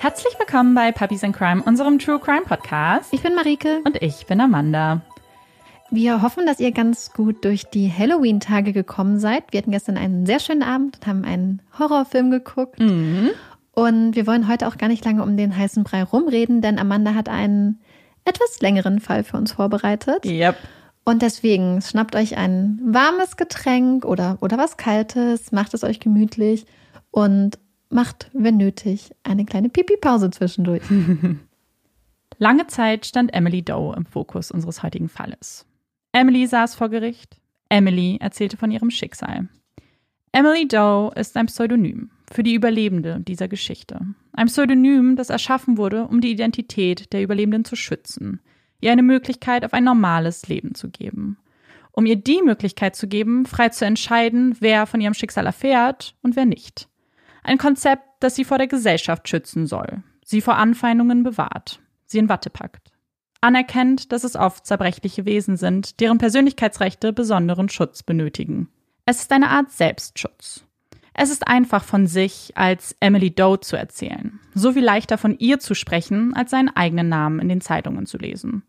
Herzlich willkommen bei Puppies in Crime, unserem True Crime Podcast. Ich bin Marike. Und ich bin Amanda. Wir hoffen, dass ihr ganz gut durch die Halloween-Tage gekommen seid. Wir hatten gestern einen sehr schönen Abend und haben einen Horrorfilm geguckt. Mhm. Und wir wollen heute auch gar nicht lange um den heißen Brei rumreden, denn Amanda hat einen etwas längeren Fall für uns vorbereitet. Yep. Und deswegen schnappt euch ein warmes Getränk oder, oder was Kaltes, macht es euch gemütlich und macht, wenn nötig, eine kleine Pipi-Pause zwischendurch. Lange Zeit stand Emily Doe im Fokus unseres heutigen Falles. Emily saß vor Gericht. Emily erzählte von ihrem Schicksal. Emily Doe ist ein Pseudonym für die Überlebende dieser Geschichte. Ein Pseudonym, das erschaffen wurde, um die Identität der Überlebenden zu schützen, ihr eine Möglichkeit auf ein normales Leben zu geben. Um ihr die Möglichkeit zu geben, frei zu entscheiden, wer von ihrem Schicksal erfährt und wer nicht. Ein Konzept, das sie vor der Gesellschaft schützen soll, sie vor Anfeindungen bewahrt, sie in Watte packt. Anerkennt, dass es oft zerbrechliche Wesen sind, deren Persönlichkeitsrechte besonderen Schutz benötigen. Es ist eine Art Selbstschutz. Es ist einfach von sich als Emily Doe zu erzählen. So viel leichter von ihr zu sprechen, als seinen eigenen Namen in den Zeitungen zu lesen.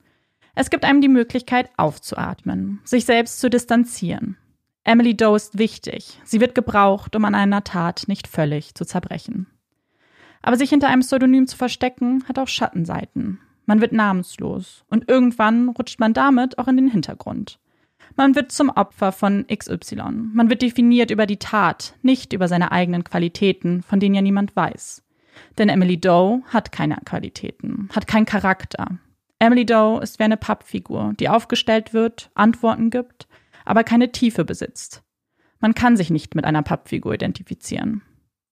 Es gibt einem die Möglichkeit aufzuatmen, sich selbst zu distanzieren. Emily Doe ist wichtig. Sie wird gebraucht, um an einer Tat nicht völlig zu zerbrechen. Aber sich hinter einem Pseudonym zu verstecken, hat auch Schattenseiten. Man wird namenslos und irgendwann rutscht man damit auch in den Hintergrund. Man wird zum Opfer von XY. Man wird definiert über die Tat, nicht über seine eigenen Qualitäten, von denen ja niemand weiß. Denn Emily Doe hat keine Qualitäten, hat keinen Charakter. Emily Doe ist wie eine Pappfigur, die aufgestellt wird, Antworten gibt, aber keine Tiefe besitzt. Man kann sich nicht mit einer Pappfigur identifizieren.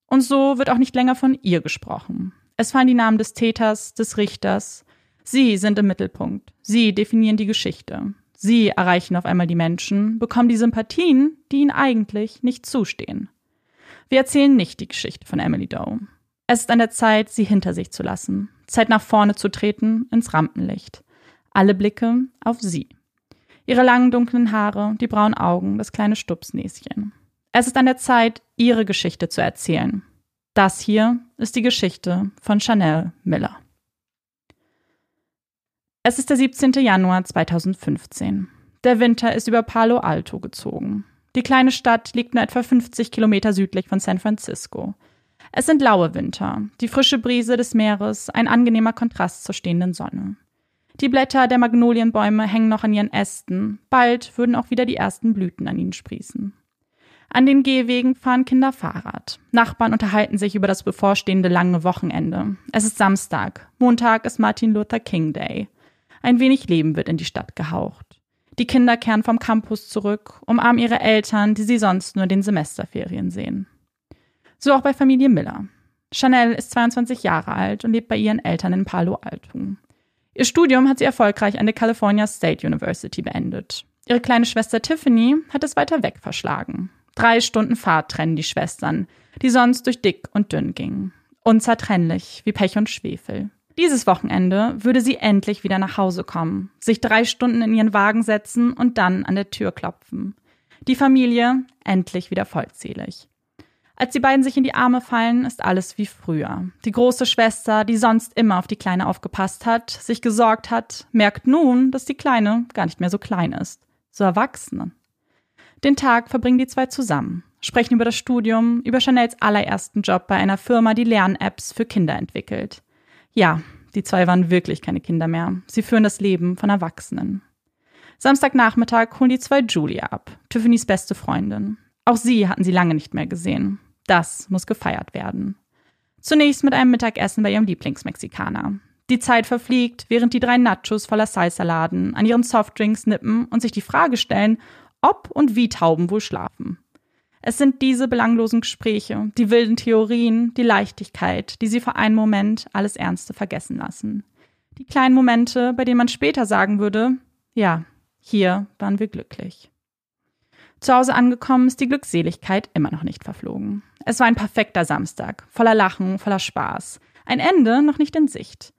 Und so wird auch nicht länger von ihr gesprochen. Es fallen die Namen des Täters, des Richters. Sie sind im Mittelpunkt. Sie definieren die Geschichte. Sie erreichen auf einmal die Menschen, bekommen die Sympathien, die ihnen eigentlich nicht zustehen. Wir erzählen nicht die Geschichte von Emily Doe. Es ist an der Zeit, sie hinter sich zu lassen, Zeit nach vorne zu treten ins Rampenlicht. Alle Blicke auf sie. Ihre langen dunklen Haare, die braunen Augen, das kleine Stupsnäschen. Es ist an der Zeit, ihre Geschichte zu erzählen. Das hier ist die Geschichte von Chanel Miller. Es ist der 17. Januar 2015. Der Winter ist über Palo Alto gezogen. Die kleine Stadt liegt nur etwa 50 Kilometer südlich von San Francisco. Es sind laue Winter, die frische Brise des Meeres, ein angenehmer Kontrast zur stehenden Sonne. Die Blätter der Magnolienbäume hängen noch an ihren Ästen, bald würden auch wieder die ersten Blüten an ihnen sprießen. An den Gehwegen fahren Kinder Fahrrad. Nachbarn unterhalten sich über das bevorstehende lange Wochenende. Es ist Samstag. Montag ist Martin Luther King Day. Ein wenig Leben wird in die Stadt gehaucht. Die Kinder kehren vom Campus zurück, umarmen ihre Eltern, die sie sonst nur in den Semesterferien sehen. So auch bei Familie Miller. Chanel ist 22 Jahre alt und lebt bei ihren Eltern in Palo Alto. Ihr Studium hat sie erfolgreich an der California State University beendet. Ihre kleine Schwester Tiffany hat es weiter weg verschlagen. Drei Stunden Fahrt trennen die Schwestern, die sonst durch dick und dünn gingen. Unzertrennlich wie Pech und Schwefel. Dieses Wochenende würde sie endlich wieder nach Hause kommen, sich drei Stunden in ihren Wagen setzen und dann an der Tür klopfen. Die Familie endlich wieder vollzählig. Als die beiden sich in die Arme fallen, ist alles wie früher. Die große Schwester, die sonst immer auf die Kleine aufgepasst hat, sich gesorgt hat, merkt nun, dass die Kleine gar nicht mehr so klein ist, so erwachsen. Den Tag verbringen die zwei zusammen, sprechen über das Studium, über Chanels allerersten Job bei einer Firma, die Lern-Apps für Kinder entwickelt. Ja, die zwei waren wirklich keine Kinder mehr. Sie führen das Leben von Erwachsenen. Samstagnachmittag holen die zwei Julia ab, Tiffany's beste Freundin. Auch sie hatten sie lange nicht mehr gesehen. Das muss gefeiert werden. Zunächst mit einem Mittagessen bei ihrem Lieblingsmexikaner. Die Zeit verfliegt, während die drei Nachos voller Salsa-Laden an ihren Softdrinks nippen und sich die Frage stellen, ob und wie Tauben wohl schlafen. Es sind diese belanglosen Gespräche, die wilden Theorien, die Leichtigkeit, die sie für einen Moment alles Ernste vergessen lassen. Die kleinen Momente, bei denen man später sagen würde, ja, hier waren wir glücklich. Zu Hause angekommen ist die Glückseligkeit immer noch nicht verflogen. Es war ein perfekter Samstag, voller Lachen, voller Spaß. Ein Ende noch nicht in Sicht.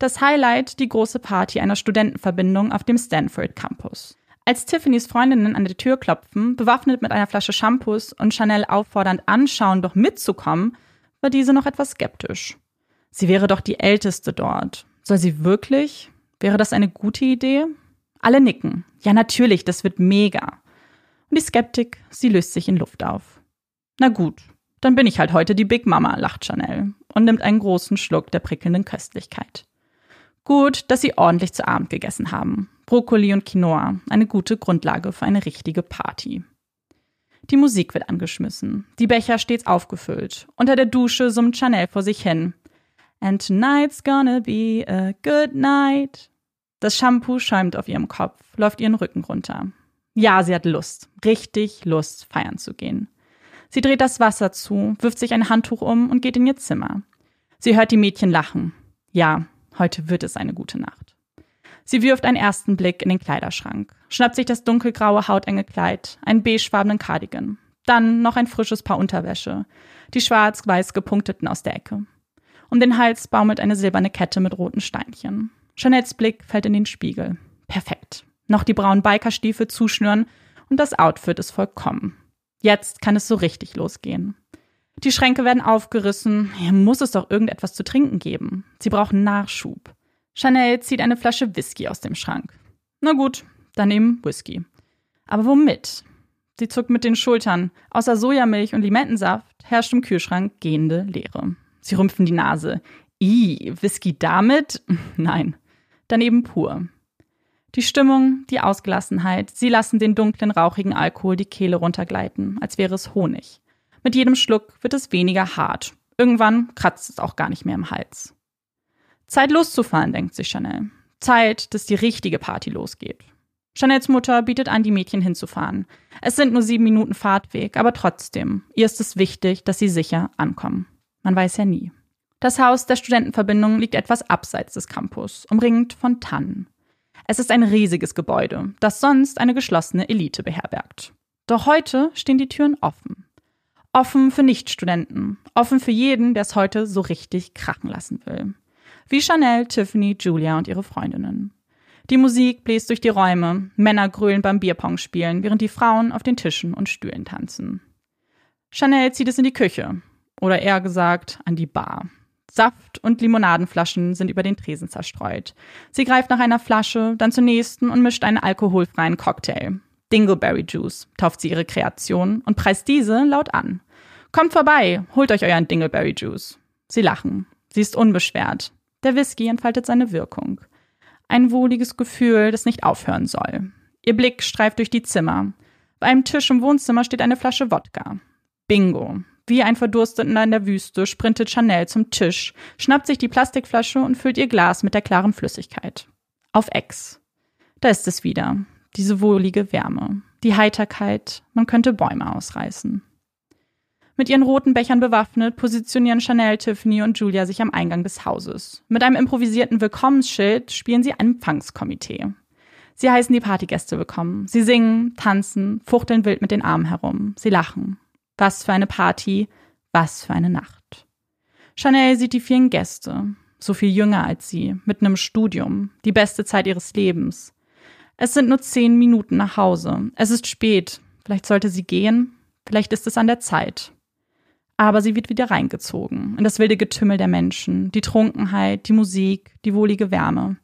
Das Highlight die große Party einer Studentenverbindung auf dem Stanford Campus. Als Tiffany's Freundinnen an der Tür klopfen, bewaffnet mit einer Flasche Shampoos und Chanel auffordernd anschauen, doch mitzukommen, war diese noch etwas skeptisch. Sie wäre doch die Älteste dort. Soll sie wirklich? Wäre das eine gute Idee? Alle nicken. Ja, natürlich, das wird mega. Und die Skeptik, sie löst sich in Luft auf. Na gut, dann bin ich halt heute die Big Mama, lacht Chanel und nimmt einen großen Schluck der prickelnden Köstlichkeit. Gut, dass sie ordentlich zu Abend gegessen haben. Brokkoli und Quinoa, eine gute Grundlage für eine richtige Party. Die Musik wird angeschmissen, die Becher stets aufgefüllt. Unter der Dusche summt Chanel vor sich hin. And tonight's gonna be a good night. Das Shampoo schäumt auf ihrem Kopf, läuft ihren Rücken runter. Ja, sie hat Lust, richtig Lust, feiern zu gehen. Sie dreht das Wasser zu, wirft sich ein Handtuch um und geht in ihr Zimmer. Sie hört die Mädchen lachen. Ja, heute wird es eine gute Nacht. Sie wirft einen ersten Blick in den Kleiderschrank, schnappt sich das dunkelgraue hautenge Kleid, einen beigefarbenen Cardigan, dann noch ein frisches Paar Unterwäsche, die schwarz-weiß gepunkteten aus der Ecke. Um den Hals baumelt eine silberne Kette mit roten Steinchen. Jeanettes Blick fällt in den Spiegel. Perfekt. Noch die braunen Bikerstiefel zuschnüren und das Outfit ist vollkommen. Jetzt kann es so richtig losgehen. Die Schränke werden aufgerissen. Hier muss es doch irgendetwas zu trinken geben. Sie brauchen Nachschub. Chanel zieht eine Flasche Whisky aus dem Schrank. Na gut, dann eben Whisky. Aber womit? Sie zuckt mit den Schultern. Außer Sojamilch und Limettensaft herrscht im Kühlschrank gehende Leere. Sie rümpfen die Nase. I, Whisky damit? Nein. Daneben pur. Die Stimmung, die Ausgelassenheit, sie lassen den dunklen, rauchigen Alkohol die Kehle runtergleiten, als wäre es Honig. Mit jedem Schluck wird es weniger hart. Irgendwann kratzt es auch gar nicht mehr im Hals. Zeit loszufahren, denkt sich Chanel. Zeit, dass die richtige Party losgeht. Chanels Mutter bietet an, die Mädchen hinzufahren. Es sind nur sieben Minuten Fahrtweg, aber trotzdem, ihr ist es wichtig, dass sie sicher ankommen. Man weiß ja nie. Das Haus der Studentenverbindung liegt etwas abseits des Campus, umringt von Tannen. Es ist ein riesiges Gebäude, das sonst eine geschlossene Elite beherbergt. Doch heute stehen die Türen offen. Offen für Nichtstudenten, offen für jeden, der es heute so richtig krachen lassen will wie Chanel, Tiffany, Julia und ihre Freundinnen. Die Musik bläst durch die Räume, Männer grölen beim Bierpong spielen, während die Frauen auf den Tischen und Stühlen tanzen. Chanel zieht es in die Küche, oder eher gesagt an die Bar. Saft und Limonadenflaschen sind über den Tresen zerstreut. Sie greift nach einer Flasche, dann zur nächsten und mischt einen alkoholfreien Cocktail. Dingleberry Juice tauft sie ihre Kreation und preist diese laut an. Kommt vorbei, holt euch euren Dingleberry Juice. Sie lachen. Sie ist unbeschwert. Der Whisky entfaltet seine Wirkung. Ein wohliges Gefühl, das nicht aufhören soll. Ihr Blick streift durch die Zimmer. Bei einem Tisch im Wohnzimmer steht eine Flasche Wodka. Bingo. Wie ein Verdursteter in der Wüste sprintet Chanel zum Tisch, schnappt sich die Plastikflasche und füllt ihr Glas mit der klaren Flüssigkeit. Auf Ex. Da ist es wieder. Diese wohlige Wärme. Die Heiterkeit. Man könnte Bäume ausreißen. Mit ihren roten Bechern bewaffnet positionieren Chanel, Tiffany und Julia sich am Eingang des Hauses. Mit einem improvisierten Willkommensschild spielen sie ein Empfangskomitee. Sie heißen die Partygäste willkommen. Sie singen, tanzen, fuchteln wild mit den Armen herum. Sie lachen. Was für eine Party, was für eine Nacht. Chanel sieht die vielen Gäste, so viel jünger als sie, mitten im Studium, die beste Zeit ihres Lebens. Es sind nur zehn Minuten nach Hause. Es ist spät. Vielleicht sollte sie gehen. Vielleicht ist es an der Zeit. Aber sie wird wieder reingezogen in das wilde Getümmel der Menschen, die Trunkenheit, die Musik, die wohlige Wärme.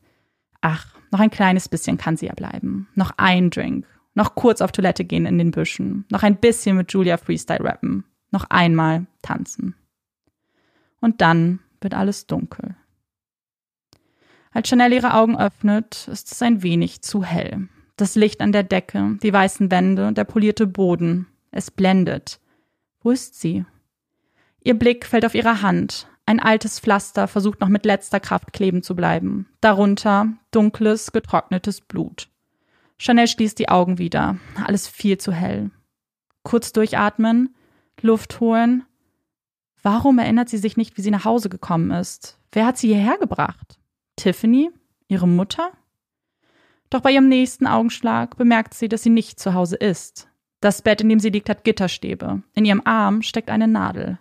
Ach, noch ein kleines bisschen kann sie ja bleiben. Noch ein Drink. Noch kurz auf Toilette gehen in den Büschen. Noch ein bisschen mit Julia Freestyle rappen. Noch einmal tanzen. Und dann wird alles dunkel. Als Chanel ihre Augen öffnet, ist es ein wenig zu hell. Das Licht an der Decke, die weißen Wände, der polierte Boden. Es blendet. Wo ist sie? Ihr Blick fällt auf ihre Hand. Ein altes Pflaster versucht noch mit letzter Kraft kleben zu bleiben. Darunter dunkles, getrocknetes Blut. Chanel schließt die Augen wieder. Alles viel zu hell. Kurz durchatmen, Luft holen. Warum erinnert sie sich nicht, wie sie nach Hause gekommen ist? Wer hat sie hierher gebracht? Tiffany? Ihre Mutter? Doch bei ihrem nächsten Augenschlag bemerkt sie, dass sie nicht zu Hause ist. Das Bett, in dem sie liegt, hat Gitterstäbe. In ihrem Arm steckt eine Nadel.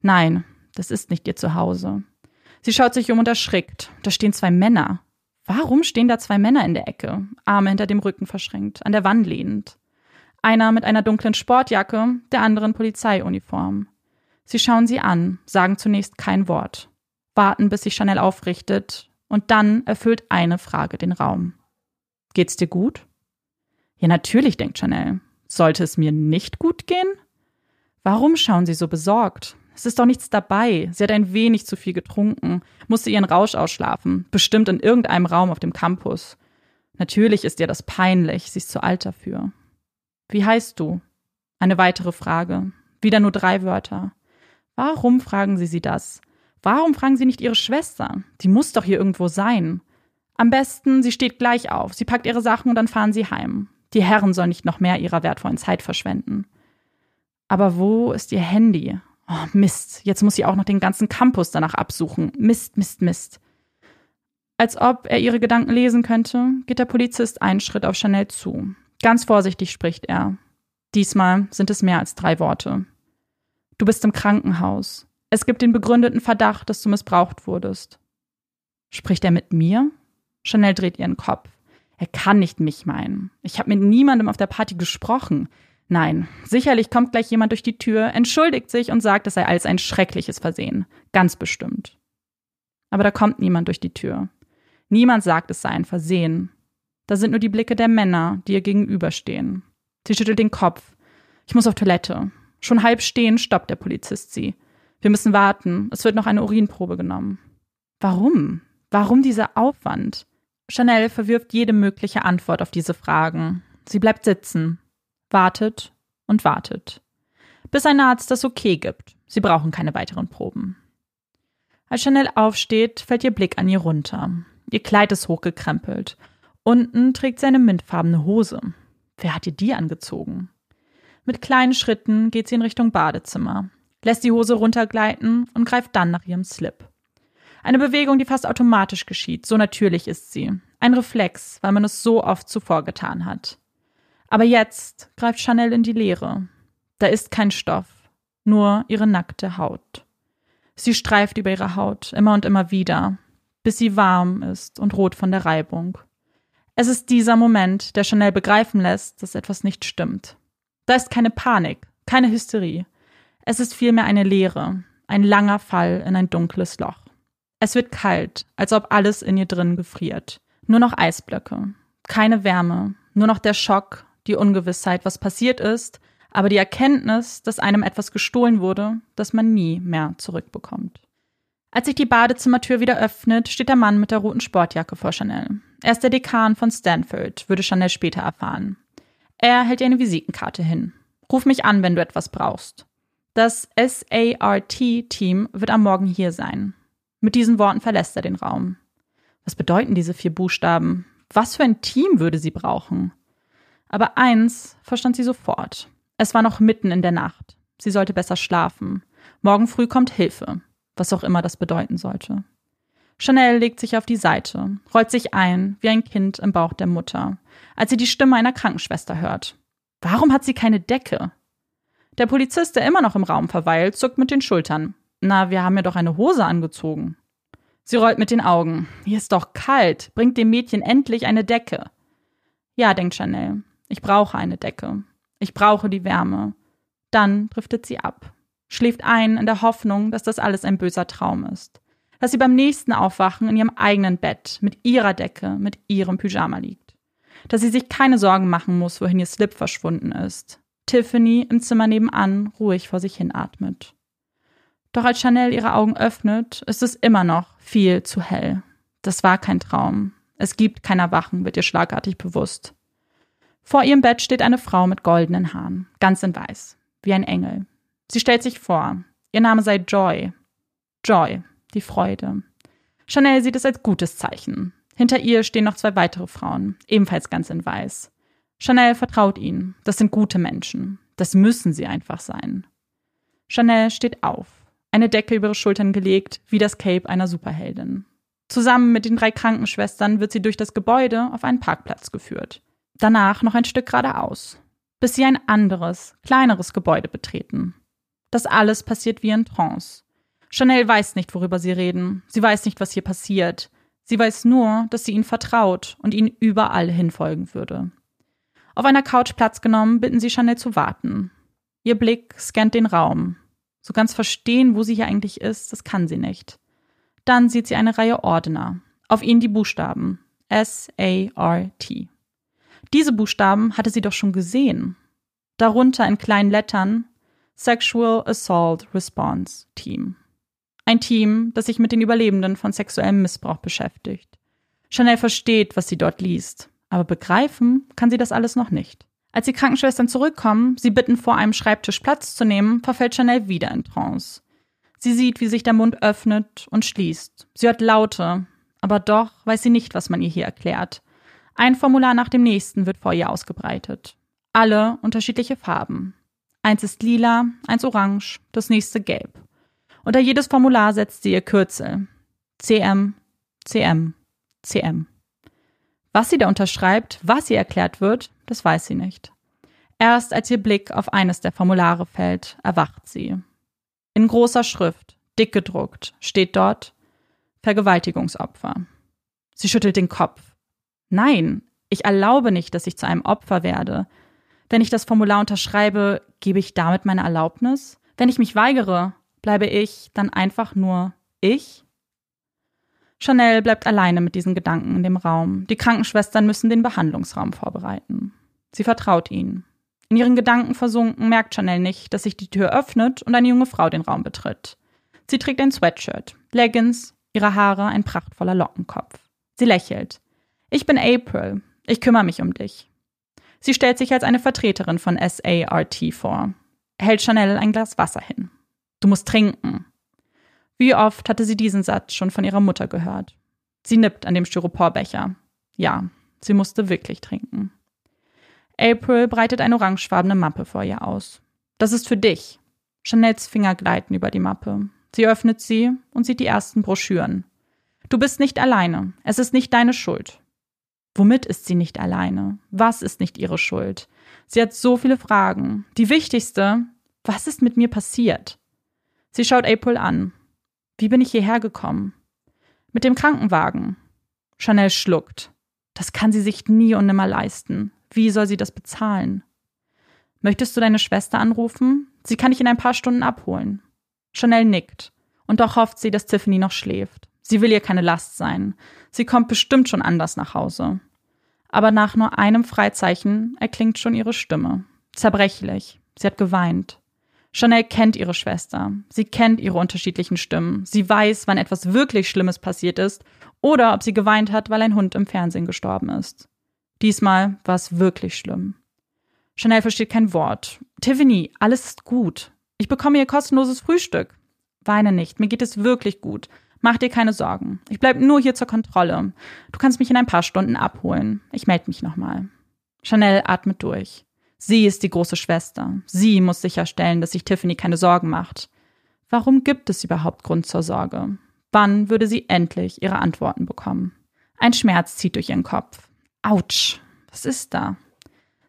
Nein, das ist nicht ihr Zuhause. Sie schaut sich um und erschrickt. Da stehen zwei Männer. Warum stehen da zwei Männer in der Ecke, Arme hinter dem Rücken verschränkt, an der Wand lehnend? Einer mit einer dunklen Sportjacke, der andere in Polizeiuniform. Sie schauen sie an, sagen zunächst kein Wort. warten, bis sich Chanel aufrichtet, und dann erfüllt eine Frage den Raum. Geht's dir gut? Ja, natürlich, denkt Chanel. Sollte es mir nicht gut gehen? Warum schauen Sie so besorgt? Es ist doch nichts dabei. Sie hat ein wenig zu viel getrunken, musste ihren Rausch ausschlafen, bestimmt in irgendeinem Raum auf dem Campus. Natürlich ist ihr das peinlich, sie ist zu alt dafür. Wie heißt du? Eine weitere Frage. Wieder nur drei Wörter. Warum fragen Sie sie das? Warum fragen Sie nicht Ihre Schwester? Die muss doch hier irgendwo sein. Am besten, sie steht gleich auf, sie packt ihre Sachen und dann fahren sie heim. Die Herren sollen nicht noch mehr ihrer wertvollen Zeit verschwenden. Aber wo ist ihr Handy? Oh, Mist, jetzt muss sie auch noch den ganzen Campus danach absuchen. Mist, Mist, Mist. Als ob er ihre Gedanken lesen könnte, geht der Polizist einen Schritt auf Chanel zu. Ganz vorsichtig spricht er. Diesmal sind es mehr als drei Worte. Du bist im Krankenhaus. Es gibt den begründeten Verdacht, dass du missbraucht wurdest. Spricht er mit mir? Chanel dreht ihren Kopf. Er kann nicht mich meinen. Ich habe mit niemandem auf der Party gesprochen. Nein, sicherlich kommt gleich jemand durch die Tür, entschuldigt sich und sagt, es sei alles ein schreckliches Versehen. Ganz bestimmt. Aber da kommt niemand durch die Tür. Niemand sagt, es sei ein Versehen. Da sind nur die Blicke der Männer, die ihr gegenüberstehen. Sie schüttelt den Kopf. Ich muss auf Toilette. Schon halb stehen stoppt der Polizist sie. Wir müssen warten. Es wird noch eine Urinprobe genommen. Warum? Warum dieser Aufwand? Chanel verwirft jede mögliche Antwort auf diese Fragen. Sie bleibt sitzen, wartet und wartet, bis ein Arzt das Okay gibt. Sie brauchen keine weiteren Proben. Als Chanel aufsteht, fällt ihr Blick an ihr runter. Ihr Kleid ist hochgekrempelt. Unten trägt sie eine mintfarbene Hose. Wer hat ihr die angezogen? Mit kleinen Schritten geht sie in Richtung Badezimmer, lässt die Hose runtergleiten und greift dann nach ihrem Slip. Eine Bewegung, die fast automatisch geschieht, so natürlich ist sie. Ein Reflex, weil man es so oft zuvor getan hat. Aber jetzt greift Chanel in die Leere. Da ist kein Stoff, nur ihre nackte Haut. Sie streift über ihre Haut immer und immer wieder, bis sie warm ist und rot von der Reibung. Es ist dieser Moment, der Chanel begreifen lässt, dass etwas nicht stimmt. Da ist keine Panik, keine Hysterie. Es ist vielmehr eine Leere, ein langer Fall in ein dunkles Loch. Es wird kalt, als ob alles in ihr drin gefriert. Nur noch Eisblöcke. Keine Wärme. Nur noch der Schock, die Ungewissheit, was passiert ist, aber die Erkenntnis, dass einem etwas gestohlen wurde, das man nie mehr zurückbekommt. Als sich die Badezimmertür wieder öffnet, steht der Mann mit der roten Sportjacke vor Chanel. Er ist der Dekan von Stanford, würde Chanel später erfahren. Er hält ihr eine Visitenkarte hin. Ruf mich an, wenn du etwas brauchst. Das SART-Team wird am Morgen hier sein. Mit diesen Worten verlässt er den Raum. Was bedeuten diese vier Buchstaben? Was für ein Team würde sie brauchen? Aber eins verstand sie sofort. Es war noch mitten in der Nacht. Sie sollte besser schlafen. Morgen früh kommt Hilfe, was auch immer das bedeuten sollte. Chanel legt sich auf die Seite, rollt sich ein, wie ein Kind im Bauch der Mutter, als sie die Stimme einer Krankenschwester hört. Warum hat sie keine Decke? Der Polizist, der immer noch im Raum verweilt, zuckt mit den Schultern. Na, wir haben ja doch eine Hose angezogen. Sie rollt mit den Augen. Hier ist doch kalt. Bringt dem Mädchen endlich eine Decke. Ja, denkt Chanel. Ich brauche eine Decke. Ich brauche die Wärme. Dann driftet sie ab. Schläft ein in der Hoffnung, dass das alles ein böser Traum ist. Dass sie beim nächsten Aufwachen in ihrem eigenen Bett, mit ihrer Decke, mit ihrem Pyjama liegt. Dass sie sich keine Sorgen machen muss, wohin ihr Slip verschwunden ist. Tiffany im Zimmer nebenan ruhig vor sich hin atmet. Doch als Chanel ihre Augen öffnet, ist es immer noch viel zu hell. Das war kein Traum. Es gibt kein Erwachen, wird ihr schlagartig bewusst. Vor ihrem Bett steht eine Frau mit goldenen Haaren, ganz in weiß, wie ein Engel. Sie stellt sich vor. Ihr Name sei Joy. Joy, die Freude. Chanel sieht es als gutes Zeichen. Hinter ihr stehen noch zwei weitere Frauen, ebenfalls ganz in weiß. Chanel vertraut ihnen. Das sind gute Menschen. Das müssen sie einfach sein. Chanel steht auf eine Decke über ihre Schultern gelegt, wie das Cape einer Superheldin. Zusammen mit den drei Krankenschwestern wird sie durch das Gebäude auf einen Parkplatz geführt. Danach noch ein Stück geradeaus, bis sie ein anderes, kleineres Gebäude betreten. Das alles passiert wie in Trance. Chanel weiß nicht, worüber sie reden. Sie weiß nicht, was hier passiert. Sie weiß nur, dass sie ihnen vertraut und ihnen überall hinfolgen würde. Auf einer Couch Platz genommen, bitten sie Chanel zu warten. Ihr Blick scannt den Raum. So ganz verstehen, wo sie hier eigentlich ist, das kann sie nicht. Dann sieht sie eine Reihe Ordner. Auf ihnen die Buchstaben S-A-R-T. Diese Buchstaben hatte sie doch schon gesehen. Darunter in kleinen Lettern Sexual Assault Response Team. Ein Team, das sich mit den Überlebenden von sexuellem Missbrauch beschäftigt. Chanel versteht, was sie dort liest, aber begreifen kann sie das alles noch nicht. Als die Krankenschwestern zurückkommen, sie bitten, vor einem Schreibtisch Platz zu nehmen, verfällt Chanel wieder in Trance. Sie sieht, wie sich der Mund öffnet und schließt. Sie hört Laute, aber doch weiß sie nicht, was man ihr hier erklärt. Ein Formular nach dem nächsten wird vor ihr ausgebreitet. Alle unterschiedliche Farben. Eins ist lila, eins orange, das nächste gelb. Unter jedes Formular setzt sie ihr Kürzel. CM, CM, CM. Was sie da unterschreibt, was ihr erklärt wird, das weiß sie nicht. Erst als ihr Blick auf eines der Formulare fällt, erwacht sie. In großer Schrift, dick gedruckt, steht dort Vergewaltigungsopfer. Sie schüttelt den Kopf. Nein, ich erlaube nicht, dass ich zu einem Opfer werde. Wenn ich das Formular unterschreibe, gebe ich damit meine Erlaubnis? Wenn ich mich weigere, bleibe ich dann einfach nur ich? Chanel bleibt alleine mit diesen Gedanken in dem Raum. Die Krankenschwestern müssen den Behandlungsraum vorbereiten. Sie vertraut ihnen. In ihren Gedanken versunken merkt Chanel nicht, dass sich die Tür öffnet und eine junge Frau den Raum betritt. Sie trägt ein Sweatshirt, Leggings, ihre Haare ein prachtvoller Lockenkopf. Sie lächelt. Ich bin April. Ich kümmere mich um dich. Sie stellt sich als eine Vertreterin von SART vor, hält Chanel ein Glas Wasser hin. Du musst trinken. Wie oft hatte sie diesen Satz schon von ihrer Mutter gehört? Sie nippt an dem Styroporbecher. Ja, sie musste wirklich trinken. April breitet eine orangefarbene Mappe vor ihr aus. Das ist für dich. Chanels Finger gleiten über die Mappe. Sie öffnet sie und sieht die ersten Broschüren. Du bist nicht alleine. Es ist nicht deine Schuld. Womit ist sie nicht alleine? Was ist nicht ihre Schuld? Sie hat so viele Fragen. Die wichtigste, was ist mit mir passiert? Sie schaut April an. Wie bin ich hierher gekommen? Mit dem Krankenwagen. Chanel schluckt. Das kann sie sich nie und nimmer leisten. Wie soll sie das bezahlen? Möchtest du deine Schwester anrufen? Sie kann dich in ein paar Stunden abholen. Chanel nickt. Und doch hofft sie, dass Tiffany noch schläft. Sie will ihr keine Last sein. Sie kommt bestimmt schon anders nach Hause. Aber nach nur einem Freizeichen erklingt schon ihre Stimme. Zerbrechlich. Sie hat geweint. Chanel kennt ihre Schwester. Sie kennt ihre unterschiedlichen Stimmen. Sie weiß, wann etwas wirklich Schlimmes passiert ist oder ob sie geweint hat, weil ein Hund im Fernsehen gestorben ist. Diesmal war es wirklich schlimm. Chanel versteht kein Wort. Tiffany, alles ist gut. Ich bekomme ihr kostenloses Frühstück. Weine nicht, mir geht es wirklich gut. Mach dir keine Sorgen. Ich bleib nur hier zur Kontrolle. Du kannst mich in ein paar Stunden abholen. Ich melde mich nochmal. Chanel atmet durch. Sie ist die große Schwester. Sie muss sicherstellen, dass sich Tiffany keine Sorgen macht. Warum gibt es überhaupt Grund zur Sorge? Wann würde sie endlich ihre Antworten bekommen? Ein Schmerz zieht durch ihren Kopf. Autsch, was ist da?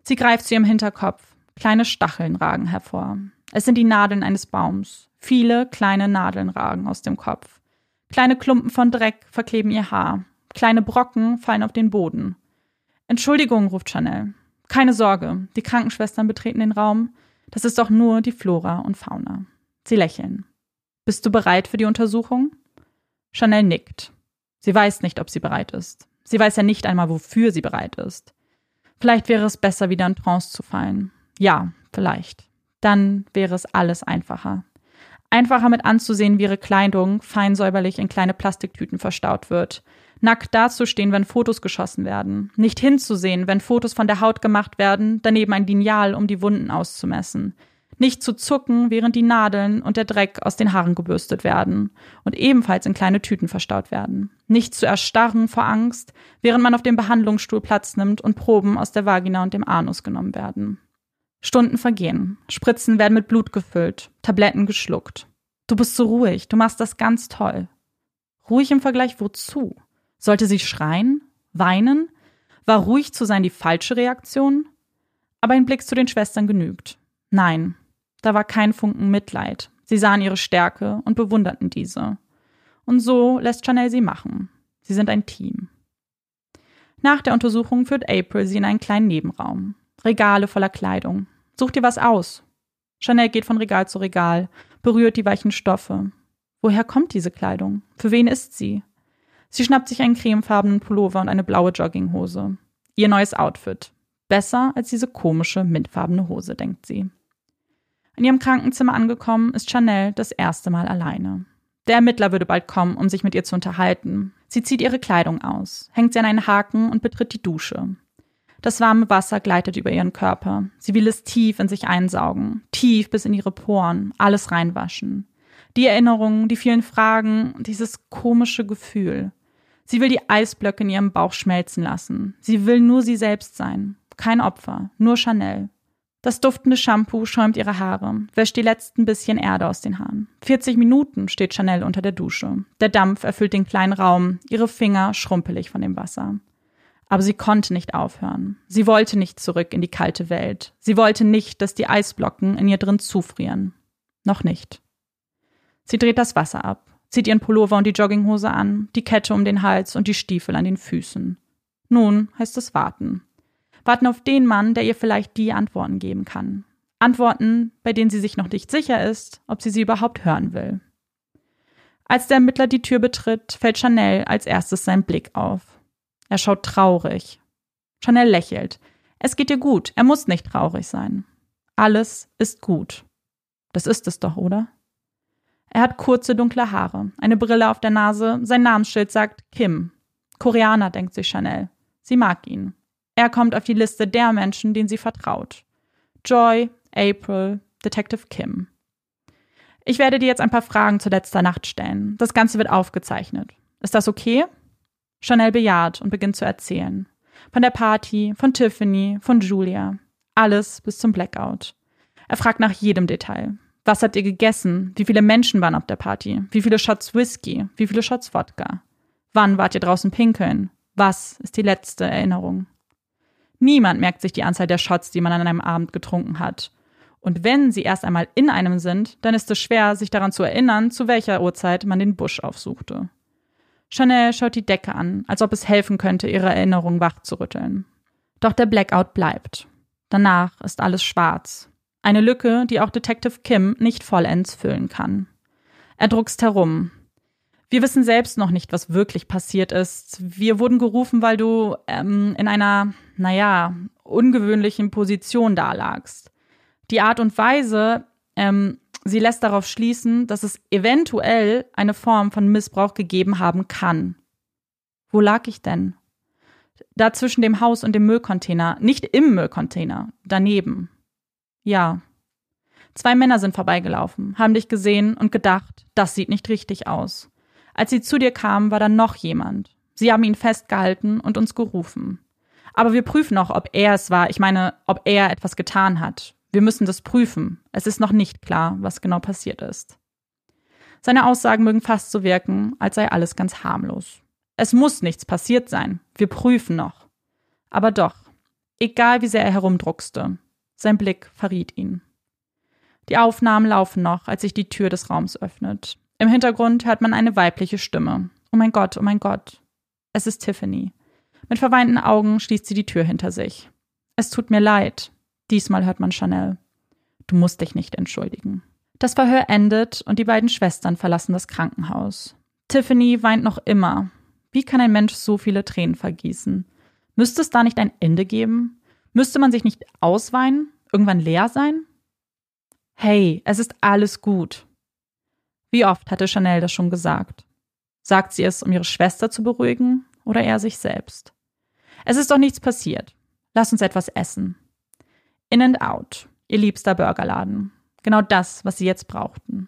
Sie greift zu ihrem Hinterkopf. Kleine Stacheln ragen hervor. Es sind die Nadeln eines Baums. Viele kleine Nadeln ragen aus dem Kopf. Kleine Klumpen von Dreck verkleben ihr Haar. Kleine Brocken fallen auf den Boden. Entschuldigung, ruft Chanel. Keine Sorge, die Krankenschwestern betreten den Raum. Das ist doch nur die Flora und Fauna. Sie lächeln. Bist du bereit für die Untersuchung? Chanel nickt. Sie weiß nicht, ob sie bereit ist. Sie weiß ja nicht einmal, wofür sie bereit ist. Vielleicht wäre es besser, wieder in Trance zu fallen. Ja, vielleicht. Dann wäre es alles einfacher. Einfacher mit anzusehen, wie ihre Kleidung fein säuberlich in kleine Plastiktüten verstaut wird. Nackt dazustehen, wenn Fotos geschossen werden, nicht hinzusehen, wenn Fotos von der Haut gemacht werden, daneben ein Lineal, um die Wunden auszumessen, nicht zu zucken, während die Nadeln und der Dreck aus den Haaren gebürstet werden und ebenfalls in kleine Tüten verstaut werden, nicht zu erstarren vor Angst, während man auf dem Behandlungsstuhl Platz nimmt und Proben aus der Vagina und dem Anus genommen werden. Stunden vergehen, Spritzen werden mit Blut gefüllt, Tabletten geschluckt. Du bist so ruhig, du machst das ganz toll. Ruhig im Vergleich wozu? Sollte sie schreien? Weinen? War ruhig zu sein die falsche Reaktion? Aber ein Blick zu den Schwestern genügt. Nein, da war kein Funken Mitleid. Sie sahen ihre Stärke und bewunderten diese. Und so lässt Chanel sie machen. Sie sind ein Team. Nach der Untersuchung führt April sie in einen kleinen Nebenraum. Regale voller Kleidung. Such dir was aus. Chanel geht von Regal zu Regal, berührt die weichen Stoffe. Woher kommt diese Kleidung? Für wen ist sie? Sie schnappt sich einen cremefarbenen Pullover und eine blaue Jogginghose. Ihr neues Outfit. Besser als diese komische, mintfarbene Hose, denkt sie. In ihrem Krankenzimmer angekommen, ist Chanel das erste Mal alleine. Der Ermittler würde bald kommen, um sich mit ihr zu unterhalten. Sie zieht ihre Kleidung aus, hängt sie an einen Haken und betritt die Dusche. Das warme Wasser gleitet über ihren Körper. Sie will es tief in sich einsaugen, tief bis in ihre Poren, alles reinwaschen. Die Erinnerungen, die vielen Fragen, dieses komische Gefühl. Sie will die Eisblöcke in ihrem Bauch schmelzen lassen. Sie will nur sie selbst sein. Kein Opfer, nur Chanel. Das duftende Shampoo schäumt ihre Haare, wäscht die letzten bisschen Erde aus den Haaren. 40 Minuten steht Chanel unter der Dusche. Der Dampf erfüllt den kleinen Raum, ihre Finger schrumpelig von dem Wasser. Aber sie konnte nicht aufhören. Sie wollte nicht zurück in die kalte Welt. Sie wollte nicht, dass die Eisblocken in ihr drin zufrieren. Noch nicht. Sie dreht das Wasser ab, zieht ihren Pullover und die Jogginghose an, die Kette um den Hals und die Stiefel an den Füßen. Nun heißt es warten warten auf den Mann, der ihr vielleicht die Antworten geben kann. Antworten, bei denen sie sich noch nicht sicher ist, ob sie sie überhaupt hören will. Als der Ermittler die Tür betritt, fällt Chanel als erstes sein Blick auf. Er schaut traurig. Chanel lächelt. Es geht ihr gut, er muss nicht traurig sein. Alles ist gut. Das ist es doch, oder? Er hat kurze dunkle Haare, eine Brille auf der Nase, sein Namensschild sagt Kim. Koreaner, denkt sich Chanel. Sie mag ihn. Er kommt auf die Liste der Menschen, denen sie vertraut. Joy, April, Detective Kim. Ich werde dir jetzt ein paar Fragen zu letzter Nacht stellen. Das Ganze wird aufgezeichnet. Ist das okay? Chanel bejaht und beginnt zu erzählen. Von der Party, von Tiffany, von Julia. Alles bis zum Blackout. Er fragt nach jedem Detail. Was habt ihr gegessen? Wie viele Menschen waren auf der Party? Wie viele Shots Whisky? Wie viele Shots Wodka? Wann wart ihr draußen pinkeln? Was ist die letzte Erinnerung? Niemand merkt sich die Anzahl der Shots, die man an einem Abend getrunken hat. Und wenn sie erst einmal in einem sind, dann ist es schwer, sich daran zu erinnern, zu welcher Uhrzeit man den Busch aufsuchte. Chanel schaut die Decke an, als ob es helfen könnte, ihre Erinnerung wachzurütteln. Doch der Blackout bleibt. Danach ist alles schwarz. Eine Lücke, die auch Detective Kim nicht vollends füllen kann. Er druckst herum, wir wissen selbst noch nicht, was wirklich passiert ist. Wir wurden gerufen, weil du ähm, in einer, naja, ungewöhnlichen Position dalagst. Die Art und Weise, ähm, sie lässt darauf schließen, dass es eventuell eine Form von Missbrauch gegeben haben kann. Wo lag ich denn? Da zwischen dem Haus und dem Müllcontainer, nicht im Müllcontainer, daneben. Ja. Zwei Männer sind vorbeigelaufen, haben dich gesehen und gedacht, das sieht nicht richtig aus. Als sie zu dir kamen, war da noch jemand. Sie haben ihn festgehalten und uns gerufen. Aber wir prüfen noch, ob er es war. Ich meine, ob er etwas getan hat. Wir müssen das prüfen. Es ist noch nicht klar, was genau passiert ist. Seine Aussagen mögen fast so wirken, als sei alles ganz harmlos. Es muss nichts passiert sein. Wir prüfen noch. Aber doch, egal wie sehr er herumdruckste, sein Blick verriet ihn. Die Aufnahmen laufen noch, als sich die Tür des Raums öffnet. Im Hintergrund hört man eine weibliche Stimme. Oh mein Gott, oh mein Gott. Es ist Tiffany. Mit verweinten Augen schließt sie die Tür hinter sich. Es tut mir leid. Diesmal hört man Chanel. Du musst dich nicht entschuldigen. Das Verhör endet und die beiden Schwestern verlassen das Krankenhaus. Tiffany weint noch immer. Wie kann ein Mensch so viele Tränen vergießen? Müsste es da nicht ein Ende geben? Müsste man sich nicht ausweinen? Irgendwann leer sein? Hey, es ist alles gut. Wie oft hatte Chanel das schon gesagt? Sagt sie es, um ihre Schwester zu beruhigen oder er sich selbst? Es ist doch nichts passiert. Lass uns etwas essen. In and Out, ihr liebster Burgerladen. Genau das, was sie jetzt brauchten.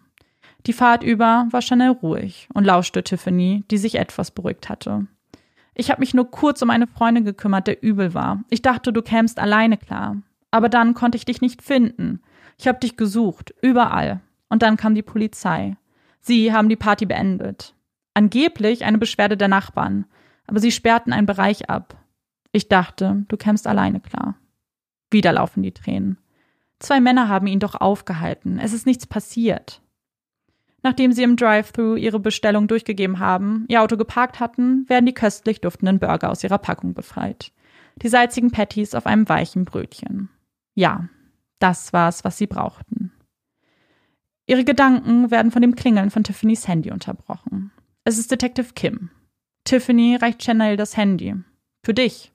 Die Fahrt über war Chanel ruhig und lauschte Tiffany, die sich etwas beruhigt hatte. Ich habe mich nur kurz um eine Freundin gekümmert, der übel war. Ich dachte, du kämst alleine klar. Aber dann konnte ich dich nicht finden. Ich habe dich gesucht, überall. Und dann kam die Polizei. Sie haben die Party beendet. Angeblich eine Beschwerde der Nachbarn, aber sie sperrten einen Bereich ab. Ich dachte, du kämst alleine klar. Wieder laufen die Tränen. Zwei Männer haben ihn doch aufgehalten. Es ist nichts passiert. Nachdem sie im Drive-Thru ihre Bestellung durchgegeben haben, ihr Auto geparkt hatten, werden die köstlich duftenden Burger aus ihrer Packung befreit. Die salzigen Patties auf einem weichen Brötchen. Ja, das war's, was sie brauchten. Ihre Gedanken werden von dem Klingeln von Tiffany's Handy unterbrochen. Es ist Detective Kim. Tiffany reicht Chanel das Handy. Für dich.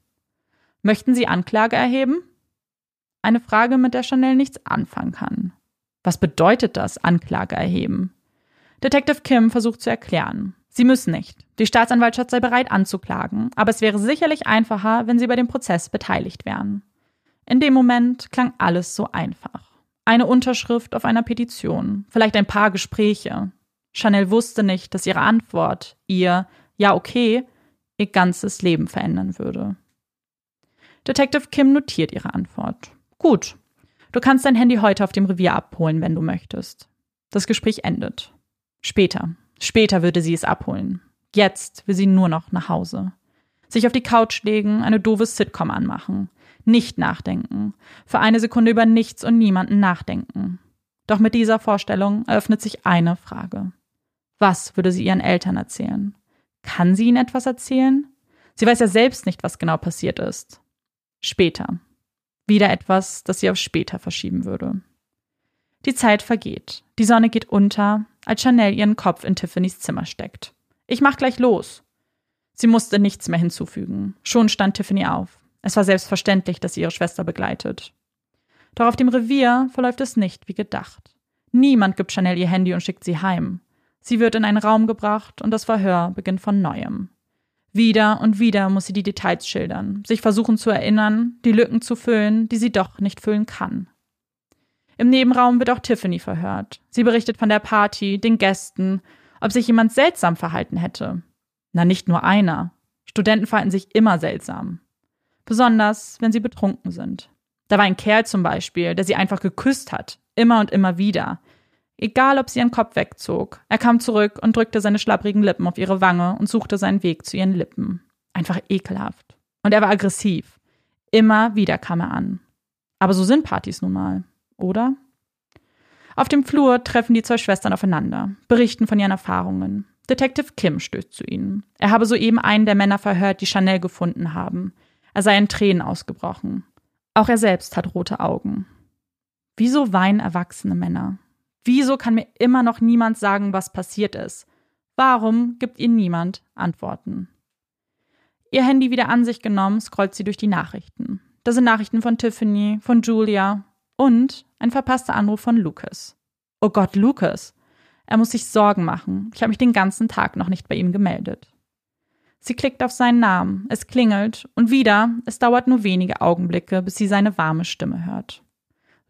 Möchten Sie Anklage erheben? Eine Frage, mit der Chanel nichts anfangen kann. Was bedeutet das, Anklage erheben? Detective Kim versucht zu erklären. Sie müssen nicht. Die Staatsanwaltschaft sei bereit anzuklagen, aber es wäre sicherlich einfacher, wenn Sie bei dem Prozess beteiligt wären. In dem Moment klang alles so einfach. Eine Unterschrift auf einer Petition, vielleicht ein paar Gespräche. Chanel wusste nicht, dass ihre Antwort, ihr Ja, okay, ihr ganzes Leben verändern würde. Detective Kim notiert ihre Antwort. Gut. Du kannst dein Handy heute auf dem Revier abholen, wenn du möchtest. Das Gespräch endet. Später. Später würde sie es abholen. Jetzt will sie nur noch nach Hause. Sich auf die Couch legen, eine doofe Sitcom anmachen. Nicht nachdenken. Für eine Sekunde über nichts und niemanden nachdenken. Doch mit dieser Vorstellung eröffnet sich eine Frage. Was würde sie ihren Eltern erzählen? Kann sie ihnen etwas erzählen? Sie weiß ja selbst nicht, was genau passiert ist. Später. Wieder etwas, das sie auf später verschieben würde. Die Zeit vergeht. Die Sonne geht unter, als Chanel ihren Kopf in Tiffany's Zimmer steckt. Ich mach gleich los. Sie musste nichts mehr hinzufügen. Schon stand Tiffany auf. Es war selbstverständlich, dass sie ihre Schwester begleitet. Doch auf dem Revier verläuft es nicht wie gedacht. Niemand gibt Chanel ihr Handy und schickt sie heim. Sie wird in einen Raum gebracht und das Verhör beginnt von neuem. Wieder und wieder muss sie die Details schildern, sich versuchen zu erinnern, die Lücken zu füllen, die sie doch nicht füllen kann. Im Nebenraum wird auch Tiffany verhört. Sie berichtet von der Party, den Gästen, ob sich jemand seltsam verhalten hätte. Na, nicht nur einer. Studenten verhalten sich immer seltsam. Besonders, wenn sie betrunken sind. Da war ein Kerl zum Beispiel, der sie einfach geküsst hat. Immer und immer wieder. Egal, ob sie ihren Kopf wegzog. Er kam zurück und drückte seine schlapprigen Lippen auf ihre Wange und suchte seinen Weg zu ihren Lippen. Einfach ekelhaft. Und er war aggressiv. Immer wieder kam er an. Aber so sind Partys nun mal, oder? Auf dem Flur treffen die zwei Schwestern aufeinander, berichten von ihren Erfahrungen. Detective Kim stößt zu ihnen. Er habe soeben einen der Männer verhört, die Chanel gefunden haben. Er sei in Tränen ausgebrochen. Auch er selbst hat rote Augen. Wieso weinen erwachsene Männer? Wieso kann mir immer noch niemand sagen, was passiert ist? Warum gibt ihnen niemand Antworten? Ihr Handy wieder an sich genommen, scrollt sie durch die Nachrichten. Da sind Nachrichten von Tiffany, von Julia und ein verpasster Anruf von Lucas. Oh Gott, Lucas. Er muss sich Sorgen machen. Ich habe mich den ganzen Tag noch nicht bei ihm gemeldet. Sie klickt auf seinen Namen, es klingelt und wieder, es dauert nur wenige Augenblicke, bis sie seine warme Stimme hört.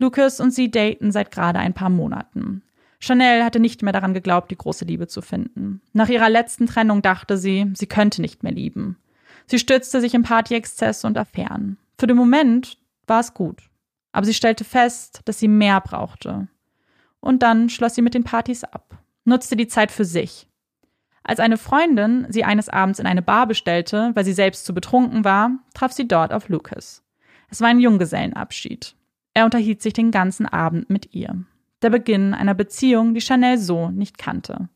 Lucas und sie daten seit gerade ein paar Monaten. Chanel hatte nicht mehr daran geglaubt, die große Liebe zu finden. Nach ihrer letzten Trennung dachte sie, sie könnte nicht mehr lieben. Sie stürzte sich in Partyexzess und Affären. Für den Moment war es gut. Aber sie stellte fest, dass sie mehr brauchte. Und dann schloss sie mit den Partys ab, nutzte die Zeit für sich. Als eine Freundin sie eines Abends in eine Bar bestellte, weil sie selbst zu betrunken war, traf sie dort auf Lucas. Es war ein Junggesellenabschied. Er unterhielt sich den ganzen Abend mit ihr. Der Beginn einer Beziehung, die Chanel so nicht kannte.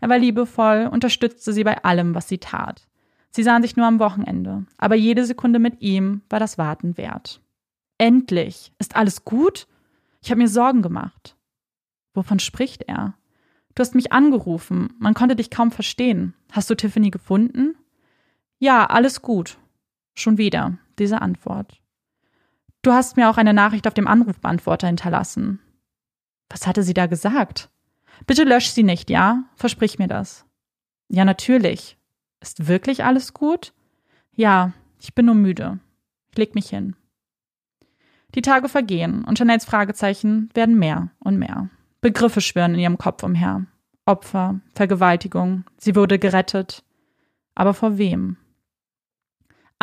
Er war liebevoll, unterstützte sie bei allem, was sie tat. Sie sahen sich nur am Wochenende, aber jede Sekunde mit ihm war das Warten wert. Endlich! Ist alles gut? Ich habe mir Sorgen gemacht. Wovon spricht er? Du hast mich angerufen, man konnte dich kaum verstehen. Hast du Tiffany gefunden? Ja, alles gut. Schon wieder diese Antwort. Du hast mir auch eine Nachricht auf dem Anrufbeantworter hinterlassen. Was hatte sie da gesagt? Bitte lösch sie nicht, ja? Versprich mir das. Ja, natürlich. Ist wirklich alles gut? Ja, ich bin nur müde. Ich leg mich hin. Die Tage vergehen und Chanels Fragezeichen werden mehr und mehr. Begriffe schwirren in ihrem Kopf umher. Opfer, Vergewaltigung, sie wurde gerettet. Aber vor wem?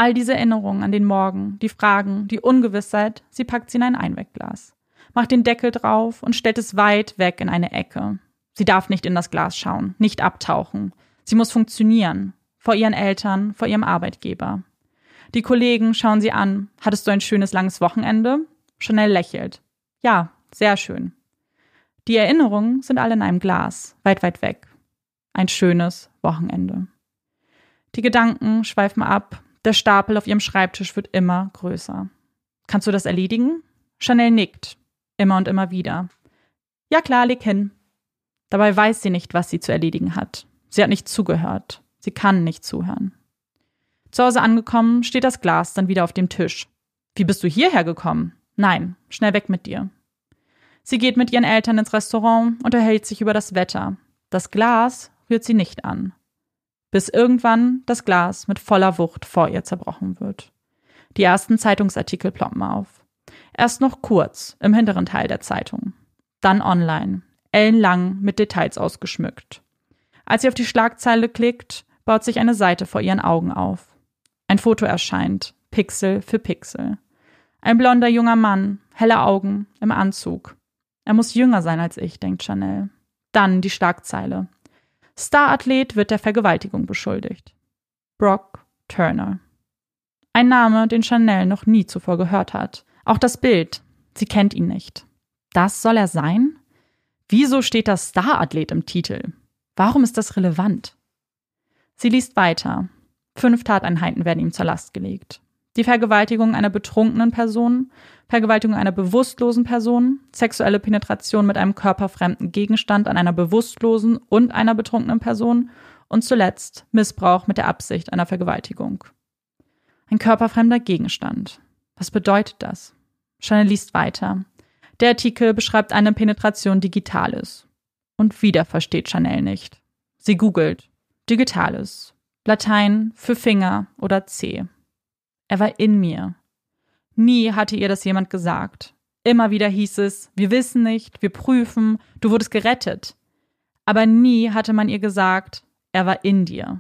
All diese Erinnerungen an den Morgen, die Fragen, die Ungewissheit, sie packt sie in ein Einwegglas, macht den Deckel drauf und stellt es weit weg in eine Ecke. Sie darf nicht in das Glas schauen, nicht abtauchen. Sie muss funktionieren. Vor ihren Eltern, vor ihrem Arbeitgeber. Die Kollegen schauen sie an. Hattest du ein schönes langes Wochenende? Chanel lächelt. Ja, sehr schön. Die Erinnerungen sind alle in einem Glas, weit, weit weg. Ein schönes Wochenende. Die Gedanken schweifen ab, der Stapel auf ihrem Schreibtisch wird immer größer. Kannst du das erledigen? Chanel nickt. Immer und immer wieder. Ja klar, leg hin. Dabei weiß sie nicht, was sie zu erledigen hat. Sie hat nicht zugehört. Sie kann nicht zuhören. Zu Hause angekommen, steht das Glas dann wieder auf dem Tisch. Wie bist du hierher gekommen? Nein, schnell weg mit dir. Sie geht mit ihren Eltern ins Restaurant, unterhält sich über das Wetter. Das Glas rührt sie nicht an. Bis irgendwann das Glas mit voller Wucht vor ihr zerbrochen wird. Die ersten Zeitungsartikel ploppen auf. Erst noch kurz im hinteren Teil der Zeitung. Dann online, ellenlang mit Details ausgeschmückt. Als sie auf die Schlagzeile klickt, baut sich eine Seite vor ihren Augen auf. Ein Foto erscheint, Pixel für Pixel. Ein blonder junger Mann, helle Augen, im Anzug. Er muss jünger sein als ich, denkt Chanel. Dann die Schlagzeile. Starathlet wird der Vergewaltigung beschuldigt. Brock Turner. Ein Name, den Chanel noch nie zuvor gehört hat. Auch das Bild. Sie kennt ihn nicht. Das soll er sein? Wieso steht das Starathlet im Titel? Warum ist das relevant? Sie liest weiter. Fünf Tateinheiten werden ihm zur Last gelegt. Die Vergewaltigung einer betrunkenen Person, Vergewaltigung einer bewusstlosen Person, sexuelle Penetration mit einem körperfremden Gegenstand an einer bewusstlosen und einer betrunkenen Person und zuletzt Missbrauch mit der Absicht einer Vergewaltigung. Ein körperfremder Gegenstand. Was bedeutet das? Chanel liest weiter. Der Artikel beschreibt eine Penetration Digitalis. Und wieder versteht Chanel nicht. Sie googelt. Digitalis. Latein für Finger oder C. Er war in mir. Nie hatte ihr das jemand gesagt. Immer wieder hieß es, wir wissen nicht, wir prüfen, du wurdest gerettet. Aber nie hatte man ihr gesagt, er war in dir.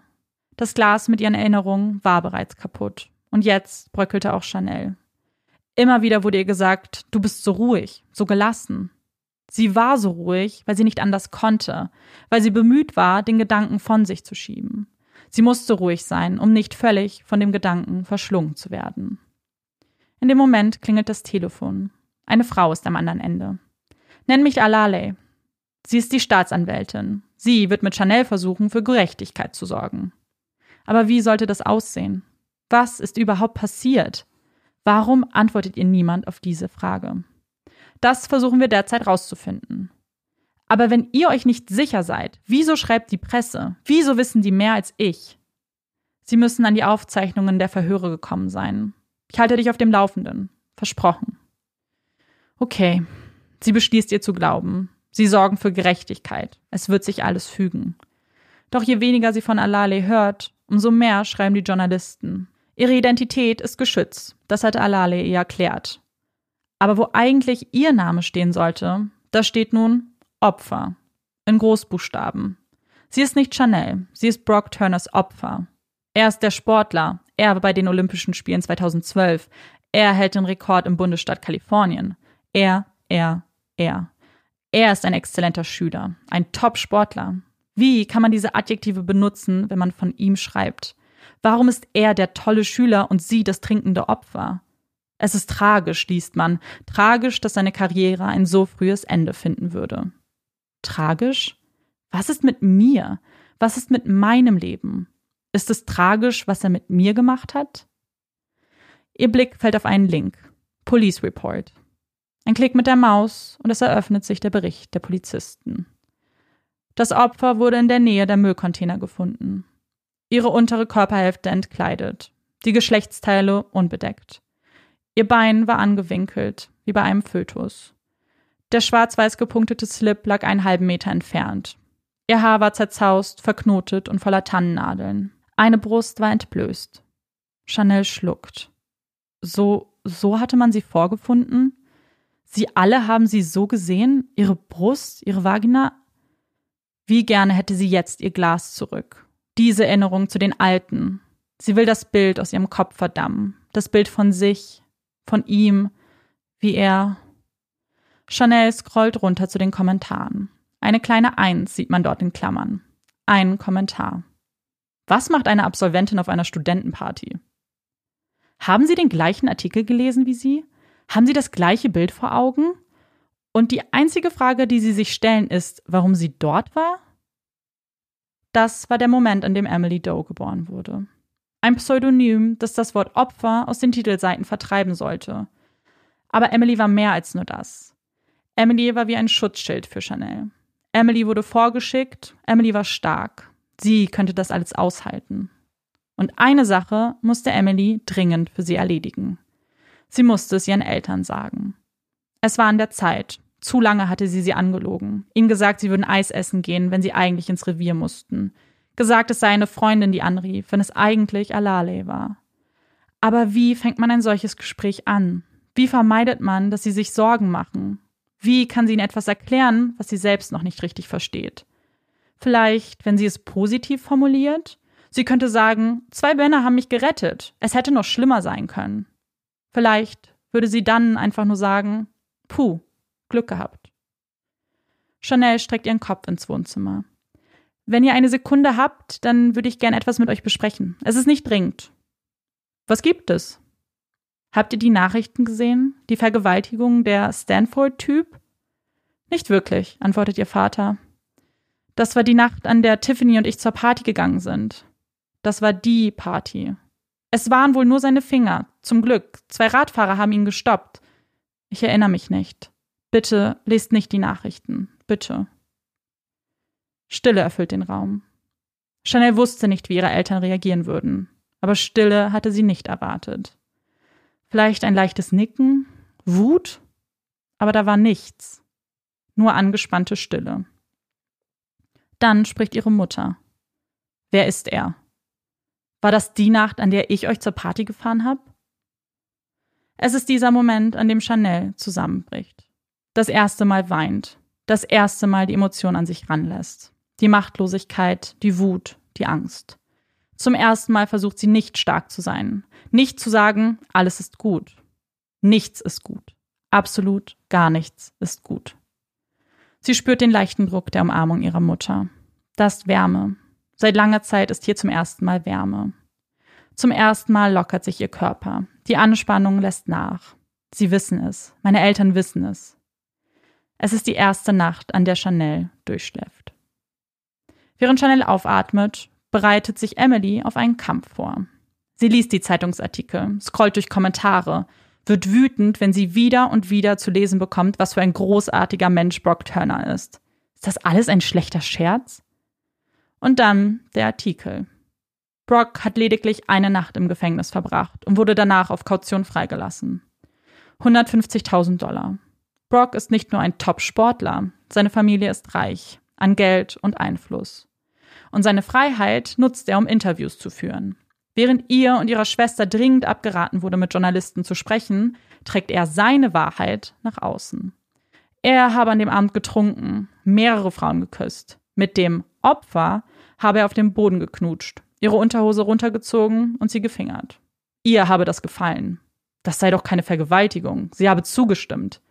Das Glas mit ihren Erinnerungen war bereits kaputt. Und jetzt bröckelte auch Chanel. Immer wieder wurde ihr gesagt, du bist so ruhig, so gelassen. Sie war so ruhig, weil sie nicht anders konnte, weil sie bemüht war, den Gedanken von sich zu schieben. Sie musste ruhig sein, um nicht völlig von dem Gedanken verschlungen zu werden. In dem Moment klingelt das Telefon. Eine Frau ist am anderen Ende. Nenn mich Alale. Sie ist die Staatsanwältin. Sie wird mit Chanel versuchen, für Gerechtigkeit zu sorgen. Aber wie sollte das aussehen? Was ist überhaupt passiert? Warum antwortet ihr niemand auf diese Frage? Das versuchen wir derzeit rauszufinden. Aber wenn ihr euch nicht sicher seid, wieso schreibt die Presse? Wieso wissen die mehr als ich? Sie müssen an die Aufzeichnungen der Verhöre gekommen sein. Ich halte dich auf dem Laufenden. Versprochen. Okay. Sie beschließt ihr zu glauben. Sie sorgen für Gerechtigkeit. Es wird sich alles fügen. Doch je weniger sie von Alale hört, umso mehr schreiben die Journalisten. Ihre Identität ist geschützt, das hat Alale ihr erklärt. Aber wo eigentlich ihr Name stehen sollte, da steht nun Opfer in Großbuchstaben. Sie ist nicht Chanel, sie ist Brock Turners Opfer. Er ist der Sportler, er bei den Olympischen Spielen 2012. Er hält den Rekord im Bundesstaat Kalifornien. Er, er, er. Er ist ein exzellenter Schüler, ein Top-Sportler. Wie kann man diese Adjektive benutzen, wenn man von ihm schreibt? Warum ist er der tolle Schüler und sie das trinkende Opfer? Es ist tragisch, liest man. Tragisch, dass seine Karriere ein so frühes Ende finden würde. Tragisch? Was ist mit mir? Was ist mit meinem Leben? Ist es tragisch, was er mit mir gemacht hat? Ihr Blick fällt auf einen Link. Police Report. Ein Klick mit der Maus und es eröffnet sich der Bericht der Polizisten. Das Opfer wurde in der Nähe der Müllcontainer gefunden ihre untere Körperhälfte entkleidet, die Geschlechtsteile unbedeckt. Ihr Bein war angewinkelt, wie bei einem Fötus. Der schwarz-weiß gepunktete Slip lag einen halben Meter entfernt. Ihr Haar war zerzaust, verknotet und voller Tannennadeln. Eine Brust war entblößt. Chanel schluckt. So, so hatte man sie vorgefunden? Sie alle haben sie so gesehen? Ihre Brust, ihre Vagina? Wie gerne hätte sie jetzt ihr Glas zurück diese Erinnerung zu den Alten. Sie will das Bild aus ihrem Kopf verdammen. Das Bild von sich, von ihm, wie er. Chanel scrollt runter zu den Kommentaren. Eine kleine Eins sieht man dort in Klammern. Ein Kommentar. Was macht eine Absolventin auf einer Studentenparty? Haben Sie den gleichen Artikel gelesen wie Sie? Haben Sie das gleiche Bild vor Augen? Und die einzige Frage, die Sie sich stellen, ist, warum sie dort war? Das war der Moment, an dem Emily Doe geboren wurde. Ein Pseudonym, das das Wort Opfer aus den Titelseiten vertreiben sollte. Aber Emily war mehr als nur das. Emily war wie ein Schutzschild für Chanel. Emily wurde vorgeschickt, Emily war stark. Sie könnte das alles aushalten. Und eine Sache musste Emily dringend für sie erledigen. Sie musste es ihren Eltern sagen. Es war an der Zeit. Zu lange hatte sie sie angelogen. Ihnen gesagt, sie würden Eis essen gehen, wenn sie eigentlich ins Revier mussten. Gesagt, es sei eine Freundin, die anrief, wenn es eigentlich Alale war. Aber wie fängt man ein solches Gespräch an? Wie vermeidet man, dass sie sich Sorgen machen? Wie kann sie ihnen etwas erklären, was sie selbst noch nicht richtig versteht? Vielleicht, wenn sie es positiv formuliert? Sie könnte sagen, zwei Männer haben mich gerettet. Es hätte noch schlimmer sein können. Vielleicht würde sie dann einfach nur sagen, puh, Glück gehabt. Chanel streckt ihren Kopf ins Wohnzimmer. Wenn ihr eine Sekunde habt, dann würde ich gern etwas mit euch besprechen. Es ist nicht dringend. Was gibt es? Habt ihr die Nachrichten gesehen? Die Vergewaltigung der Stanford-Typ? Nicht wirklich, antwortet ihr Vater. Das war die Nacht, an der Tiffany und ich zur Party gegangen sind. Das war die Party. Es waren wohl nur seine Finger. Zum Glück. Zwei Radfahrer haben ihn gestoppt. Ich erinnere mich nicht. Bitte lest nicht die Nachrichten. Bitte. Stille erfüllt den Raum. Chanel wusste nicht, wie ihre Eltern reagieren würden, aber Stille hatte sie nicht erwartet. Vielleicht ein leichtes Nicken, Wut, aber da war nichts, nur angespannte Stille. Dann spricht ihre Mutter. Wer ist er? War das die Nacht, an der ich euch zur Party gefahren habe? Es ist dieser Moment, an dem Chanel zusammenbricht. Das erste Mal weint, das erste Mal die Emotion an sich ranlässt die Machtlosigkeit, die Wut, die Angst. Zum ersten Mal versucht sie nicht stark zu sein, nicht zu sagen, alles ist gut. Nichts ist gut. Absolut gar nichts ist gut. Sie spürt den leichten Druck der Umarmung ihrer Mutter. Das ist Wärme. Seit langer Zeit ist hier zum ersten Mal Wärme. Zum ersten Mal lockert sich ihr Körper. Die Anspannung lässt nach. Sie wissen es. Meine Eltern wissen es. Es ist die erste Nacht, an der Chanel durchschläft. Während Chanel aufatmet, bereitet sich Emily auf einen Kampf vor. Sie liest die Zeitungsartikel, scrollt durch Kommentare, wird wütend, wenn sie wieder und wieder zu lesen bekommt, was für ein großartiger Mensch Brock Turner ist. Ist das alles ein schlechter Scherz? Und dann der Artikel. Brock hat lediglich eine Nacht im Gefängnis verbracht und wurde danach auf Kaution freigelassen. 150.000 Dollar. Brock ist nicht nur ein Top-Sportler, seine Familie ist reich an Geld und Einfluss und seine Freiheit nutzt er, um Interviews zu führen. Während ihr und ihrer Schwester dringend abgeraten wurde, mit Journalisten zu sprechen, trägt er seine Wahrheit nach außen. Er habe an dem Abend getrunken, mehrere Frauen geküsst. Mit dem Opfer habe er auf dem Boden geknutscht, ihre Unterhose runtergezogen und sie gefingert. Ihr habe das gefallen. Das sei doch keine Vergewaltigung. Sie habe zugestimmt.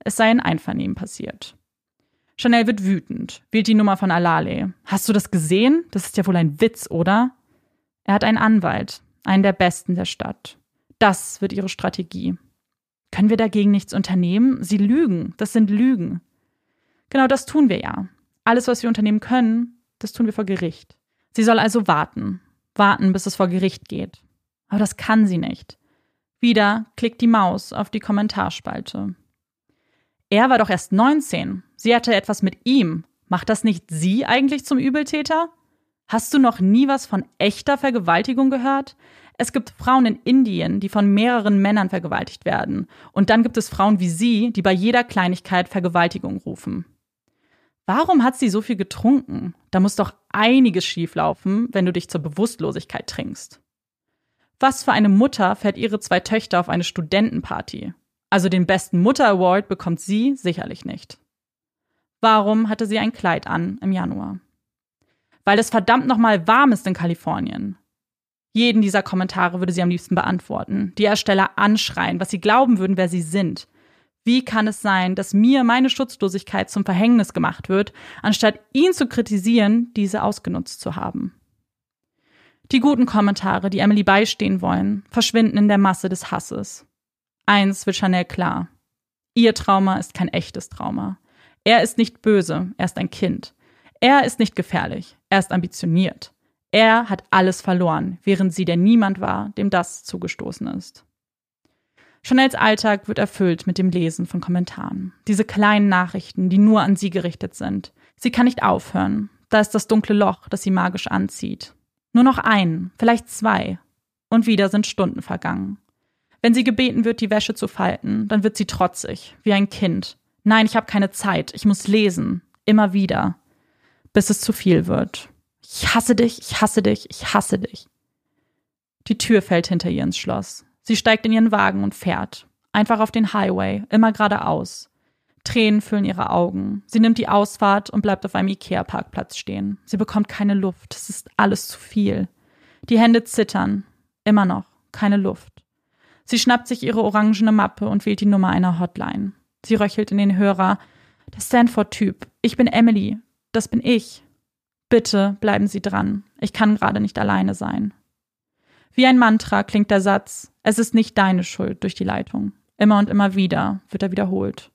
Es sei in Einvernehmen passiert. Chanel wird wütend, wählt die Nummer von Alale. Hast du das gesehen? Das ist ja wohl ein Witz, oder? Er hat einen Anwalt, einen der besten der Stadt. Das wird ihre Strategie. Können wir dagegen nichts unternehmen? Sie lügen. Das sind Lügen. Genau das tun wir ja. Alles, was wir unternehmen können, das tun wir vor Gericht. Sie soll also warten. Warten, bis es vor Gericht geht. Aber das kann sie nicht. Wieder klickt die Maus auf die Kommentarspalte. Er war doch erst 19. Sie hatte etwas mit ihm. Macht das nicht sie eigentlich zum Übeltäter? Hast du noch nie was von echter Vergewaltigung gehört? Es gibt Frauen in Indien, die von mehreren Männern vergewaltigt werden. Und dann gibt es Frauen wie sie, die bei jeder Kleinigkeit Vergewaltigung rufen. Warum hat sie so viel getrunken? Da muss doch einiges schieflaufen, wenn du dich zur Bewusstlosigkeit trinkst. Was für eine Mutter fährt ihre zwei Töchter auf eine Studentenparty? Also den besten Mutter Award bekommt sie sicherlich nicht. Warum hatte sie ein Kleid an im Januar? Weil es verdammt nochmal warm ist in Kalifornien. Jeden dieser Kommentare würde sie am liebsten beantworten, die Ersteller anschreien, was sie glauben würden, wer sie sind. Wie kann es sein, dass mir meine Schutzlosigkeit zum Verhängnis gemacht wird, anstatt ihn zu kritisieren, diese ausgenutzt zu haben? Die guten Kommentare, die Emily beistehen wollen, verschwinden in der Masse des Hasses. Eins wird Chanel klar. Ihr Trauma ist kein echtes Trauma. Er ist nicht böse, er ist ein Kind. Er ist nicht gefährlich, er ist ambitioniert. Er hat alles verloren, während sie der Niemand war, dem das zugestoßen ist. Chanels Alltag wird erfüllt mit dem Lesen von Kommentaren. Diese kleinen Nachrichten, die nur an sie gerichtet sind. Sie kann nicht aufhören. Da ist das dunkle Loch, das sie magisch anzieht. Nur noch ein, vielleicht zwei. Und wieder sind Stunden vergangen. Wenn sie gebeten wird, die Wäsche zu falten, dann wird sie trotzig, wie ein Kind. Nein, ich habe keine Zeit, ich muss lesen. Immer wieder. Bis es zu viel wird. Ich hasse dich, ich hasse dich, ich hasse dich. Die Tür fällt hinter ihr ins Schloss. Sie steigt in ihren Wagen und fährt. Einfach auf den Highway, immer geradeaus. Tränen füllen ihre Augen. Sie nimmt die Ausfahrt und bleibt auf einem Ikea-Parkplatz stehen. Sie bekommt keine Luft. Es ist alles zu viel. Die Hände zittern. Immer noch. Keine Luft. Sie schnappt sich ihre orangene Mappe und wählt die Nummer einer Hotline. Sie röchelt in den Hörer. Der Stanford-Typ. Ich bin Emily. Das bin ich. Bitte bleiben Sie dran. Ich kann gerade nicht alleine sein. Wie ein Mantra klingt der Satz, es ist nicht deine Schuld durch die Leitung. Immer und immer wieder wird er wiederholt.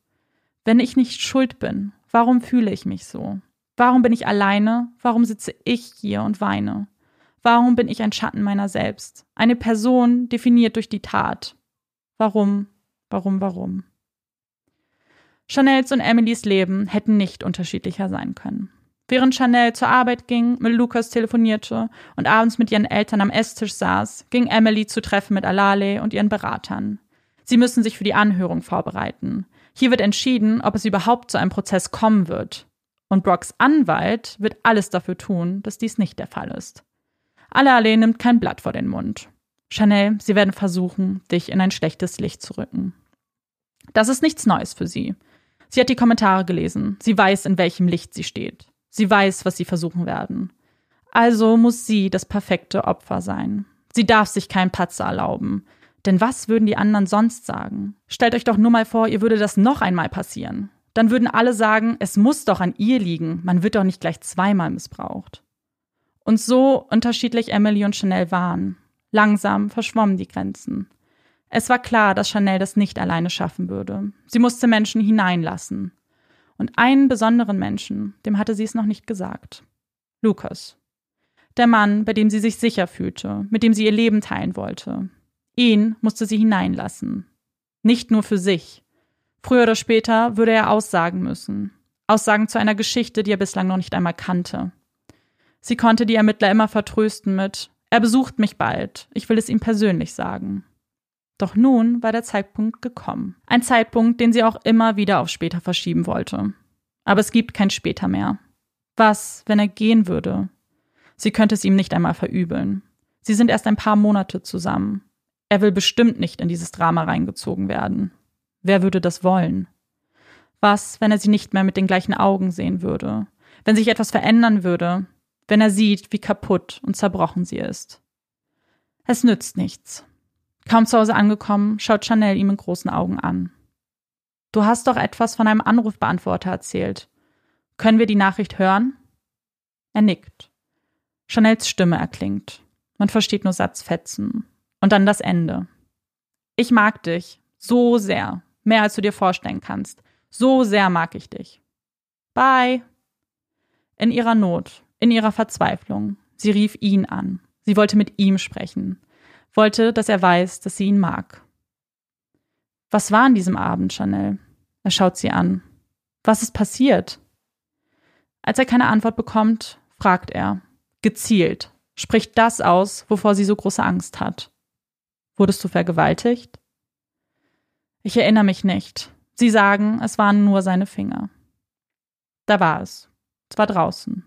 Wenn ich nicht schuld bin, warum fühle ich mich so? Warum bin ich alleine? Warum sitze ich hier und weine? Warum bin ich ein Schatten meiner selbst? Eine Person definiert durch die Tat. Warum, warum, warum? Chanels und Emilys Leben hätten nicht unterschiedlicher sein können. Während Chanel zur Arbeit ging, mit Lukas telefonierte und abends mit ihren Eltern am Esstisch saß, ging Emily zu Treffen mit Alale und ihren Beratern. Sie müssen sich für die Anhörung vorbereiten. Hier wird entschieden, ob es überhaupt zu einem Prozess kommen wird. Und Brocks Anwalt wird alles dafür tun, dass dies nicht der Fall ist. Alale nimmt kein Blatt vor den Mund. Chanel, sie werden versuchen, dich in ein schlechtes Licht zu rücken. Das ist nichts Neues für sie. Sie hat die Kommentare gelesen. Sie weiß, in welchem Licht sie steht. Sie weiß, was sie versuchen werden. Also muss sie das perfekte Opfer sein. Sie darf sich keinen Patzer erlauben. Denn was würden die anderen sonst sagen? Stellt euch doch nur mal vor, ihr würde das noch einmal passieren. Dann würden alle sagen, es muss doch an ihr liegen, man wird doch nicht gleich zweimal missbraucht. Und so unterschiedlich Emily und Chanel waren. Langsam verschwommen die Grenzen. Es war klar, dass Chanel das nicht alleine schaffen würde. Sie musste Menschen hineinlassen. Und einen besonderen Menschen, dem hatte sie es noch nicht gesagt. Lukas. Der Mann, bei dem sie sich sicher fühlte, mit dem sie ihr Leben teilen wollte. Ihn musste sie hineinlassen. Nicht nur für sich. Früher oder später würde er Aussagen müssen. Aussagen zu einer Geschichte, die er bislang noch nicht einmal kannte. Sie konnte die Ermittler immer vertrösten mit Er besucht mich bald, ich will es ihm persönlich sagen. Doch nun war der Zeitpunkt gekommen. Ein Zeitpunkt, den sie auch immer wieder auf später verschieben wollte. Aber es gibt kein später mehr. Was, wenn er gehen würde? Sie könnte es ihm nicht einmal verübeln. Sie sind erst ein paar Monate zusammen. Er will bestimmt nicht in dieses Drama reingezogen werden. Wer würde das wollen? Was, wenn er sie nicht mehr mit den gleichen Augen sehen würde? Wenn sich etwas verändern würde? Wenn er sieht, wie kaputt und zerbrochen sie ist? Es nützt nichts. Kaum zu Hause angekommen, schaut Chanel ihm mit großen Augen an. Du hast doch etwas von einem Anrufbeantworter erzählt. Können wir die Nachricht hören? Er nickt. Chanels Stimme erklingt. Man versteht nur Satzfetzen. Und dann das Ende. Ich mag dich. So sehr. Mehr als du dir vorstellen kannst. So sehr mag ich dich. Bye. In ihrer Not, in ihrer Verzweiflung. Sie rief ihn an. Sie wollte mit ihm sprechen wollte, dass er weiß, dass sie ihn mag. Was war an diesem Abend, Chanel? Er schaut sie an. Was ist passiert? Als er keine Antwort bekommt, fragt er, gezielt, spricht das aus, wovor sie so große Angst hat. Wurdest du vergewaltigt? Ich erinnere mich nicht. Sie sagen, es waren nur seine Finger. Da war es. Es war draußen.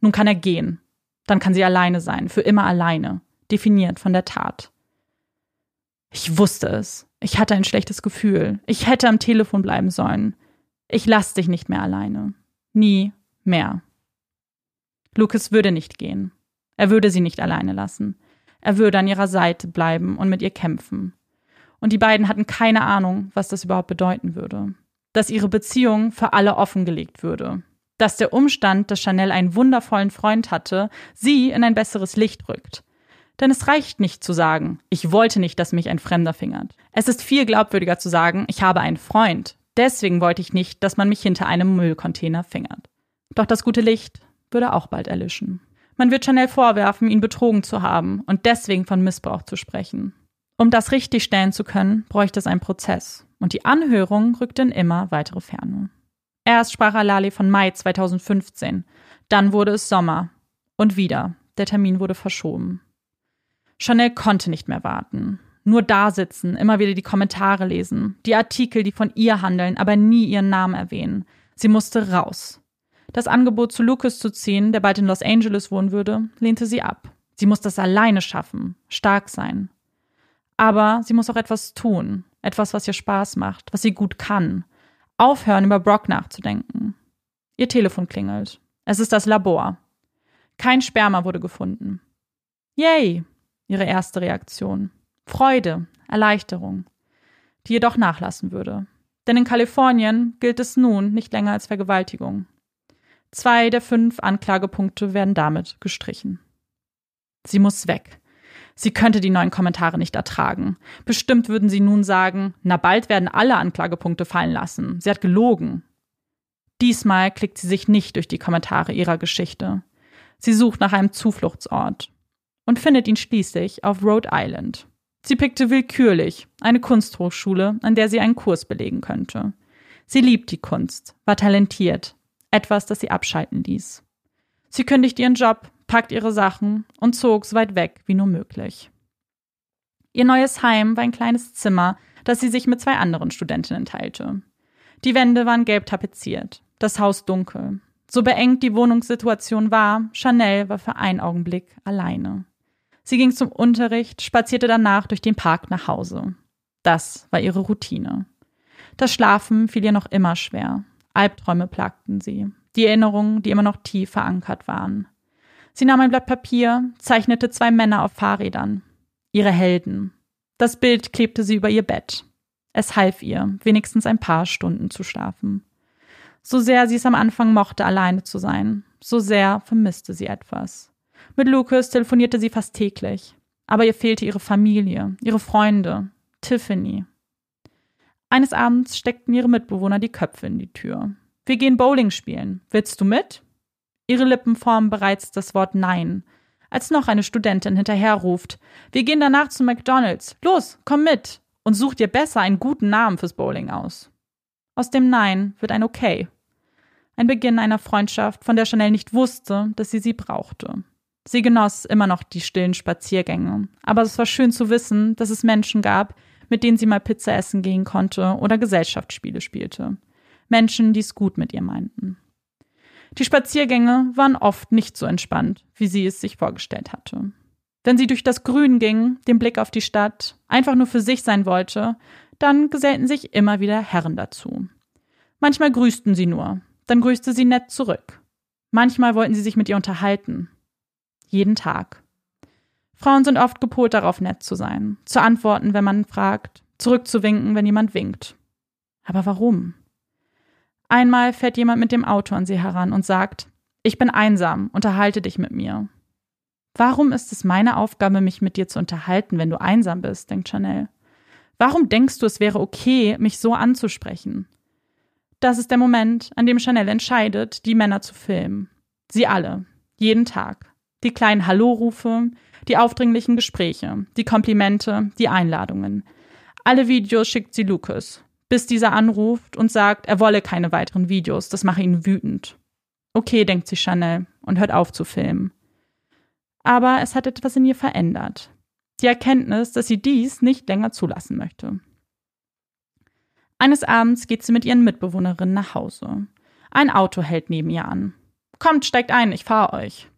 Nun kann er gehen. Dann kann sie alleine sein, für immer alleine definiert von der Tat. Ich wusste es. Ich hatte ein schlechtes Gefühl. Ich hätte am Telefon bleiben sollen. Ich lass dich nicht mehr alleine. Nie mehr. Lucas würde nicht gehen. Er würde sie nicht alleine lassen. Er würde an ihrer Seite bleiben und mit ihr kämpfen. Und die beiden hatten keine Ahnung, was das überhaupt bedeuten würde. Dass ihre Beziehung für alle offengelegt würde. Dass der Umstand, dass Chanel einen wundervollen Freund hatte, sie in ein besseres Licht rückt. Denn es reicht nicht zu sagen, ich wollte nicht, dass mich ein Fremder fingert. Es ist viel glaubwürdiger zu sagen, ich habe einen Freund. Deswegen wollte ich nicht, dass man mich hinter einem Müllcontainer fingert. Doch das gute Licht würde auch bald erlischen. Man wird Chanel vorwerfen, ihn betrogen zu haben und deswegen von Missbrauch zu sprechen. Um das richtig stellen zu können, bräuchte es einen Prozess. Und die Anhörung rückt in immer weitere Ferne. Erst sprach Alali von Mai 2015, dann wurde es Sommer. Und wieder, der Termin wurde verschoben. Chanel konnte nicht mehr warten. Nur da sitzen, immer wieder die Kommentare lesen, die Artikel, die von ihr handeln, aber nie ihren Namen erwähnen. Sie musste raus. Das Angebot zu Lucas zu ziehen, der bald in Los Angeles wohnen würde, lehnte sie ab. Sie muss das alleine schaffen, stark sein. Aber sie muss auch etwas tun, etwas, was ihr Spaß macht, was sie gut kann. Aufhören, über Brock nachzudenken. Ihr Telefon klingelt. Es ist das Labor. Kein Sperma wurde gefunden. Yay! Ihre erste Reaktion. Freude, Erleichterung, die jedoch nachlassen würde. Denn in Kalifornien gilt es nun nicht länger als Vergewaltigung. Zwei der fünf Anklagepunkte werden damit gestrichen. Sie muss weg. Sie könnte die neuen Kommentare nicht ertragen. Bestimmt würden sie nun sagen, na bald werden alle Anklagepunkte fallen lassen. Sie hat gelogen. Diesmal klickt sie sich nicht durch die Kommentare ihrer Geschichte. Sie sucht nach einem Zufluchtsort und findet ihn schließlich auf Rhode Island. Sie pickte willkürlich eine Kunsthochschule, an der sie einen Kurs belegen könnte. Sie liebt die Kunst, war talentiert, etwas, das sie abschalten ließ. Sie kündigt ihren Job, packt ihre Sachen und zog so weit weg wie nur möglich. Ihr neues Heim war ein kleines Zimmer, das sie sich mit zwei anderen Studentinnen teilte. Die Wände waren gelb tapeziert, das Haus dunkel. So beengt die Wohnungssituation war, Chanel war für einen Augenblick alleine. Sie ging zum Unterricht, spazierte danach durch den Park nach Hause. Das war ihre Routine. Das Schlafen fiel ihr noch immer schwer. Albträume plagten sie. Die Erinnerungen, die immer noch tief verankert waren. Sie nahm ein Blatt Papier, zeichnete zwei Männer auf Fahrrädern. Ihre Helden. Das Bild klebte sie über ihr Bett. Es half ihr, wenigstens ein paar Stunden zu schlafen. So sehr sie es am Anfang mochte, alleine zu sein, so sehr vermisste sie etwas. Mit Lucas telefonierte sie fast täglich. Aber ihr fehlte ihre Familie, ihre Freunde, Tiffany. Eines Abends steckten ihre Mitbewohner die Köpfe in die Tür. Wir gehen Bowling spielen. Willst du mit? Ihre Lippen formen bereits das Wort Nein, als noch eine Studentin hinterherruft. Wir gehen danach zu McDonalds. Los, komm mit und such dir besser einen guten Namen fürs Bowling aus. Aus dem Nein wird ein Okay. Ein Beginn einer Freundschaft, von der Chanel nicht wusste, dass sie sie brauchte. Sie genoss immer noch die stillen Spaziergänge, aber es war schön zu wissen, dass es Menschen gab, mit denen sie mal Pizza essen gehen konnte oder Gesellschaftsspiele spielte. Menschen, die es gut mit ihr meinten. Die Spaziergänge waren oft nicht so entspannt, wie sie es sich vorgestellt hatte. Wenn sie durch das Grün ging, den Blick auf die Stadt, einfach nur für sich sein wollte, dann gesellten sich immer wieder Herren dazu. Manchmal grüßten sie nur, dann grüßte sie nett zurück. Manchmal wollten sie sich mit ihr unterhalten, jeden Tag. Frauen sind oft gepolt darauf, nett zu sein, zu antworten, wenn man fragt, zurückzuwinken, wenn jemand winkt. Aber warum? Einmal fährt jemand mit dem Auto an sie heran und sagt, ich bin einsam, unterhalte dich mit mir. Warum ist es meine Aufgabe, mich mit dir zu unterhalten, wenn du einsam bist, denkt Chanel. Warum denkst du, es wäre okay, mich so anzusprechen? Das ist der Moment, an dem Chanel entscheidet, die Männer zu filmen. Sie alle, jeden Tag die kleinen Hallo-Rufe, die aufdringlichen Gespräche, die Komplimente, die Einladungen. Alle Videos schickt sie Lucas, bis dieser anruft und sagt, er wolle keine weiteren Videos, das mache ihn wütend. Okay, denkt sich Chanel und hört auf zu filmen. Aber es hat etwas in ihr verändert. Die Erkenntnis, dass sie dies nicht länger zulassen möchte. Eines Abends geht sie mit ihren Mitbewohnerinnen nach Hause. Ein Auto hält neben ihr an. Kommt, steigt ein, ich fahre euch.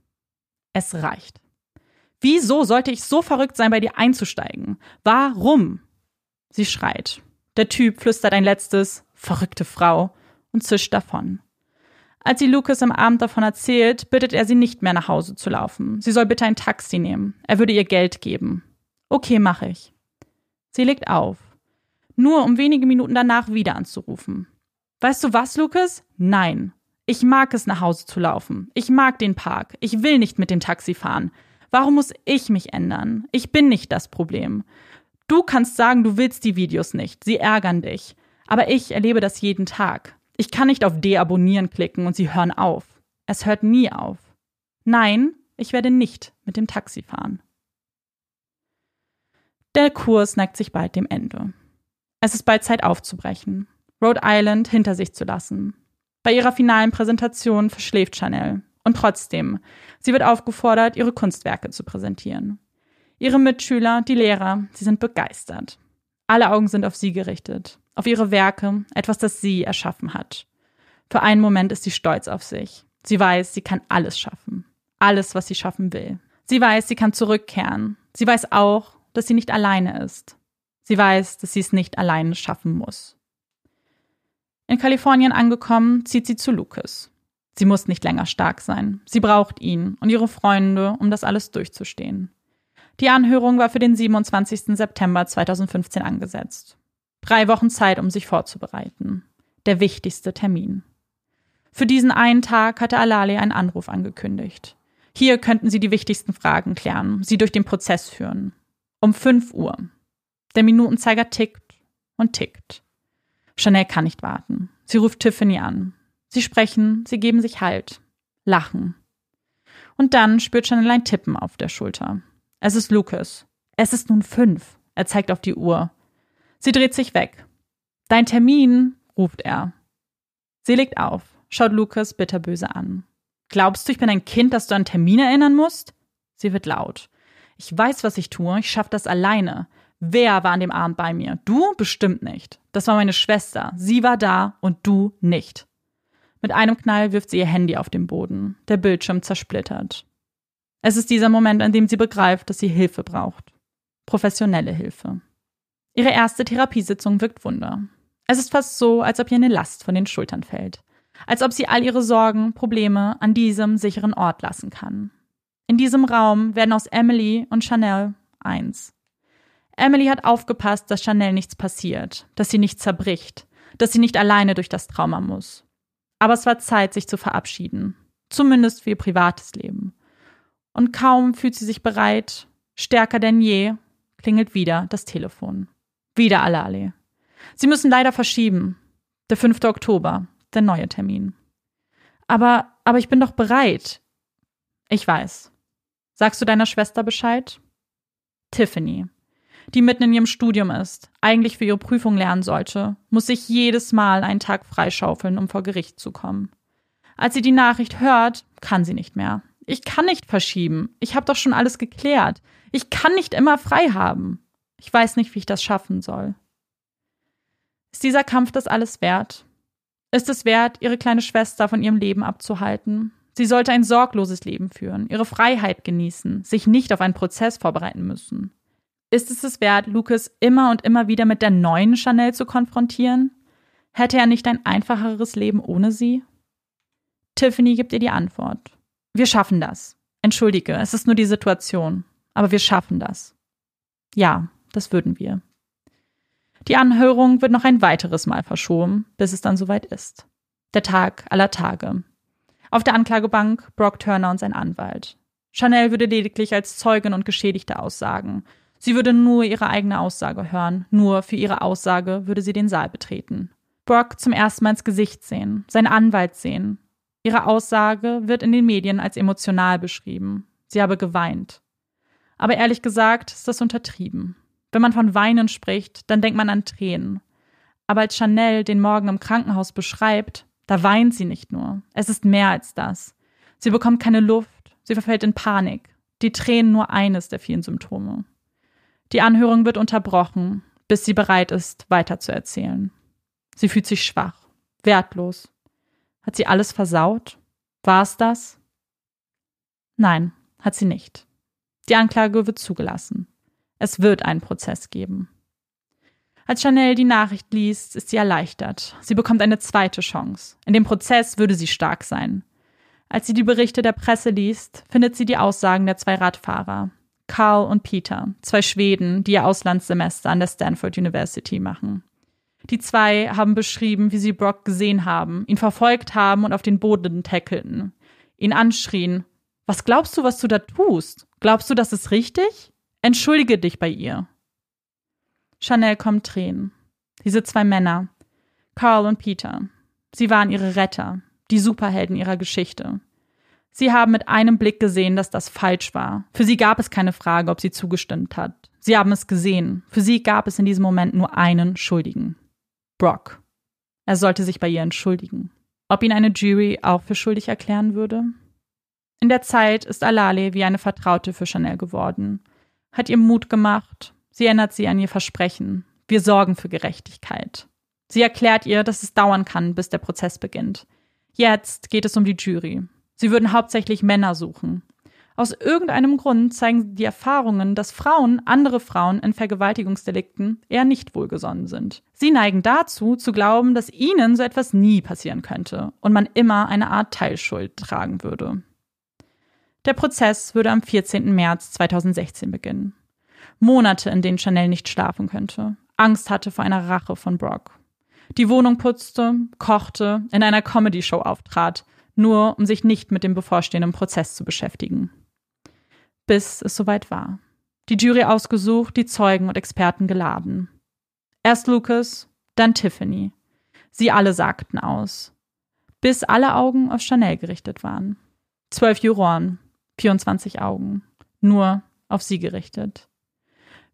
Es reicht. Wieso sollte ich so verrückt sein, bei dir einzusteigen? Warum? Sie schreit. Der Typ flüstert ein letztes verrückte Frau und zischt davon. Als sie Lucas am Abend davon erzählt, bittet er sie nicht mehr nach Hause zu laufen. Sie soll bitte ein Taxi nehmen. Er würde ihr Geld geben. Okay, mache ich. Sie legt auf. Nur um wenige Minuten danach wieder anzurufen. Weißt du was, Lucas? Nein. Ich mag es, nach Hause zu laufen. Ich mag den Park. Ich will nicht mit dem Taxi fahren. Warum muss ich mich ändern? Ich bin nicht das Problem. Du kannst sagen, du willst die Videos nicht. Sie ärgern dich. Aber ich erlebe das jeden Tag. Ich kann nicht auf Deabonnieren klicken und sie hören auf. Es hört nie auf. Nein, ich werde nicht mit dem Taxi fahren. Der Kurs neigt sich bald dem Ende. Es ist bald Zeit aufzubrechen, Rhode Island hinter sich zu lassen. Bei ihrer finalen Präsentation verschläft Chanel. Und trotzdem, sie wird aufgefordert, ihre Kunstwerke zu präsentieren. Ihre Mitschüler, die Lehrer, sie sind begeistert. Alle Augen sind auf sie gerichtet, auf ihre Werke, etwas, das sie erschaffen hat. Für einen Moment ist sie stolz auf sich. Sie weiß, sie kann alles schaffen. Alles, was sie schaffen will. Sie weiß, sie kann zurückkehren. Sie weiß auch, dass sie nicht alleine ist. Sie weiß, dass sie es nicht alleine schaffen muss. In Kalifornien angekommen, zieht sie zu Lucas. Sie muss nicht länger stark sein. Sie braucht ihn und ihre Freunde, um das alles durchzustehen. Die Anhörung war für den 27. September 2015 angesetzt. Drei Wochen Zeit, um sich vorzubereiten. Der wichtigste Termin. Für diesen einen Tag hatte Alali einen Anruf angekündigt. Hier könnten sie die wichtigsten Fragen klären, sie durch den Prozess führen. Um 5 Uhr. Der Minutenzeiger tickt und tickt. Chanel kann nicht warten. Sie ruft Tiffany an. Sie sprechen, sie geben sich Halt, lachen. Und dann spürt Chanel ein Tippen auf der Schulter. Es ist Lucas. Es ist nun fünf. Er zeigt auf die Uhr. Sie dreht sich weg. Dein Termin, ruft er. Sie legt auf, schaut Lucas bitterböse an. Glaubst du, ich bin ein Kind, das du an Termin erinnern musst? Sie wird laut. Ich weiß, was ich tue, ich schaff das alleine. Wer war an dem Abend bei mir? Du? Bestimmt nicht. Das war meine Schwester. Sie war da und du nicht. Mit einem Knall wirft sie ihr Handy auf den Boden. Der Bildschirm zersplittert. Es ist dieser Moment, an dem sie begreift, dass sie Hilfe braucht. Professionelle Hilfe. Ihre erste Therapiesitzung wirkt Wunder. Es ist fast so, als ob ihr eine Last von den Schultern fällt. Als ob sie all ihre Sorgen, Probleme an diesem sicheren Ort lassen kann. In diesem Raum werden aus Emily und Chanel eins. Emily hat aufgepasst, dass Chanel nichts passiert, dass sie nicht zerbricht, dass sie nicht alleine durch das Trauma muss. Aber es war Zeit, sich zu verabschieden. Zumindest für ihr privates Leben. Und kaum fühlt sie sich bereit, stärker denn je, klingelt wieder das Telefon. Wieder Alali. Sie müssen leider verschieben. Der 5. Oktober, der neue Termin. Aber, aber ich bin doch bereit. Ich weiß. Sagst du deiner Schwester Bescheid? Tiffany, die mitten in ihrem Studium ist, eigentlich für ihre Prüfung lernen sollte, muss sich jedes Mal einen Tag freischaufeln, um vor Gericht zu kommen. Als sie die Nachricht hört, kann sie nicht mehr. Ich kann nicht verschieben. Ich habe doch schon alles geklärt. Ich kann nicht immer frei haben. Ich weiß nicht, wie ich das schaffen soll. Ist dieser Kampf das alles wert? Ist es wert, ihre kleine Schwester von ihrem Leben abzuhalten? Sie sollte ein sorgloses Leben führen, ihre Freiheit genießen, sich nicht auf einen Prozess vorbereiten müssen. Ist es es wert, Lucas immer und immer wieder mit der neuen Chanel zu konfrontieren? Hätte er nicht ein einfacheres Leben ohne sie? Tiffany gibt ihr die Antwort. Wir schaffen das. Entschuldige, es ist nur die Situation. Aber wir schaffen das. Ja, das würden wir. Die Anhörung wird noch ein weiteres Mal verschoben, bis es dann soweit ist. Der Tag aller Tage. Auf der Anklagebank Brock Turner und sein Anwalt. Chanel würde lediglich als Zeugin und Geschädigte aussagen Sie würde nur ihre eigene Aussage hören, nur für ihre Aussage würde sie den Saal betreten. Brock zum ersten Mal ins Gesicht sehen, seinen Anwalt sehen. Ihre Aussage wird in den Medien als emotional beschrieben. Sie habe geweint. Aber ehrlich gesagt ist das untertrieben. Wenn man von Weinen spricht, dann denkt man an Tränen. Aber als Chanel den Morgen im Krankenhaus beschreibt, da weint sie nicht nur. Es ist mehr als das. Sie bekommt keine Luft, sie verfällt in Panik. Die Tränen nur eines der vielen Symptome. Die Anhörung wird unterbrochen, bis sie bereit ist, weiterzuerzählen. Sie fühlt sich schwach, wertlos. Hat sie alles versaut? War es das? Nein, hat sie nicht. Die Anklage wird zugelassen. Es wird einen Prozess geben. Als Chanel die Nachricht liest, ist sie erleichtert. Sie bekommt eine zweite Chance. In dem Prozess würde sie stark sein. Als sie die Berichte der Presse liest, findet sie die Aussagen der zwei Radfahrer. Carl und Peter, zwei Schweden, die ihr Auslandssemester an der Stanford University machen. Die zwei haben beschrieben, wie sie Brock gesehen haben, ihn verfolgt haben und auf den Boden tackelten, ihn anschrien. Was glaubst du, was du da tust? Glaubst du, das ist richtig? Entschuldige dich bei ihr. Chanel kommt Tränen. Diese zwei Männer, Carl und Peter, sie waren ihre Retter, die Superhelden ihrer Geschichte. Sie haben mit einem Blick gesehen, dass das falsch war. Für sie gab es keine Frage, ob sie zugestimmt hat. Sie haben es gesehen. Für sie gab es in diesem Moment nur einen Schuldigen. Brock. Er sollte sich bei ihr entschuldigen. ob ihn eine Jury auch für schuldig erklären würde? In der Zeit ist Alale wie eine Vertraute für Chanel geworden, hat ihr Mut gemacht, sie erinnert sie an ihr Versprechen, wir sorgen für Gerechtigkeit. Sie erklärt ihr, dass es dauern kann, bis der Prozess beginnt. Jetzt geht es um die Jury. Sie würden hauptsächlich Männer suchen. Aus irgendeinem Grund zeigen die Erfahrungen, dass Frauen andere Frauen in Vergewaltigungsdelikten eher nicht wohlgesonnen sind. Sie neigen dazu, zu glauben, dass ihnen so etwas nie passieren könnte und man immer eine Art Teilschuld tragen würde. Der Prozess würde am 14. März 2016 beginnen. Monate, in denen Chanel nicht schlafen könnte, Angst hatte vor einer Rache von Brock. Die Wohnung putzte, kochte, in einer Comedy-Show auftrat, nur um sich nicht mit dem bevorstehenden Prozess zu beschäftigen bis es soweit war. Die Jury ausgesucht, die Zeugen und Experten geladen. Erst Lucas, dann Tiffany. Sie alle sagten aus. Bis alle Augen auf Chanel gerichtet waren. Zwölf Juroren, 24 Augen. Nur auf sie gerichtet.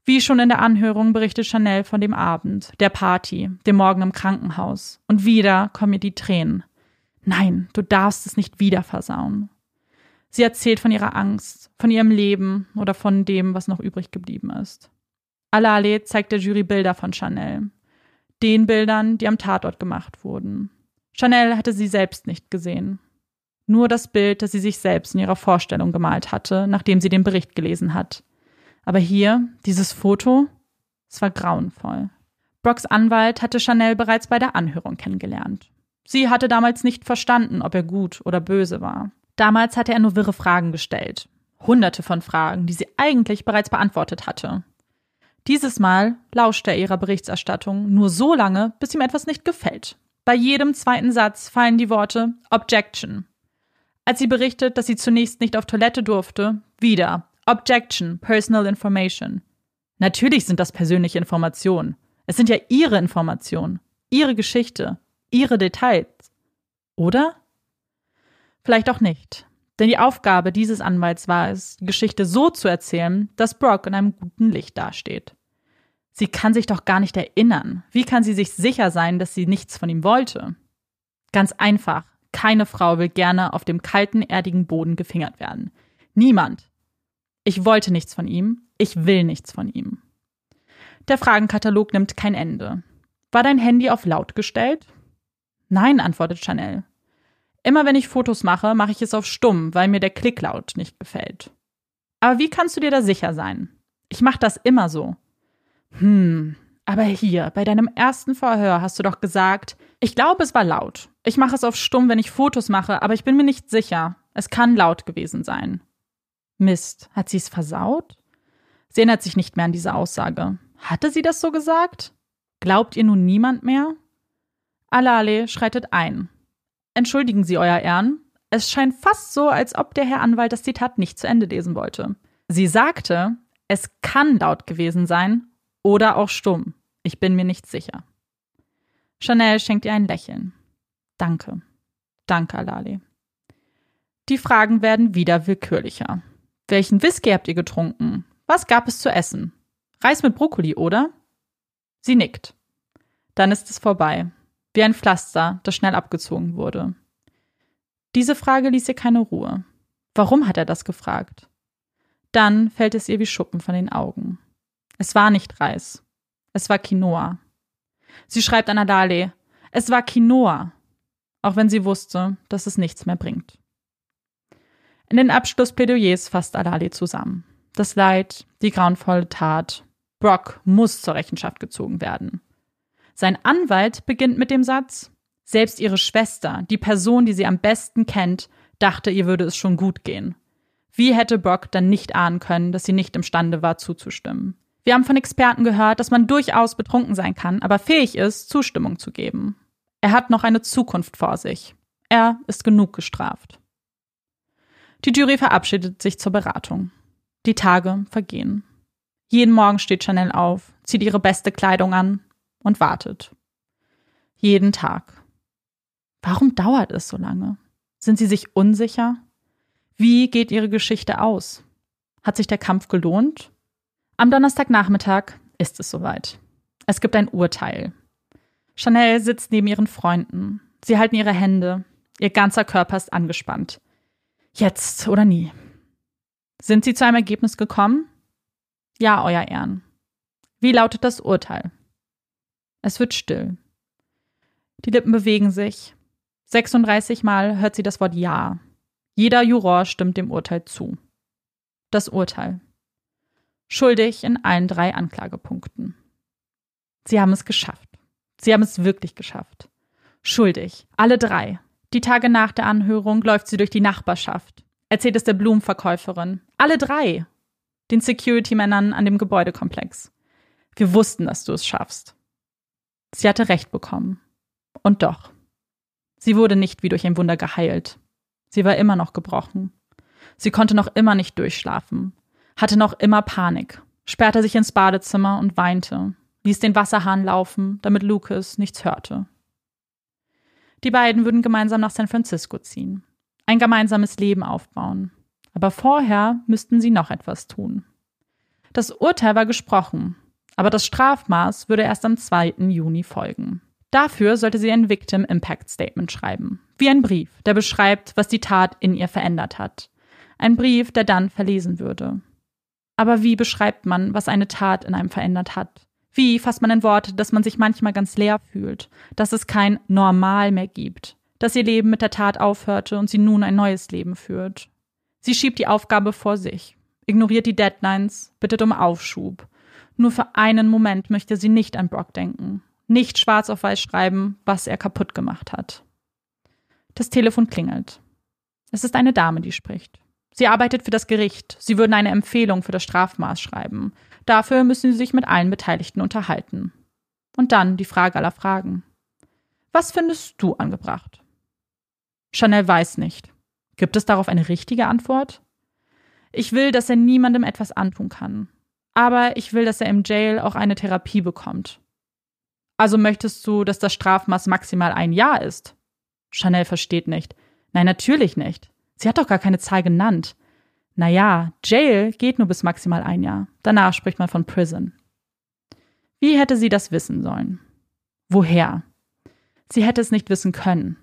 Wie schon in der Anhörung berichtet Chanel von dem Abend, der Party, dem Morgen im Krankenhaus. Und wieder kommen ihr die Tränen. Nein, du darfst es nicht wieder versauen. Sie erzählt von ihrer Angst, von ihrem Leben oder von dem, was noch übrig geblieben ist. Alale zeigt der Jury Bilder von Chanel. Den Bildern, die am Tatort gemacht wurden. Chanel hatte sie selbst nicht gesehen. Nur das Bild, das sie sich selbst in ihrer Vorstellung gemalt hatte, nachdem sie den Bericht gelesen hat. Aber hier, dieses Foto, es war grauenvoll. Brocks Anwalt hatte Chanel bereits bei der Anhörung kennengelernt. Sie hatte damals nicht verstanden, ob er gut oder böse war. Damals hatte er nur wirre Fragen gestellt. Hunderte von Fragen, die sie eigentlich bereits beantwortet hatte. Dieses Mal lauschte er ihrer Berichterstattung nur so lange, bis ihm etwas nicht gefällt. Bei jedem zweiten Satz fallen die Worte Objection. Als sie berichtet, dass sie zunächst nicht auf Toilette durfte, wieder Objection, Personal Information. Natürlich sind das persönliche Informationen. Es sind ja ihre Informationen, ihre Geschichte, ihre Details. Oder? Vielleicht auch nicht. Denn die Aufgabe dieses Anwalts war es, die Geschichte so zu erzählen, dass Brock in einem guten Licht dasteht. Sie kann sich doch gar nicht erinnern. Wie kann sie sich sicher sein, dass sie nichts von ihm wollte? Ganz einfach. Keine Frau will gerne auf dem kalten, erdigen Boden gefingert werden. Niemand. Ich wollte nichts von ihm. Ich will nichts von ihm. Der Fragenkatalog nimmt kein Ende. War dein Handy auf laut gestellt? Nein, antwortet Chanel. Immer wenn ich Fotos mache, mache ich es auf stumm, weil mir der Klicklaut nicht gefällt. Aber wie kannst du dir da sicher sein? Ich mache das immer so. Hm, aber hier, bei deinem ersten Verhör hast du doch gesagt, ich glaube, es war laut. Ich mache es auf stumm, wenn ich Fotos mache, aber ich bin mir nicht sicher. Es kann laut gewesen sein. Mist, hat sie es versaut? Sie erinnert sich nicht mehr an diese Aussage. Hatte sie das so gesagt? Glaubt ihr nun niemand mehr? Alale schreitet ein. Entschuldigen Sie, Euer Ehren. Es scheint fast so, als ob der Herr Anwalt das Zitat nicht zu Ende lesen wollte. Sie sagte, es kann laut gewesen sein oder auch stumm. Ich bin mir nicht sicher. Chanel schenkt ihr ein Lächeln. Danke. Danke, Alali. Die Fragen werden wieder willkürlicher. Welchen Whisky habt ihr getrunken? Was gab es zu essen? Reis mit Brokkoli, oder? Sie nickt. Dann ist es vorbei wie ein Pflaster, das schnell abgezogen wurde. Diese Frage ließ ihr keine Ruhe. Warum hat er das gefragt? Dann fällt es ihr wie Schuppen von den Augen. Es war nicht Reis. Es war Quinoa. Sie schreibt an Adale, es war Quinoa, auch wenn sie wusste, dass es nichts mehr bringt. In den Abschlussplädoyers fasst Adali zusammen. Das Leid, die grauenvolle Tat. Brock muss zur Rechenschaft gezogen werden. Sein Anwalt beginnt mit dem Satz, selbst ihre Schwester, die Person, die sie am besten kennt, dachte, ihr würde es schon gut gehen. Wie hätte Brock dann nicht ahnen können, dass sie nicht imstande war, zuzustimmen? Wir haben von Experten gehört, dass man durchaus betrunken sein kann, aber fähig ist, Zustimmung zu geben. Er hat noch eine Zukunft vor sich. Er ist genug gestraft. Die Jury verabschiedet sich zur Beratung. Die Tage vergehen. Jeden Morgen steht Chanel auf, zieht ihre beste Kleidung an und wartet. Jeden Tag. Warum dauert es so lange? Sind Sie sich unsicher? Wie geht Ihre Geschichte aus? Hat sich der Kampf gelohnt? Am Donnerstagnachmittag ist es soweit. Es gibt ein Urteil. Chanel sitzt neben ihren Freunden. Sie halten ihre Hände. Ihr ganzer Körper ist angespannt. Jetzt oder nie. Sind Sie zu einem Ergebnis gekommen? Ja, Euer Ehren. Wie lautet das Urteil? Es wird still. Die Lippen bewegen sich. 36 Mal hört sie das Wort Ja. Jeder Juror stimmt dem Urteil zu. Das Urteil. Schuldig in allen drei Anklagepunkten. Sie haben es geschafft. Sie haben es wirklich geschafft. Schuldig. Alle drei. Die Tage nach der Anhörung läuft sie durch die Nachbarschaft. Erzählt es der Blumenverkäuferin. Alle drei. Den Security-Männern an dem Gebäudekomplex. Wir wussten, dass du es schaffst. Sie hatte recht bekommen. Und doch. Sie wurde nicht wie durch ein Wunder geheilt. Sie war immer noch gebrochen. Sie konnte noch immer nicht durchschlafen, hatte noch immer Panik, sperrte sich ins Badezimmer und weinte, ließ den Wasserhahn laufen, damit Lucas nichts hörte. Die beiden würden gemeinsam nach San Francisco ziehen, ein gemeinsames Leben aufbauen. Aber vorher müssten sie noch etwas tun. Das Urteil war gesprochen, aber das Strafmaß würde erst am 2. Juni folgen. Dafür sollte sie ein Victim Impact Statement schreiben, wie ein Brief, der beschreibt, was die Tat in ihr verändert hat. Ein Brief, der dann verlesen würde. Aber wie beschreibt man, was eine Tat in einem verändert hat? Wie fasst man in Worte, dass man sich manchmal ganz leer fühlt, dass es kein Normal mehr gibt, dass ihr Leben mit der Tat aufhörte und sie nun ein neues Leben führt? Sie schiebt die Aufgabe vor sich, ignoriert die Deadlines, bittet um Aufschub. Nur für einen Moment möchte sie nicht an Brock denken, nicht schwarz auf weiß schreiben, was er kaputt gemacht hat. Das Telefon klingelt. Es ist eine Dame, die spricht. Sie arbeitet für das Gericht. Sie würden eine Empfehlung für das Strafmaß schreiben. Dafür müssen Sie sich mit allen Beteiligten unterhalten. Und dann die Frage aller Fragen. Was findest du angebracht? Chanel weiß nicht. Gibt es darauf eine richtige Antwort? Ich will, dass er niemandem etwas antun kann. Aber ich will, dass er im Jail auch eine Therapie bekommt. Also möchtest du, dass das Strafmaß maximal ein Jahr ist? Chanel versteht nicht. Nein, natürlich nicht. Sie hat doch gar keine Zahl genannt. Naja, Jail geht nur bis maximal ein Jahr. Danach spricht man von Prison. Wie hätte sie das wissen sollen? Woher? Sie hätte es nicht wissen können.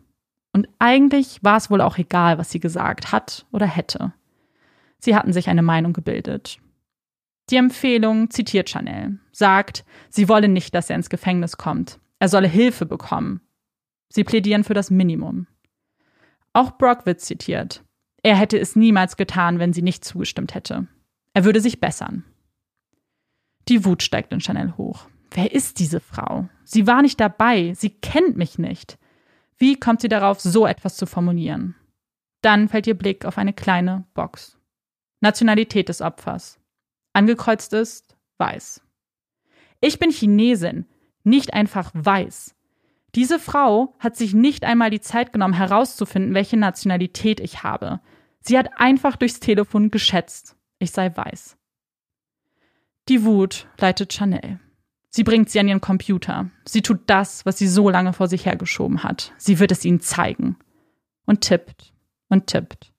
Und eigentlich war es wohl auch egal, was sie gesagt hat oder hätte. Sie hatten sich eine Meinung gebildet. Die Empfehlung zitiert Chanel, sagt, sie wolle nicht, dass er ins Gefängnis kommt. Er solle Hilfe bekommen. Sie plädieren für das Minimum. Auch Brock wird zitiert. Er hätte es niemals getan, wenn sie nicht zugestimmt hätte. Er würde sich bessern. Die Wut steigt in Chanel hoch. Wer ist diese Frau? Sie war nicht dabei, sie kennt mich nicht. Wie kommt sie darauf, so etwas zu formulieren? Dann fällt ihr Blick auf eine kleine Box. Nationalität des Opfers. Angekreuzt ist weiß. Ich bin Chinesin, nicht einfach weiß. Diese Frau hat sich nicht einmal die Zeit genommen, herauszufinden, welche Nationalität ich habe. Sie hat einfach durchs Telefon geschätzt, ich sei weiß. Die Wut leitet Chanel. Sie bringt sie an ihren Computer. Sie tut das, was sie so lange vor sich hergeschoben hat. Sie wird es ihnen zeigen. Und tippt und tippt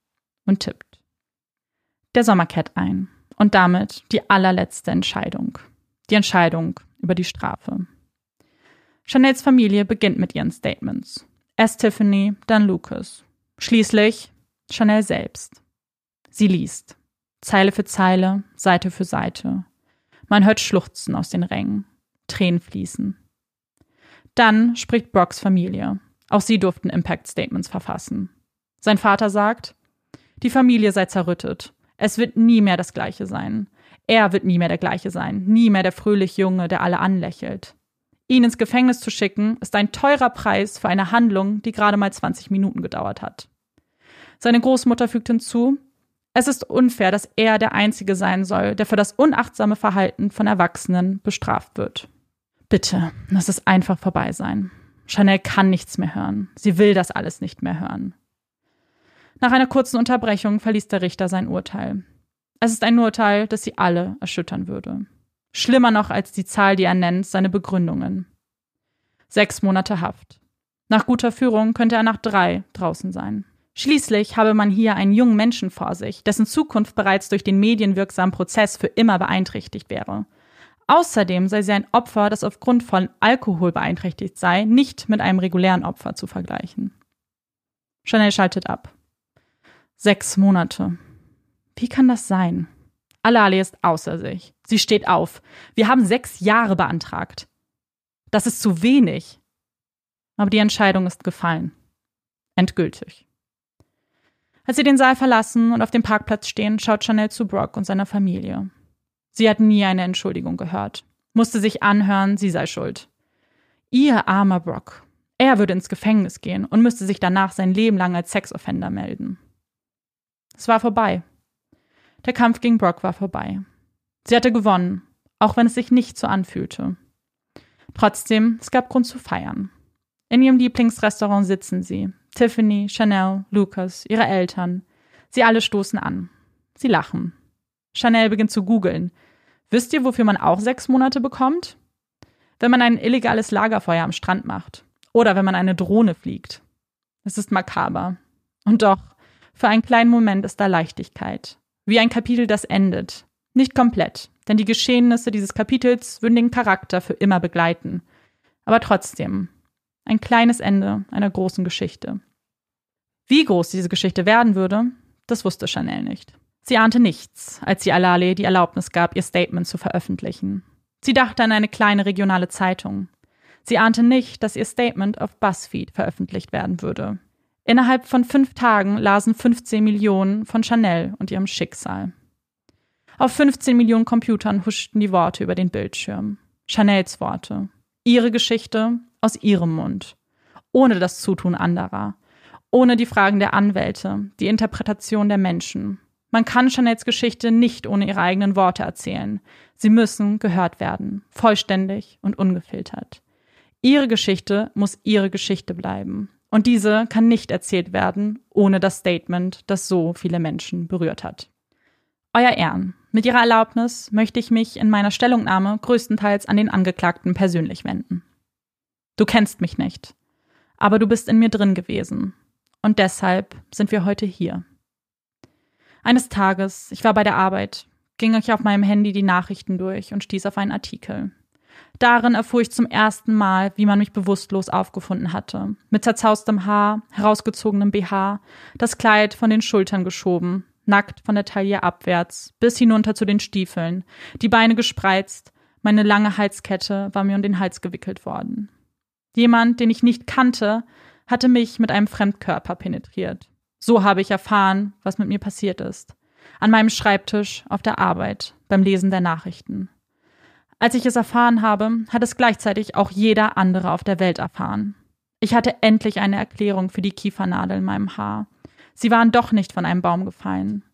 und tippt. Der Sommer kehrt ein. Und damit die allerletzte Entscheidung. Die Entscheidung über die Strafe. Chanels Familie beginnt mit ihren Statements. Erst Tiffany, dann Lucas. Schließlich Chanel selbst. Sie liest. Zeile für Zeile, Seite für Seite. Man hört Schluchzen aus den Rängen. Tränen fließen. Dann spricht Brocks Familie. Auch sie durften Impact Statements verfassen. Sein Vater sagt, die Familie sei zerrüttet. Es wird nie mehr das Gleiche sein. Er wird nie mehr der Gleiche sein. Nie mehr der fröhliche Junge, der alle anlächelt. Ihn ins Gefängnis zu schicken, ist ein teurer Preis für eine Handlung, die gerade mal 20 Minuten gedauert hat. Seine Großmutter fügt hinzu, es ist unfair, dass er der Einzige sein soll, der für das unachtsame Verhalten von Erwachsenen bestraft wird. Bitte, lass es einfach vorbei sein. Chanel kann nichts mehr hören. Sie will das alles nicht mehr hören. Nach einer kurzen Unterbrechung verließ der Richter sein Urteil. Es ist ein Urteil, das sie alle erschüttern würde. Schlimmer noch als die Zahl, die er nennt, seine Begründungen. Sechs Monate Haft. Nach guter Führung könnte er nach drei draußen sein. Schließlich habe man hier einen jungen Menschen vor sich, dessen Zukunft bereits durch den medienwirksamen Prozess für immer beeinträchtigt wäre. Außerdem sei sie ein Opfer, das aufgrund von Alkohol beeinträchtigt sei, nicht mit einem regulären Opfer zu vergleichen. Chanel schaltet ab. Sechs Monate. Wie kann das sein? Alali ist außer sich. Sie steht auf. Wir haben sechs Jahre beantragt. Das ist zu wenig. Aber die Entscheidung ist gefallen. Endgültig. Als sie den Saal verlassen und auf dem Parkplatz stehen, schaut Chanel zu Brock und seiner Familie. Sie hat nie eine Entschuldigung gehört, musste sich anhören, sie sei schuld. Ihr armer Brock. Er würde ins Gefängnis gehen und müsste sich danach sein Leben lang als Sexoffender melden. Es war vorbei. Der Kampf gegen Brock war vorbei. Sie hatte gewonnen, auch wenn es sich nicht so anfühlte. Trotzdem, es gab Grund zu feiern. In ihrem Lieblingsrestaurant sitzen sie. Tiffany, Chanel, Lucas, ihre Eltern. Sie alle stoßen an. Sie lachen. Chanel beginnt zu googeln. Wisst ihr, wofür man auch sechs Monate bekommt? Wenn man ein illegales Lagerfeuer am Strand macht. Oder wenn man eine Drohne fliegt. Es ist makaber. Und doch, für einen kleinen Moment ist da Leichtigkeit. Wie ein Kapitel, das endet. Nicht komplett, denn die Geschehnisse dieses Kapitels würden den Charakter für immer begleiten. Aber trotzdem, ein kleines Ende einer großen Geschichte. Wie groß diese Geschichte werden würde, das wusste Chanel nicht. Sie ahnte nichts, als sie Alale die Erlaubnis gab, ihr Statement zu veröffentlichen. Sie dachte an eine kleine regionale Zeitung. Sie ahnte nicht, dass ihr Statement auf BuzzFeed veröffentlicht werden würde. Innerhalb von fünf Tagen lasen 15 Millionen von Chanel und ihrem Schicksal. Auf 15 Millionen Computern huschten die Worte über den Bildschirm. Chanels Worte. Ihre Geschichte aus ihrem Mund. Ohne das Zutun anderer. Ohne die Fragen der Anwälte, die Interpretation der Menschen. Man kann Chanels Geschichte nicht ohne ihre eigenen Worte erzählen. Sie müssen gehört werden, vollständig und ungefiltert. Ihre Geschichte muss ihre Geschichte bleiben. Und diese kann nicht erzählt werden ohne das Statement, das so viele Menschen berührt hat. Euer Ehren, mit Ihrer Erlaubnis möchte ich mich in meiner Stellungnahme größtenteils an den Angeklagten persönlich wenden. Du kennst mich nicht, aber du bist in mir drin gewesen. Und deshalb sind wir heute hier. Eines Tages, ich war bei der Arbeit, ging ich auf meinem Handy die Nachrichten durch und stieß auf einen Artikel. Darin erfuhr ich zum ersten Mal, wie man mich bewusstlos aufgefunden hatte. Mit zerzaustem Haar, herausgezogenem BH, das Kleid von den Schultern geschoben, nackt von der Taille abwärts, bis hinunter zu den Stiefeln, die Beine gespreizt, meine lange Halskette war mir um den Hals gewickelt worden. Jemand, den ich nicht kannte, hatte mich mit einem Fremdkörper penetriert. So habe ich erfahren, was mit mir passiert ist. An meinem Schreibtisch, auf der Arbeit, beim Lesen der Nachrichten. Als ich es erfahren habe, hat es gleichzeitig auch jeder andere auf der Welt erfahren. Ich hatte endlich eine Erklärung für die Kiefernadel in meinem Haar. Sie waren doch nicht von einem Baum gefallen.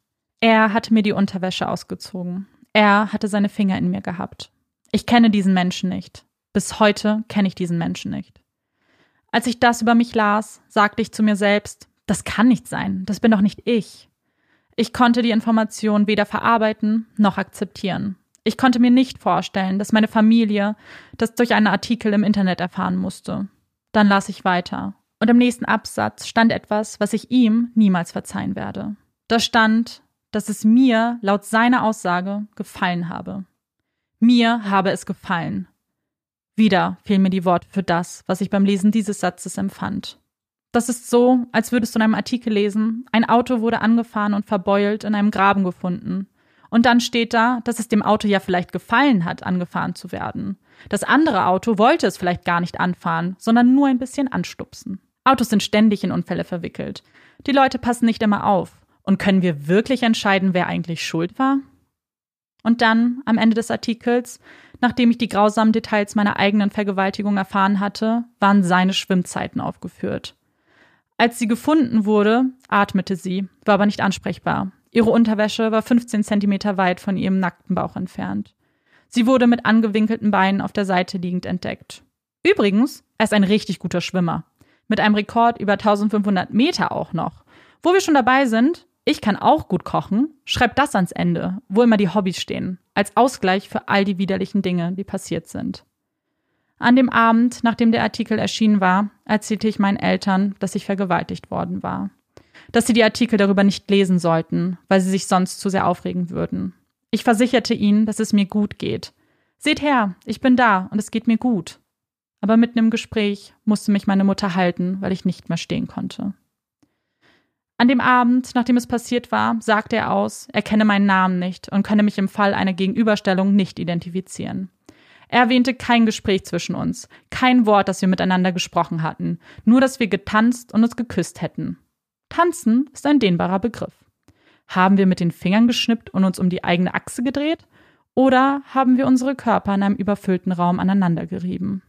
Er hatte mir die Unterwäsche ausgezogen. Er hatte seine Finger in mir gehabt. Ich kenne diesen Menschen nicht. Bis heute kenne ich diesen Menschen nicht. Als ich das über mich las, sagte ich zu mir selbst, das kann nicht sein, das bin doch nicht ich. Ich konnte die Information weder verarbeiten noch akzeptieren. Ich konnte mir nicht vorstellen, dass meine Familie das durch einen Artikel im Internet erfahren musste. Dann las ich weiter. Und im nächsten Absatz stand etwas, was ich ihm niemals verzeihen werde. Da stand, dass es mir, laut seiner Aussage, gefallen habe. Mir habe es gefallen. Wieder fehlen mir die Worte für das, was ich beim Lesen dieses Satzes empfand. Das ist so, als würdest du in einem Artikel lesen, ein Auto wurde angefahren und verbeult in einem Graben gefunden. Und dann steht da, dass es dem Auto ja vielleicht gefallen hat, angefahren zu werden. Das andere Auto wollte es vielleicht gar nicht anfahren, sondern nur ein bisschen anstupsen. Autos sind ständig in Unfälle verwickelt. Die Leute passen nicht immer auf. Und können wir wirklich entscheiden, wer eigentlich schuld war? Und dann, am Ende des Artikels, nachdem ich die grausamen Details meiner eigenen Vergewaltigung erfahren hatte, waren seine Schwimmzeiten aufgeführt. Als sie gefunden wurde, atmete sie, war aber nicht ansprechbar. Ihre Unterwäsche war 15 Zentimeter weit von ihrem nackten Bauch entfernt. Sie wurde mit angewinkelten Beinen auf der Seite liegend entdeckt. Übrigens, er ist ein richtig guter Schwimmer. Mit einem Rekord über 1500 Meter auch noch. Wo wir schon dabei sind, ich kann auch gut kochen, schreibt das ans Ende, wo immer die Hobbys stehen, als Ausgleich für all die widerlichen Dinge, die passiert sind. An dem Abend, nachdem der Artikel erschienen war, erzählte ich meinen Eltern, dass ich vergewaltigt worden war dass sie die Artikel darüber nicht lesen sollten, weil sie sich sonst zu sehr aufregen würden. Ich versicherte ihnen, dass es mir gut geht, Seht her, ich bin da und es geht mir gut. Aber mitten im Gespräch musste mich meine Mutter halten, weil ich nicht mehr stehen konnte. An dem Abend, nachdem es passiert war, sagte er aus, er kenne meinen Namen nicht und könne mich im Fall einer Gegenüberstellung nicht identifizieren. Er erwähnte kein Gespräch zwischen uns, kein Wort, das wir miteinander gesprochen hatten, nur dass wir getanzt und uns geküsst hätten. Tanzen ist ein dehnbarer Begriff. Haben wir mit den Fingern geschnippt und uns um die eigene Achse gedreht? Oder haben wir unsere Körper in einem überfüllten Raum aneinandergerieben?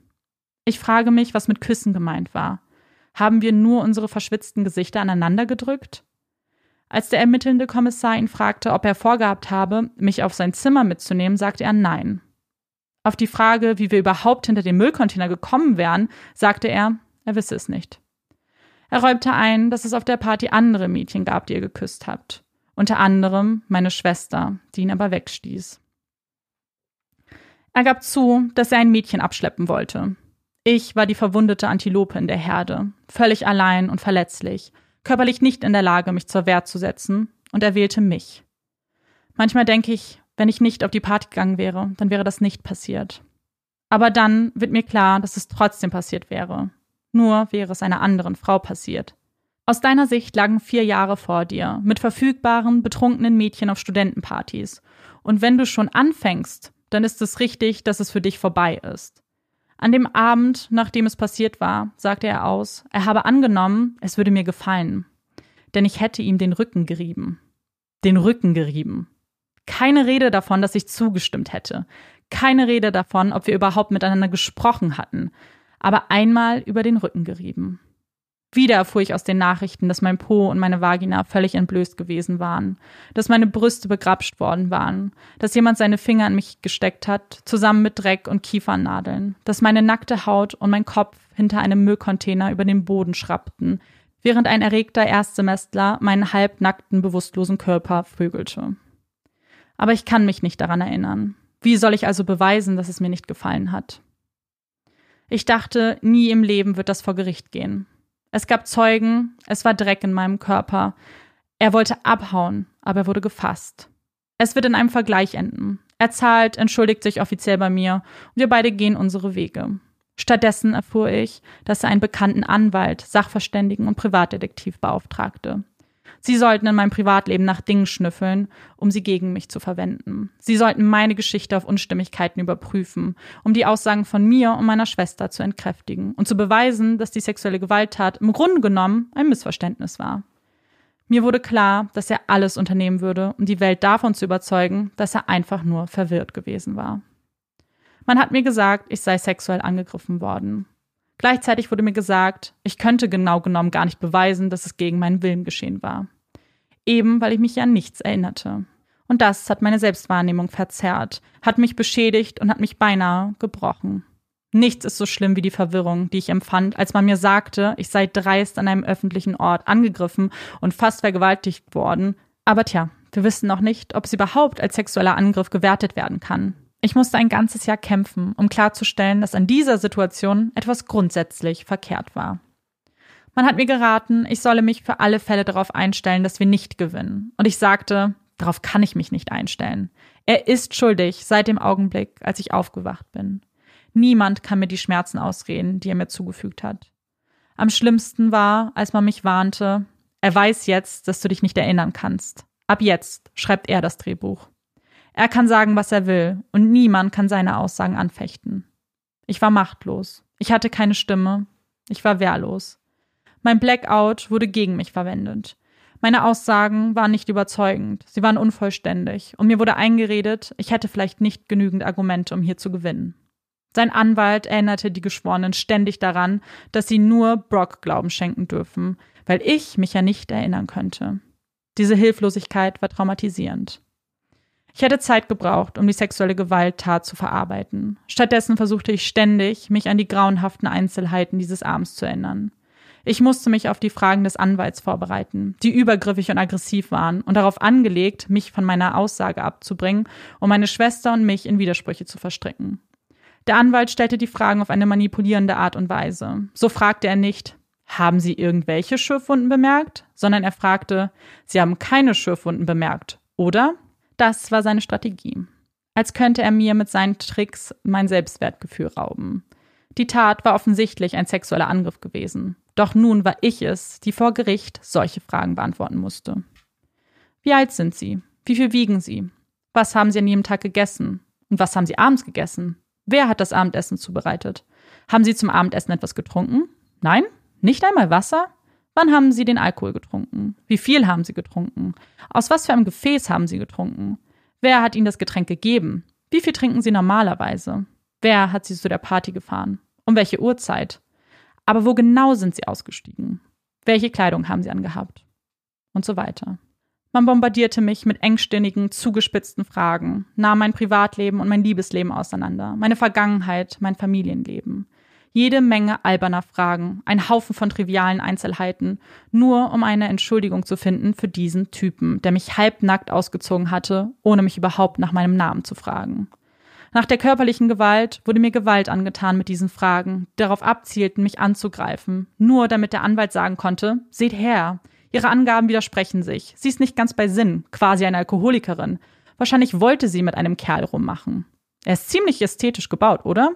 Ich frage mich, was mit Küssen gemeint war. Haben wir nur unsere verschwitzten Gesichter aneinander gedrückt? Als der ermittelnde Kommissar ihn fragte, ob er vorgehabt habe, mich auf sein Zimmer mitzunehmen, sagte er nein. Auf die Frage, wie wir überhaupt hinter den Müllcontainer gekommen wären, sagte er, er wisse es nicht. Er räumte ein, dass es auf der Party andere Mädchen gab, die ihr geküsst habt. Unter anderem meine Schwester, die ihn aber wegstieß. Er gab zu, dass er ein Mädchen abschleppen wollte. Ich war die verwundete Antilope in der Herde, völlig allein und verletzlich, körperlich nicht in der Lage, mich zur Wehr zu setzen, und er wählte mich. Manchmal denke ich, wenn ich nicht auf die Party gegangen wäre, dann wäre das nicht passiert. Aber dann wird mir klar, dass es trotzdem passiert wäre. Nur wäre es einer anderen Frau passiert. Aus deiner Sicht lagen vier Jahre vor dir, mit verfügbaren, betrunkenen Mädchen auf Studentenpartys. Und wenn du schon anfängst, dann ist es richtig, dass es für dich vorbei ist. An dem Abend, nachdem es passiert war, sagte er aus, er habe angenommen, es würde mir gefallen. Denn ich hätte ihm den Rücken gerieben. Den Rücken gerieben. Keine Rede davon, dass ich zugestimmt hätte. Keine Rede davon, ob wir überhaupt miteinander gesprochen hatten. Aber einmal über den Rücken gerieben. Wieder erfuhr ich aus den Nachrichten, dass mein Po und meine Vagina völlig entblößt gewesen waren, dass meine Brüste begrapscht worden waren, dass jemand seine Finger in mich gesteckt hat, zusammen mit Dreck und Kiefernadeln, dass meine nackte Haut und mein Kopf hinter einem Müllcontainer über den Boden schrappten, während ein erregter Erstsemestler meinen halbnackten, bewusstlosen Körper vögelte. Aber ich kann mich nicht daran erinnern. Wie soll ich also beweisen, dass es mir nicht gefallen hat? Ich dachte, nie im Leben wird das vor Gericht gehen. Es gab Zeugen, es war Dreck in meinem Körper. Er wollte abhauen, aber er wurde gefasst. Es wird in einem Vergleich enden. Er zahlt, entschuldigt sich offiziell bei mir und wir beide gehen unsere Wege. Stattdessen erfuhr ich, dass er einen bekannten Anwalt, Sachverständigen und Privatdetektiv beauftragte. Sie sollten in meinem Privatleben nach Dingen schnüffeln, um sie gegen mich zu verwenden. Sie sollten meine Geschichte auf Unstimmigkeiten überprüfen, um die Aussagen von mir und meiner Schwester zu entkräftigen und zu beweisen, dass die sexuelle Gewalttat im Grunde genommen ein Missverständnis war. Mir wurde klar, dass er alles unternehmen würde, um die Welt davon zu überzeugen, dass er einfach nur verwirrt gewesen war. Man hat mir gesagt, ich sei sexuell angegriffen worden. Gleichzeitig wurde mir gesagt, ich könnte genau genommen gar nicht beweisen, dass es gegen meinen Willen geschehen war. Eben weil ich mich an nichts erinnerte. Und das hat meine Selbstwahrnehmung verzerrt, hat mich beschädigt und hat mich beinahe gebrochen. Nichts ist so schlimm wie die Verwirrung, die ich empfand, als man mir sagte, ich sei dreist an einem öffentlichen Ort angegriffen und fast vergewaltigt worden. Aber tja, wir wissen noch nicht, ob es überhaupt als sexueller Angriff gewertet werden kann. Ich musste ein ganzes Jahr kämpfen, um klarzustellen, dass an dieser Situation etwas grundsätzlich verkehrt war. Man hat mir geraten, ich solle mich für alle Fälle darauf einstellen, dass wir nicht gewinnen. Und ich sagte, darauf kann ich mich nicht einstellen. Er ist schuldig seit dem Augenblick, als ich aufgewacht bin. Niemand kann mir die Schmerzen ausreden, die er mir zugefügt hat. Am schlimmsten war, als man mich warnte, er weiß jetzt, dass du dich nicht erinnern kannst. Ab jetzt schreibt er das Drehbuch. Er kann sagen, was er will, und niemand kann seine Aussagen anfechten. Ich war machtlos. Ich hatte keine Stimme. Ich war wehrlos. Mein Blackout wurde gegen mich verwendet. Meine Aussagen waren nicht überzeugend, sie waren unvollständig, und mir wurde eingeredet, ich hätte vielleicht nicht genügend Argumente, um hier zu gewinnen. Sein Anwalt erinnerte die Geschworenen ständig daran, dass sie nur Brock Glauben schenken dürfen, weil ich mich ja nicht erinnern könnte. Diese Hilflosigkeit war traumatisierend. Ich hätte Zeit gebraucht, um die sexuelle Gewalttat zu verarbeiten. Stattdessen versuchte ich ständig, mich an die grauenhaften Einzelheiten dieses Abends zu erinnern. Ich musste mich auf die Fragen des Anwalts vorbereiten, die übergriffig und aggressiv waren und darauf angelegt, mich von meiner Aussage abzubringen, um meine Schwester und mich in Widersprüche zu verstricken. Der Anwalt stellte die Fragen auf eine manipulierende Art und Weise. So fragte er nicht, haben Sie irgendwelche Schürfwunden bemerkt? sondern er fragte, Sie haben keine Schürfwunden bemerkt, oder? Das war seine Strategie. als könnte er mir mit seinen Tricks mein Selbstwertgefühl rauben. Die Tat war offensichtlich ein sexueller Angriff gewesen. Doch nun war ich es, die vor Gericht solche Fragen beantworten musste. Wie alt sind Sie? Wie viel wiegen Sie? Was haben Sie an jedem Tag gegessen? Und was haben Sie abends gegessen? Wer hat das Abendessen zubereitet? Haben Sie zum Abendessen etwas getrunken? Nein? Nicht einmal Wasser? Wann haben Sie den Alkohol getrunken? Wie viel haben Sie getrunken? Aus was für einem Gefäß haben Sie getrunken? Wer hat Ihnen das Getränk gegeben? Wie viel trinken Sie normalerweise? Wer hat Sie zu der Party gefahren? Um welche Uhrzeit? Aber wo genau sind Sie ausgestiegen? Welche Kleidung haben Sie angehabt? Und so weiter. Man bombardierte mich mit engstirnigen, zugespitzten Fragen, nahm mein Privatleben und mein Liebesleben auseinander, meine Vergangenheit, mein Familienleben. Jede Menge alberner Fragen, ein Haufen von trivialen Einzelheiten, nur um eine Entschuldigung zu finden für diesen Typen, der mich halbnackt ausgezogen hatte, ohne mich überhaupt nach meinem Namen zu fragen. Nach der körperlichen Gewalt wurde mir Gewalt angetan mit diesen Fragen, die darauf abzielten, mich anzugreifen, nur damit der Anwalt sagen konnte, seht her, Ihre Angaben widersprechen sich. Sie ist nicht ganz bei Sinn, quasi eine Alkoholikerin. Wahrscheinlich wollte sie mit einem Kerl rummachen. Er ist ziemlich ästhetisch gebaut, oder?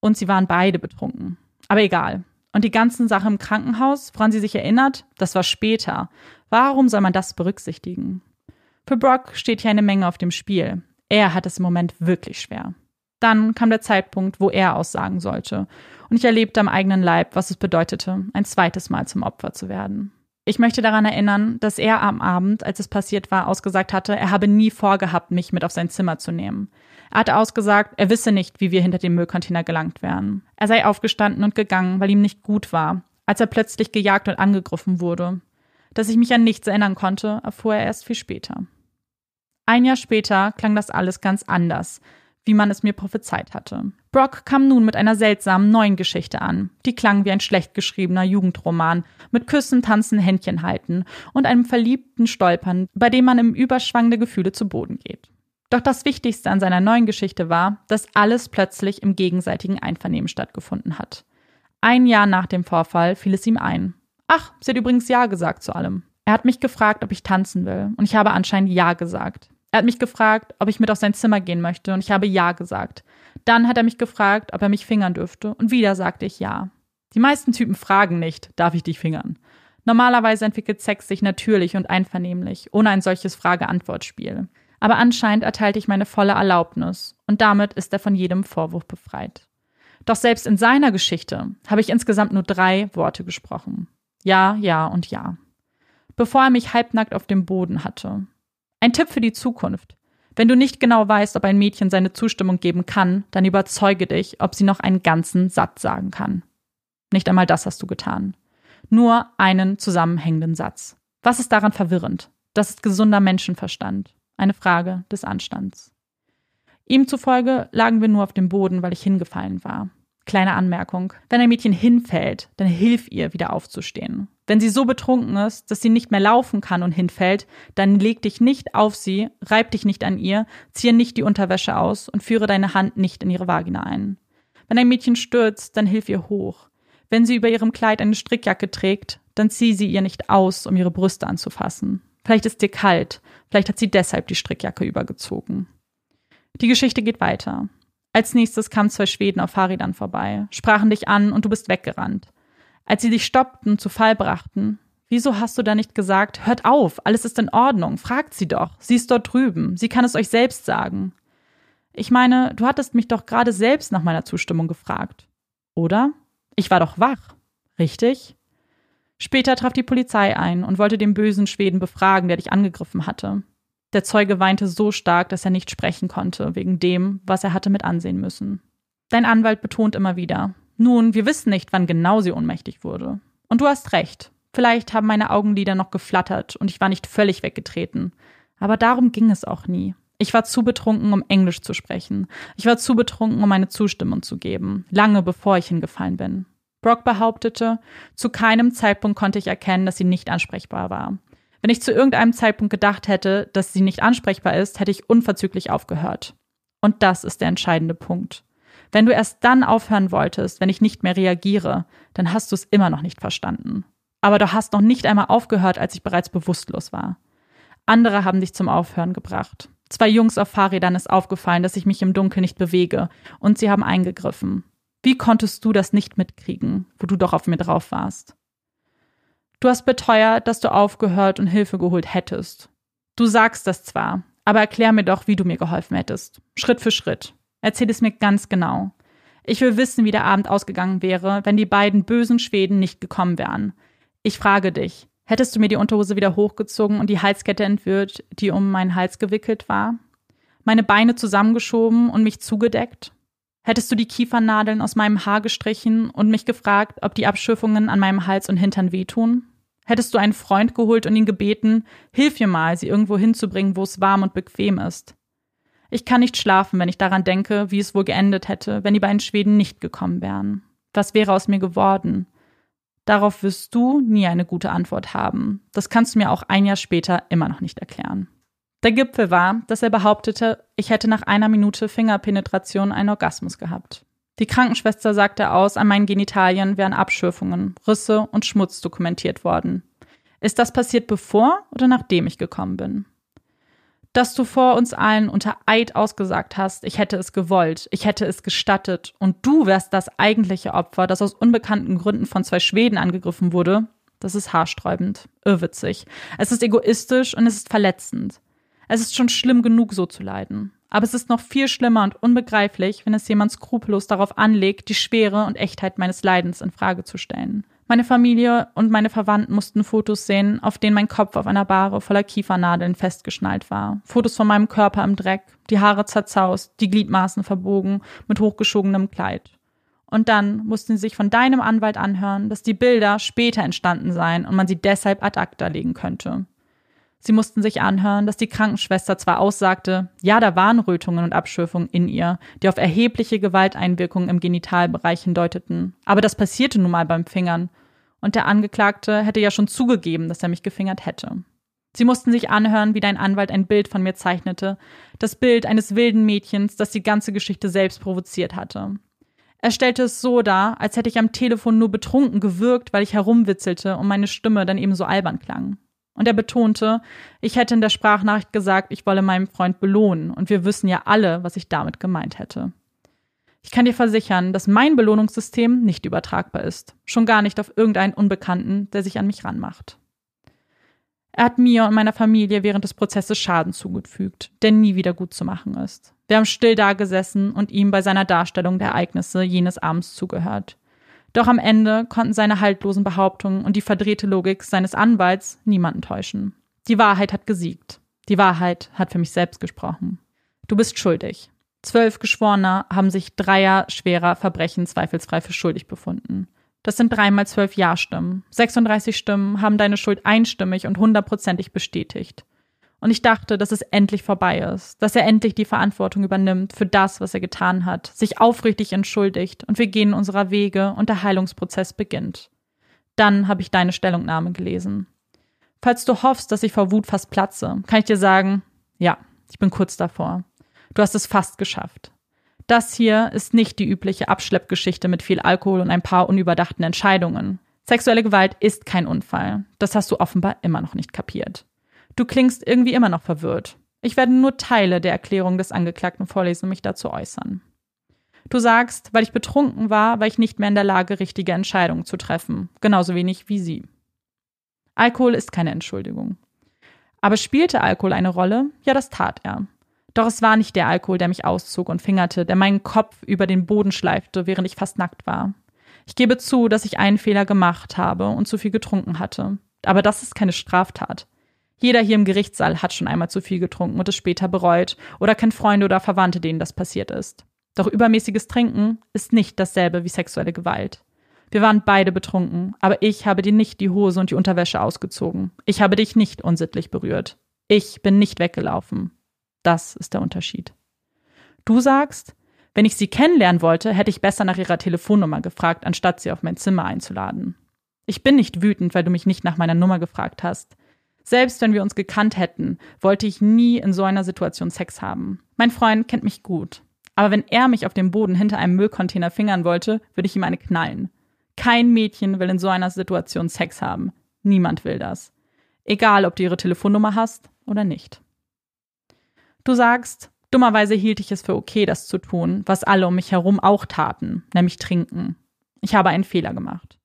Und sie waren beide betrunken. Aber egal. Und die ganzen Sachen im Krankenhaus, woran sie sich erinnert, das war später. Warum soll man das berücksichtigen? Für Brock steht hier eine Menge auf dem Spiel. Er hat es im Moment wirklich schwer. Dann kam der Zeitpunkt, wo er aussagen sollte. Und ich erlebte am eigenen Leib, was es bedeutete, ein zweites Mal zum Opfer zu werden. Ich möchte daran erinnern, dass er am Abend, als es passiert war, ausgesagt hatte, er habe nie vorgehabt, mich mit auf sein Zimmer zu nehmen. Er hatte ausgesagt, er wisse nicht, wie wir hinter dem Müllcontainer gelangt wären. Er sei aufgestanden und gegangen, weil ihm nicht gut war, als er plötzlich gejagt und angegriffen wurde. Dass ich mich an nichts erinnern konnte, erfuhr er erst viel später. Ein Jahr später klang das alles ganz anders, wie man es mir prophezeit hatte. Brock kam nun mit einer seltsamen neuen Geschichte an. Die klang wie ein schlecht geschriebener Jugendroman, mit Küssen, Tanzen, Händchen halten und einem verliebten Stolpern, bei dem man im Überschwang der Gefühle zu Boden geht. Doch das Wichtigste an seiner neuen Geschichte war, dass alles plötzlich im gegenseitigen Einvernehmen stattgefunden hat. Ein Jahr nach dem Vorfall fiel es ihm ein. Ach, sie hat übrigens Ja gesagt zu allem. Er hat mich gefragt, ob ich tanzen will, und ich habe anscheinend Ja gesagt. Er hat mich gefragt, ob ich mit auf sein Zimmer gehen möchte, und ich habe Ja gesagt. Dann hat er mich gefragt, ob er mich fingern dürfte, und wieder sagte ich Ja. Die meisten Typen fragen nicht, darf ich dich fingern? Normalerweise entwickelt Sex sich natürlich und einvernehmlich, ohne ein solches Frage-Antwort-Spiel. Aber anscheinend erteilte ich meine volle Erlaubnis, und damit ist er von jedem Vorwurf befreit. Doch selbst in seiner Geschichte habe ich insgesamt nur drei Worte gesprochen. Ja, ja und ja. Bevor er mich halbnackt auf dem Boden hatte, ein Tipp für die Zukunft. Wenn du nicht genau weißt, ob ein Mädchen seine Zustimmung geben kann, dann überzeuge dich, ob sie noch einen ganzen Satz sagen kann. Nicht einmal das hast du getan. Nur einen zusammenhängenden Satz. Was ist daran verwirrend? Das ist gesunder Menschenverstand. Eine Frage des Anstands. Ihm zufolge lagen wir nur auf dem Boden, weil ich hingefallen war. Kleine Anmerkung. Wenn ein Mädchen hinfällt, dann hilf ihr, wieder aufzustehen. Wenn sie so betrunken ist, dass sie nicht mehr laufen kann und hinfällt, dann leg dich nicht auf sie, reib dich nicht an ihr, ziehe nicht die Unterwäsche aus und führe deine Hand nicht in ihre Vagina ein. Wenn ein Mädchen stürzt, dann hilf ihr hoch. Wenn sie über ihrem Kleid eine Strickjacke trägt, dann zieh sie ihr nicht aus, um ihre Brüste anzufassen. Vielleicht ist dir kalt, vielleicht hat sie deshalb die Strickjacke übergezogen. Die Geschichte geht weiter. Als nächstes kamen zwei Schweden auf Fahrrädern vorbei, sprachen dich an und du bist weggerannt. Als sie dich stoppten, zu Fall brachten, wieso hast du da nicht gesagt, hört auf, alles ist in Ordnung, fragt sie doch, sie ist dort drüben, sie kann es euch selbst sagen. Ich meine, du hattest mich doch gerade selbst nach meiner Zustimmung gefragt. Oder? Ich war doch wach. Richtig? Später traf die Polizei ein und wollte den bösen Schweden befragen, der dich angegriffen hatte. Der Zeuge weinte so stark, dass er nicht sprechen konnte, wegen dem, was er hatte mit ansehen müssen. Dein Anwalt betont immer wieder, nun, wir wissen nicht, wann genau sie ohnmächtig wurde. Und du hast recht. Vielleicht haben meine Augenlider noch geflattert und ich war nicht völlig weggetreten. Aber darum ging es auch nie. Ich war zu betrunken, um Englisch zu sprechen. Ich war zu betrunken, um meine Zustimmung zu geben, lange bevor ich hingefallen bin. Brock behauptete, zu keinem Zeitpunkt konnte ich erkennen, dass sie nicht ansprechbar war. Wenn ich zu irgendeinem Zeitpunkt gedacht hätte, dass sie nicht ansprechbar ist, hätte ich unverzüglich aufgehört. Und das ist der entscheidende Punkt. Wenn du erst dann aufhören wolltest, wenn ich nicht mehr reagiere, dann hast du es immer noch nicht verstanden. Aber du hast noch nicht einmal aufgehört, als ich bereits bewusstlos war. Andere haben dich zum Aufhören gebracht. Zwei Jungs auf Fahrrädern ist aufgefallen, dass ich mich im Dunkeln nicht bewege, und sie haben eingegriffen. Wie konntest du das nicht mitkriegen, wo du doch auf mir drauf warst? Du hast beteuert, dass du aufgehört und Hilfe geholt hättest. Du sagst das zwar, aber erklär mir doch, wie du mir geholfen hättest. Schritt für Schritt. Erzähl es mir ganz genau. Ich will wissen, wie der Abend ausgegangen wäre, wenn die beiden bösen Schweden nicht gekommen wären. Ich frage dich, hättest du mir die Unterhose wieder hochgezogen und die Halskette entwirrt, die um meinen Hals gewickelt war? Meine Beine zusammengeschoben und mich zugedeckt? Hättest du die Kiefernadeln aus meinem Haar gestrichen und mich gefragt, ob die Abschürfungen an meinem Hals und Hintern wehtun? Hättest du einen Freund geholt und ihn gebeten, hilf mir mal, sie irgendwo hinzubringen, wo es warm und bequem ist? Ich kann nicht schlafen, wenn ich daran denke, wie es wohl geendet hätte, wenn die beiden Schweden nicht gekommen wären. Was wäre aus mir geworden? Darauf wirst du nie eine gute Antwort haben. Das kannst du mir auch ein Jahr später immer noch nicht erklären. Der Gipfel war, dass er behauptete, ich hätte nach einer Minute Fingerpenetration einen Orgasmus gehabt. Die Krankenschwester sagte aus, an meinen Genitalien wären Abschürfungen, Risse und Schmutz dokumentiert worden. Ist das passiert bevor oder nachdem ich gekommen bin? Dass du vor uns allen unter Eid ausgesagt hast, ich hätte es gewollt, ich hätte es gestattet und du wärst das eigentliche Opfer, das aus unbekannten Gründen von zwei Schweden angegriffen wurde, das ist haarsträubend, irrwitzig. Es ist egoistisch und es ist verletzend. Es ist schon schlimm genug, so zu leiden. Aber es ist noch viel schlimmer und unbegreiflich, wenn es jemand skrupellos darauf anlegt, die Schwere und Echtheit meines Leidens in Frage zu stellen. Meine Familie und meine Verwandten mussten Fotos sehen, auf denen mein Kopf auf einer Bahre voller Kiefernadeln festgeschnallt war. Fotos von meinem Körper im Dreck, die Haare zerzaust, die Gliedmaßen verbogen, mit hochgeschobenem Kleid. Und dann mussten sie sich von deinem Anwalt anhören, dass die Bilder später entstanden seien und man sie deshalb ad acta legen könnte. Sie mussten sich anhören, dass die Krankenschwester zwar aussagte, ja, da waren Rötungen und Abschürfungen in ihr, die auf erhebliche Gewalteinwirkungen im Genitalbereich hindeuteten. Aber das passierte nun mal beim Fingern. Und der Angeklagte hätte ja schon zugegeben, dass er mich gefingert hätte. Sie mussten sich anhören, wie dein Anwalt ein Bild von mir zeichnete. Das Bild eines wilden Mädchens, das die ganze Geschichte selbst provoziert hatte. Er stellte es so dar, als hätte ich am Telefon nur betrunken gewirkt, weil ich herumwitzelte und meine Stimme dann eben so albern klang. Und er betonte, ich hätte in der Sprachnachricht gesagt, ich wolle meinen Freund belohnen, und wir wissen ja alle, was ich damit gemeint hätte. Ich kann dir versichern, dass mein Belohnungssystem nicht übertragbar ist, schon gar nicht auf irgendeinen Unbekannten, der sich an mich ranmacht. Er hat mir und meiner Familie während des Prozesses Schaden zugefügt, der nie wieder gut zu machen ist. Wir haben still dagesessen und ihm bei seiner Darstellung der Ereignisse jenes Abends zugehört. Doch am Ende konnten seine haltlosen Behauptungen und die verdrehte Logik seines Anwalts niemanden täuschen. Die Wahrheit hat gesiegt. Die Wahrheit hat für mich selbst gesprochen. Du bist schuldig. Zwölf Geschworene haben sich dreier schwerer Verbrechen zweifelsfrei für schuldig befunden. Das sind dreimal zwölf Ja-Stimmen. 36 Stimmen haben deine Schuld einstimmig und hundertprozentig bestätigt. Und ich dachte, dass es endlich vorbei ist, dass er endlich die Verantwortung übernimmt für das, was er getan hat, sich aufrichtig entschuldigt und wir gehen unserer Wege und der Heilungsprozess beginnt. Dann habe ich deine Stellungnahme gelesen. Falls du hoffst, dass ich vor Wut fast platze, kann ich dir sagen, ja, ich bin kurz davor. Du hast es fast geschafft. Das hier ist nicht die übliche Abschleppgeschichte mit viel Alkohol und ein paar unüberdachten Entscheidungen. Sexuelle Gewalt ist kein Unfall. Das hast du offenbar immer noch nicht kapiert. Du klingst irgendwie immer noch verwirrt. Ich werde nur Teile der Erklärung des Angeklagten vorlesen und mich dazu äußern. Du sagst, weil ich betrunken war, war ich nicht mehr in der Lage, richtige Entscheidungen zu treffen. Genauso wenig wie sie. Alkohol ist keine Entschuldigung. Aber spielte Alkohol eine Rolle? Ja, das tat er. Doch es war nicht der Alkohol, der mich auszog und fingerte, der meinen Kopf über den Boden schleifte, während ich fast nackt war. Ich gebe zu, dass ich einen Fehler gemacht habe und zu viel getrunken hatte. Aber das ist keine Straftat. Jeder hier im Gerichtssaal hat schon einmal zu viel getrunken und es später bereut oder kennt Freunde oder Verwandte, denen das passiert ist. Doch übermäßiges Trinken ist nicht dasselbe wie sexuelle Gewalt. Wir waren beide betrunken, aber ich habe dir nicht die Hose und die Unterwäsche ausgezogen. Ich habe dich nicht unsittlich berührt. Ich bin nicht weggelaufen. Das ist der Unterschied. Du sagst, wenn ich sie kennenlernen wollte, hätte ich besser nach ihrer Telefonnummer gefragt, anstatt sie auf mein Zimmer einzuladen. Ich bin nicht wütend, weil du mich nicht nach meiner Nummer gefragt hast. Selbst wenn wir uns gekannt hätten, wollte ich nie in so einer Situation Sex haben. Mein Freund kennt mich gut. Aber wenn er mich auf dem Boden hinter einem Müllcontainer fingern wollte, würde ich ihm eine knallen. Kein Mädchen will in so einer Situation Sex haben. Niemand will das. Egal, ob du ihre Telefonnummer hast oder nicht. Du sagst, dummerweise hielt ich es für okay, das zu tun, was alle um mich herum auch taten, nämlich trinken. Ich habe einen Fehler gemacht.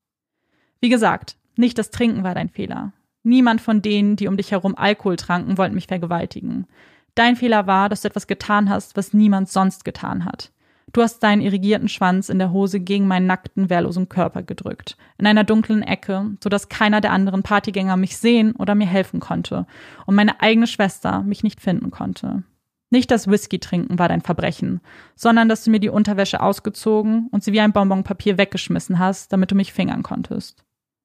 Wie gesagt, nicht das Trinken war dein Fehler. Niemand von denen, die um dich herum Alkohol tranken, wollten mich vergewaltigen. Dein Fehler war, dass du etwas getan hast, was niemand sonst getan hat. Du hast deinen irrigierten Schwanz in der Hose gegen meinen nackten, wehrlosen Körper gedrückt. In einer dunklen Ecke, so dass keiner der anderen Partygänger mich sehen oder mir helfen konnte. Und meine eigene Schwester mich nicht finden konnte. Nicht das Whisky trinken war dein Verbrechen, sondern dass du mir die Unterwäsche ausgezogen und sie wie ein Bonbonpapier weggeschmissen hast, damit du mich fingern konntest.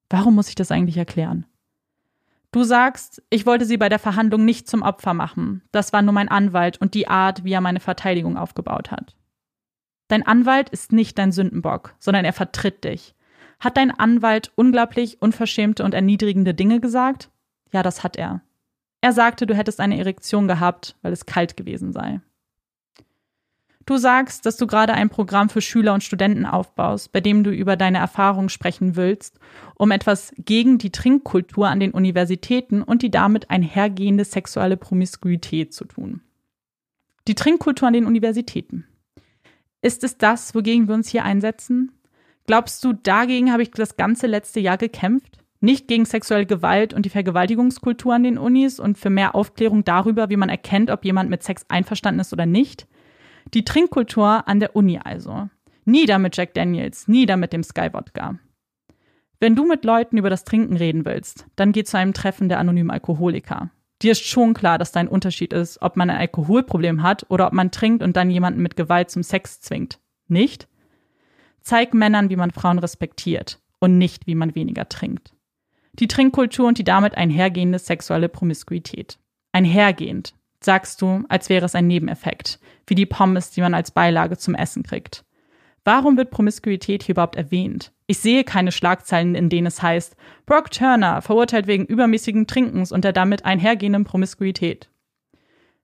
Warum muss ich das eigentlich erklären? Du sagst, ich wollte sie bei der Verhandlung nicht zum Opfer machen. Das war nur mein Anwalt und die Art, wie er meine Verteidigung aufgebaut hat. Dein Anwalt ist nicht dein Sündenbock, sondern er vertritt dich. Hat dein Anwalt unglaublich unverschämte und erniedrigende Dinge gesagt? Ja, das hat er. Er sagte, du hättest eine Erektion gehabt, weil es kalt gewesen sei. Du sagst, dass du gerade ein Programm für Schüler und Studenten aufbaust, bei dem du über deine Erfahrungen sprechen willst, um etwas gegen die Trinkkultur an den Universitäten und die damit einhergehende sexuelle Promiskuität zu tun. Die Trinkkultur an den Universitäten. Ist es das, wogegen wir uns hier einsetzen? Glaubst du, dagegen habe ich das ganze letzte Jahr gekämpft? Nicht gegen sexuelle Gewalt und die Vergewaltigungskultur an den Unis und für mehr Aufklärung darüber, wie man erkennt, ob jemand mit Sex einverstanden ist oder nicht? Die Trinkkultur an der Uni also. Nieder mit Jack Daniels, nieder mit dem Sky Wodka. Wenn du mit Leuten über das Trinken reden willst, dann geh zu einem Treffen der anonymen Alkoholiker. Dir ist schon klar, dass dein Unterschied ist, ob man ein Alkoholproblem hat oder ob man trinkt und dann jemanden mit Gewalt zum Sex zwingt. Nicht? Zeig Männern, wie man Frauen respektiert und nicht, wie man weniger trinkt. Die Trinkkultur und die damit einhergehende sexuelle Promiskuität. Einhergehend, sagst du, als wäre es ein Nebeneffekt, wie die Pommes, die man als Beilage zum Essen kriegt. Warum wird Promiskuität hier überhaupt erwähnt? Ich sehe keine Schlagzeilen, in denen es heißt, Brock Turner verurteilt wegen übermäßigen Trinkens und der damit einhergehenden Promiskuität.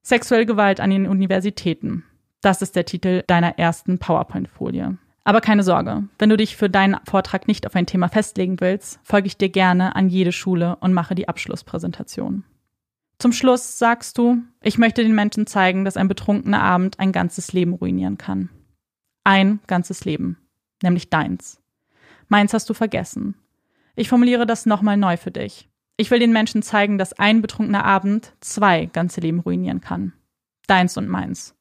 Sexuelle Gewalt an den Universitäten. Das ist der Titel deiner ersten PowerPoint-Folie. Aber keine Sorge, wenn du dich für deinen Vortrag nicht auf ein Thema festlegen willst, folge ich dir gerne an jede Schule und mache die Abschlusspräsentation. Zum Schluss sagst du, ich möchte den Menschen zeigen, dass ein betrunkener Abend ein ganzes Leben ruinieren kann. Ein ganzes Leben, nämlich deins. Meins hast du vergessen. Ich formuliere das nochmal neu für dich. Ich will den Menschen zeigen, dass ein betrunkener Abend zwei ganze Leben ruinieren kann. Deins und meins.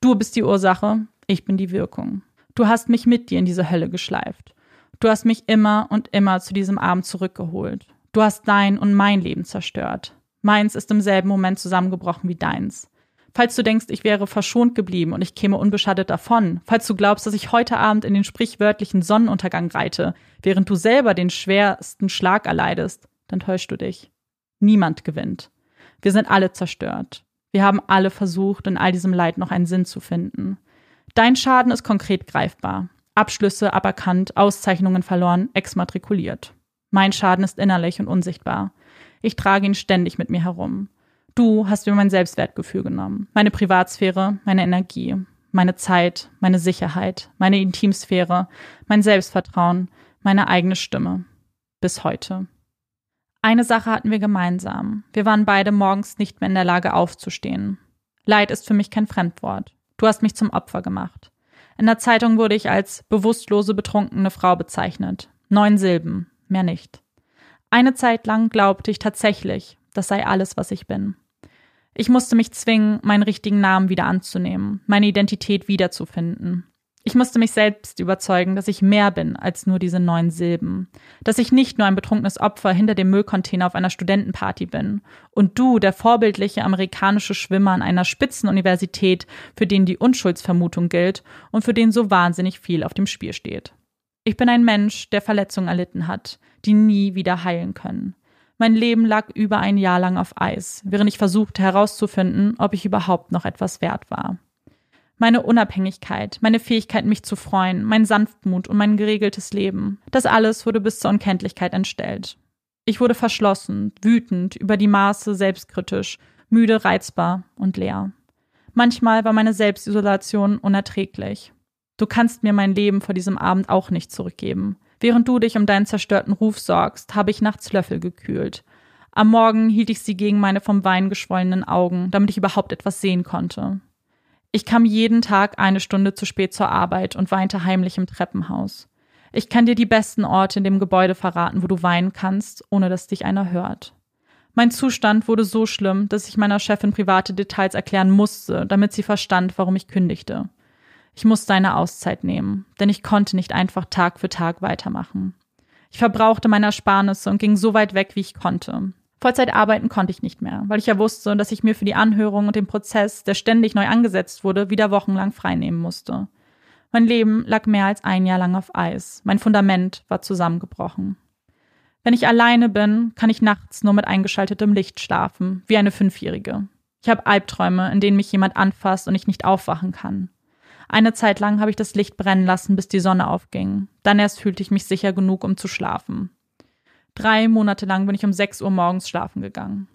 Du bist die Ursache, ich bin die Wirkung. Du hast mich mit dir in diese Hölle geschleift. Du hast mich immer und immer zu diesem Abend zurückgeholt. Du hast dein und mein Leben zerstört. Meins ist im selben Moment zusammengebrochen wie deins. Falls du denkst, ich wäre verschont geblieben und ich käme unbeschadet davon, falls du glaubst, dass ich heute Abend in den sprichwörtlichen Sonnenuntergang reite, während du selber den schwersten Schlag erleidest, dann täuschst du dich. Niemand gewinnt. Wir sind alle zerstört. Wir haben alle versucht, in all diesem Leid noch einen Sinn zu finden. Dein Schaden ist konkret greifbar. Abschlüsse aberkannt, Auszeichnungen verloren, exmatrikuliert. Mein Schaden ist innerlich und unsichtbar. Ich trage ihn ständig mit mir herum. Du hast mir mein Selbstwertgefühl genommen, meine Privatsphäre, meine Energie, meine Zeit, meine Sicherheit, meine Intimsphäre, mein Selbstvertrauen, meine eigene Stimme. Bis heute. Eine Sache hatten wir gemeinsam. Wir waren beide morgens nicht mehr in der Lage aufzustehen. Leid ist für mich kein Fremdwort. Du hast mich zum Opfer gemacht. In der Zeitung wurde ich als bewusstlose, betrunkene Frau bezeichnet. Neun Silben, mehr nicht. Eine Zeit lang glaubte ich tatsächlich, das sei alles, was ich bin. Ich musste mich zwingen, meinen richtigen Namen wieder anzunehmen, meine Identität wiederzufinden. Ich musste mich selbst überzeugen, dass ich mehr bin als nur diese neun Silben, dass ich nicht nur ein betrunkenes Opfer hinter dem Müllcontainer auf einer Studentenparty bin und du, der vorbildliche amerikanische Schwimmer an einer Spitzenuniversität, für den die Unschuldsvermutung gilt und für den so wahnsinnig viel auf dem Spiel steht. Ich bin ein Mensch, der Verletzungen erlitten hat, die nie wieder heilen können. Mein Leben lag über ein Jahr lang auf Eis, während ich versuchte herauszufinden, ob ich überhaupt noch etwas wert war. Meine Unabhängigkeit, meine Fähigkeit, mich zu freuen, mein Sanftmut und mein geregeltes Leben, das alles wurde bis zur Unkenntlichkeit entstellt. Ich wurde verschlossen, wütend, über die Maße selbstkritisch, müde, reizbar und leer. Manchmal war meine Selbstisolation unerträglich. Du kannst mir mein Leben vor diesem Abend auch nicht zurückgeben. Während du dich um deinen zerstörten Ruf sorgst, habe ich nachts Löffel gekühlt. Am Morgen hielt ich sie gegen meine vom Wein geschwollenen Augen, damit ich überhaupt etwas sehen konnte. Ich kam jeden Tag eine Stunde zu spät zur Arbeit und weinte heimlich im Treppenhaus. Ich kann dir die besten Orte in dem Gebäude verraten, wo du weinen kannst, ohne dass dich einer hört. Mein Zustand wurde so schlimm, dass ich meiner Chefin private Details erklären musste, damit sie verstand, warum ich kündigte. Ich musste eine Auszeit nehmen, denn ich konnte nicht einfach Tag für Tag weitermachen. Ich verbrauchte meine Ersparnisse und ging so weit weg, wie ich konnte. Vollzeit arbeiten konnte ich nicht mehr, weil ich ja wusste, dass ich mir für die Anhörung und den Prozess, der ständig neu angesetzt wurde, wieder wochenlang freinehmen musste. Mein Leben lag mehr als ein Jahr lang auf Eis. Mein Fundament war zusammengebrochen. Wenn ich alleine bin, kann ich nachts nur mit eingeschaltetem Licht schlafen, wie eine Fünfjährige. Ich habe Albträume, in denen mich jemand anfasst und ich nicht aufwachen kann. Eine Zeit lang habe ich das Licht brennen lassen, bis die Sonne aufging. Dann erst fühlte ich mich sicher genug, um zu schlafen. Drei Monate lang bin ich um sechs Uhr morgens schlafen gegangen.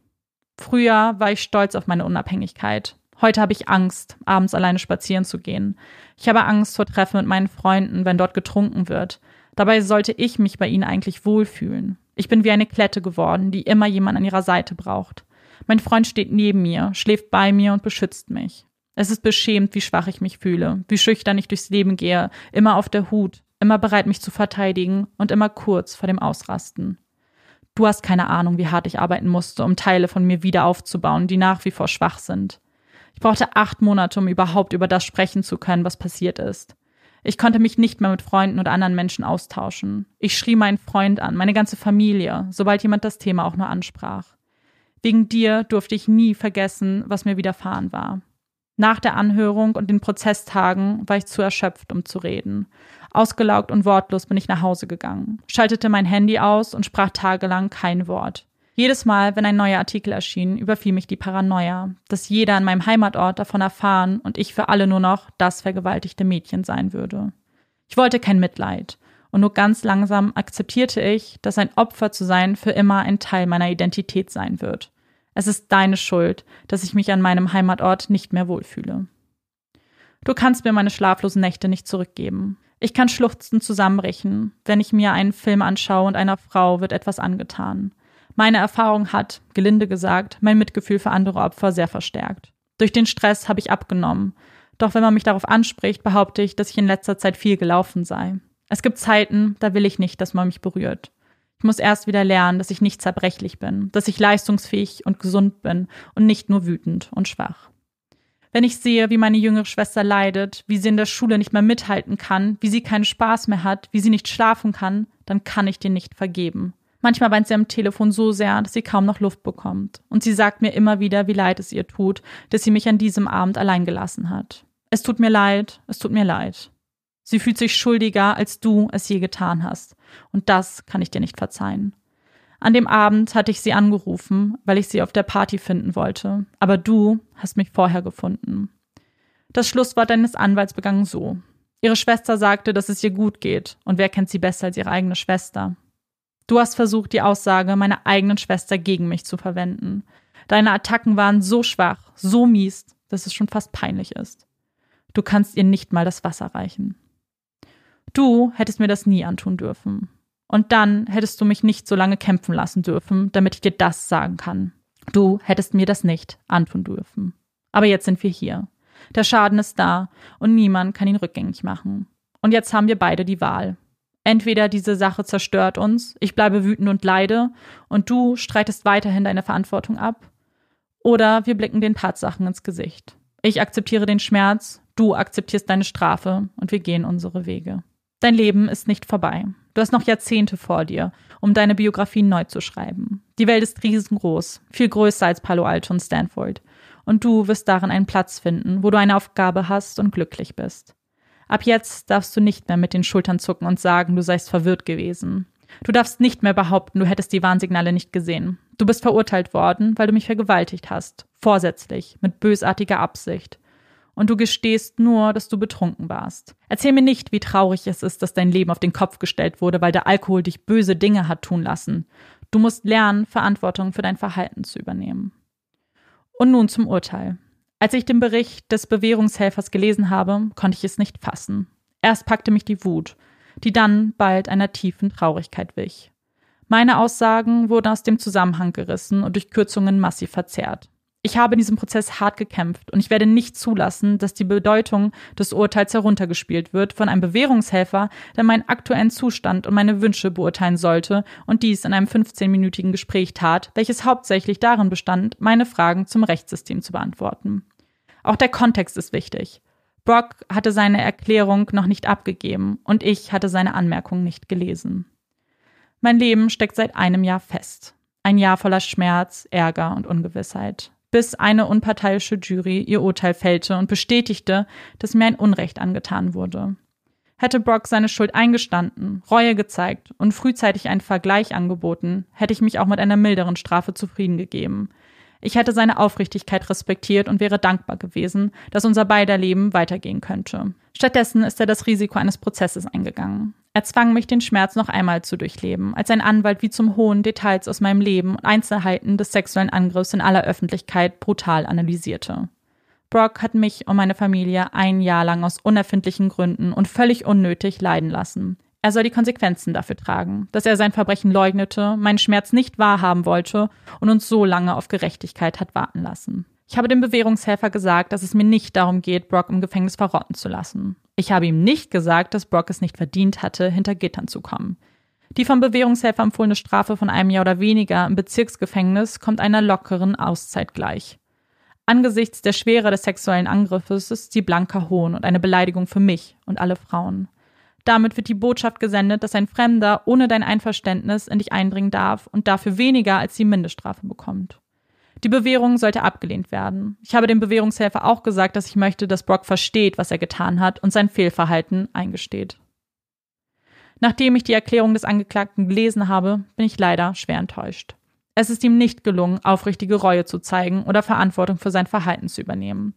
Früher war ich stolz auf meine Unabhängigkeit. Heute habe ich Angst, abends alleine spazieren zu gehen. Ich habe Angst vor Treffen mit meinen Freunden, wenn dort getrunken wird. Dabei sollte ich mich bei ihnen eigentlich wohlfühlen. Ich bin wie eine Klette geworden, die immer jemand an ihrer Seite braucht. Mein Freund steht neben mir, schläft bei mir und beschützt mich. Es ist beschämt, wie schwach ich mich fühle, wie schüchtern ich durchs Leben gehe, immer auf der Hut, immer bereit, mich zu verteidigen und immer kurz vor dem Ausrasten. Du hast keine Ahnung, wie hart ich arbeiten musste, um Teile von mir wieder aufzubauen, die nach wie vor schwach sind. Ich brauchte acht Monate, um überhaupt über das sprechen zu können, was passiert ist. Ich konnte mich nicht mehr mit Freunden und anderen Menschen austauschen. Ich schrie meinen Freund an, meine ganze Familie, sobald jemand das Thema auch nur ansprach. Wegen dir durfte ich nie vergessen, was mir widerfahren war. Nach der Anhörung und den Prozesstagen war ich zu erschöpft, um zu reden. Ausgelaugt und wortlos bin ich nach Hause gegangen, schaltete mein Handy aus und sprach tagelang kein Wort. Jedes Mal, wenn ein neuer Artikel erschien, überfiel mich die Paranoia, dass jeder an meinem Heimatort davon erfahren und ich für alle nur noch das vergewaltigte Mädchen sein würde. Ich wollte kein Mitleid, und nur ganz langsam akzeptierte ich, dass ein Opfer zu sein für immer ein Teil meiner Identität sein wird. Es ist deine Schuld, dass ich mich an meinem Heimatort nicht mehr wohlfühle. Du kannst mir meine schlaflosen Nächte nicht zurückgeben. Ich kann schluchzend zusammenbrechen, wenn ich mir einen Film anschaue und einer Frau wird etwas angetan. Meine Erfahrung hat, gelinde gesagt, mein Mitgefühl für andere Opfer sehr verstärkt. Durch den Stress habe ich abgenommen. Doch wenn man mich darauf anspricht, behaupte ich, dass ich in letzter Zeit viel gelaufen sei. Es gibt Zeiten, da will ich nicht, dass man mich berührt. Ich muss erst wieder lernen, dass ich nicht zerbrechlich bin, dass ich leistungsfähig und gesund bin und nicht nur wütend und schwach. Wenn ich sehe, wie meine jüngere Schwester leidet, wie sie in der Schule nicht mehr mithalten kann, wie sie keinen Spaß mehr hat, wie sie nicht schlafen kann, dann kann ich dir nicht vergeben. Manchmal weint sie am Telefon so sehr, dass sie kaum noch Luft bekommt. Und sie sagt mir immer wieder, wie leid es ihr tut, dass sie mich an diesem Abend allein gelassen hat. Es tut mir leid, es tut mir leid. Sie fühlt sich schuldiger, als du es je getan hast. Und das kann ich dir nicht verzeihen. An dem Abend hatte ich sie angerufen, weil ich sie auf der Party finden wollte. Aber du hast mich vorher gefunden. Das Schlusswort deines Anwalts begann so. Ihre Schwester sagte, dass es ihr gut geht. Und wer kennt sie besser als ihre eigene Schwester? Du hast versucht, die Aussage meiner eigenen Schwester gegen mich zu verwenden. Deine Attacken waren so schwach, so mies, dass es schon fast peinlich ist. Du kannst ihr nicht mal das Wasser reichen. Du hättest mir das nie antun dürfen. Und dann hättest du mich nicht so lange kämpfen lassen dürfen, damit ich dir das sagen kann. Du hättest mir das nicht antun dürfen. Aber jetzt sind wir hier. Der Schaden ist da und niemand kann ihn rückgängig machen. Und jetzt haben wir beide die Wahl. Entweder diese Sache zerstört uns, ich bleibe wütend und leide, und du streitest weiterhin deine Verantwortung ab, oder wir blicken den Tatsachen ins Gesicht. Ich akzeptiere den Schmerz, du akzeptierst deine Strafe, und wir gehen unsere Wege. Dein Leben ist nicht vorbei. Du hast noch Jahrzehnte vor dir, um deine Biografie neu zu schreiben. Die Welt ist riesengroß, viel größer als Palo Alto und Stanford. Und du wirst darin einen Platz finden, wo du eine Aufgabe hast und glücklich bist. Ab jetzt darfst du nicht mehr mit den Schultern zucken und sagen, du seist verwirrt gewesen. Du darfst nicht mehr behaupten, du hättest die Warnsignale nicht gesehen. Du bist verurteilt worden, weil du mich vergewaltigt hast. Vorsätzlich, mit bösartiger Absicht. Und du gestehst nur, dass du betrunken warst. Erzähl mir nicht, wie traurig es ist, dass dein Leben auf den Kopf gestellt wurde, weil der Alkohol dich böse Dinge hat tun lassen. Du musst lernen, Verantwortung für dein Verhalten zu übernehmen. Und nun zum Urteil. Als ich den Bericht des Bewährungshelfers gelesen habe, konnte ich es nicht fassen. Erst packte mich die Wut, die dann bald einer tiefen Traurigkeit wich. Meine Aussagen wurden aus dem Zusammenhang gerissen und durch Kürzungen massiv verzerrt. Ich habe in diesem Prozess hart gekämpft und ich werde nicht zulassen, dass die Bedeutung des Urteils heruntergespielt wird von einem Bewährungshelfer, der meinen aktuellen Zustand und meine Wünsche beurteilen sollte und dies in einem 15-minütigen Gespräch tat, welches hauptsächlich darin bestand, meine Fragen zum Rechtssystem zu beantworten. Auch der Kontext ist wichtig. Brock hatte seine Erklärung noch nicht abgegeben und ich hatte seine Anmerkung nicht gelesen. Mein Leben steckt seit einem Jahr fest. Ein Jahr voller Schmerz, Ärger und Ungewissheit bis eine unparteiische Jury ihr Urteil fällte und bestätigte, dass mir ein Unrecht angetan wurde. Hätte Brock seine Schuld eingestanden, Reue gezeigt und frühzeitig einen Vergleich angeboten, hätte ich mich auch mit einer milderen Strafe zufrieden gegeben. Ich hätte seine Aufrichtigkeit respektiert und wäre dankbar gewesen, dass unser beider Leben weitergehen könnte. Stattdessen ist er das Risiko eines Prozesses eingegangen. Er zwang mich, den Schmerz noch einmal zu durchleben, als ein Anwalt wie zum hohen Details aus meinem Leben und Einzelheiten des sexuellen Angriffs in aller Öffentlichkeit brutal analysierte. Brock hat mich und meine Familie ein Jahr lang aus unerfindlichen Gründen und völlig unnötig leiden lassen. Er soll die Konsequenzen dafür tragen, dass er sein Verbrechen leugnete, meinen Schmerz nicht wahrhaben wollte und uns so lange auf Gerechtigkeit hat warten lassen. Ich habe dem Bewährungshelfer gesagt, dass es mir nicht darum geht, Brock im Gefängnis verrotten zu lassen. Ich habe ihm nicht gesagt, dass Brock es nicht verdient hatte, hinter Gittern zu kommen. Die vom Bewährungshelfer empfohlene Strafe von einem Jahr oder weniger im Bezirksgefängnis kommt einer lockeren Auszeit gleich. Angesichts der Schwere des sexuellen Angriffes ist sie blanker Hohn und eine Beleidigung für mich und alle Frauen. Damit wird die Botschaft gesendet, dass ein Fremder ohne dein Einverständnis in dich eindringen darf und dafür weniger als die Mindeststrafe bekommt. Die Bewährung sollte abgelehnt werden. Ich habe dem Bewährungshelfer auch gesagt, dass ich möchte, dass Brock versteht, was er getan hat und sein Fehlverhalten eingesteht. Nachdem ich die Erklärung des Angeklagten gelesen habe, bin ich leider schwer enttäuscht. Es ist ihm nicht gelungen, aufrichtige Reue zu zeigen oder Verantwortung für sein Verhalten zu übernehmen.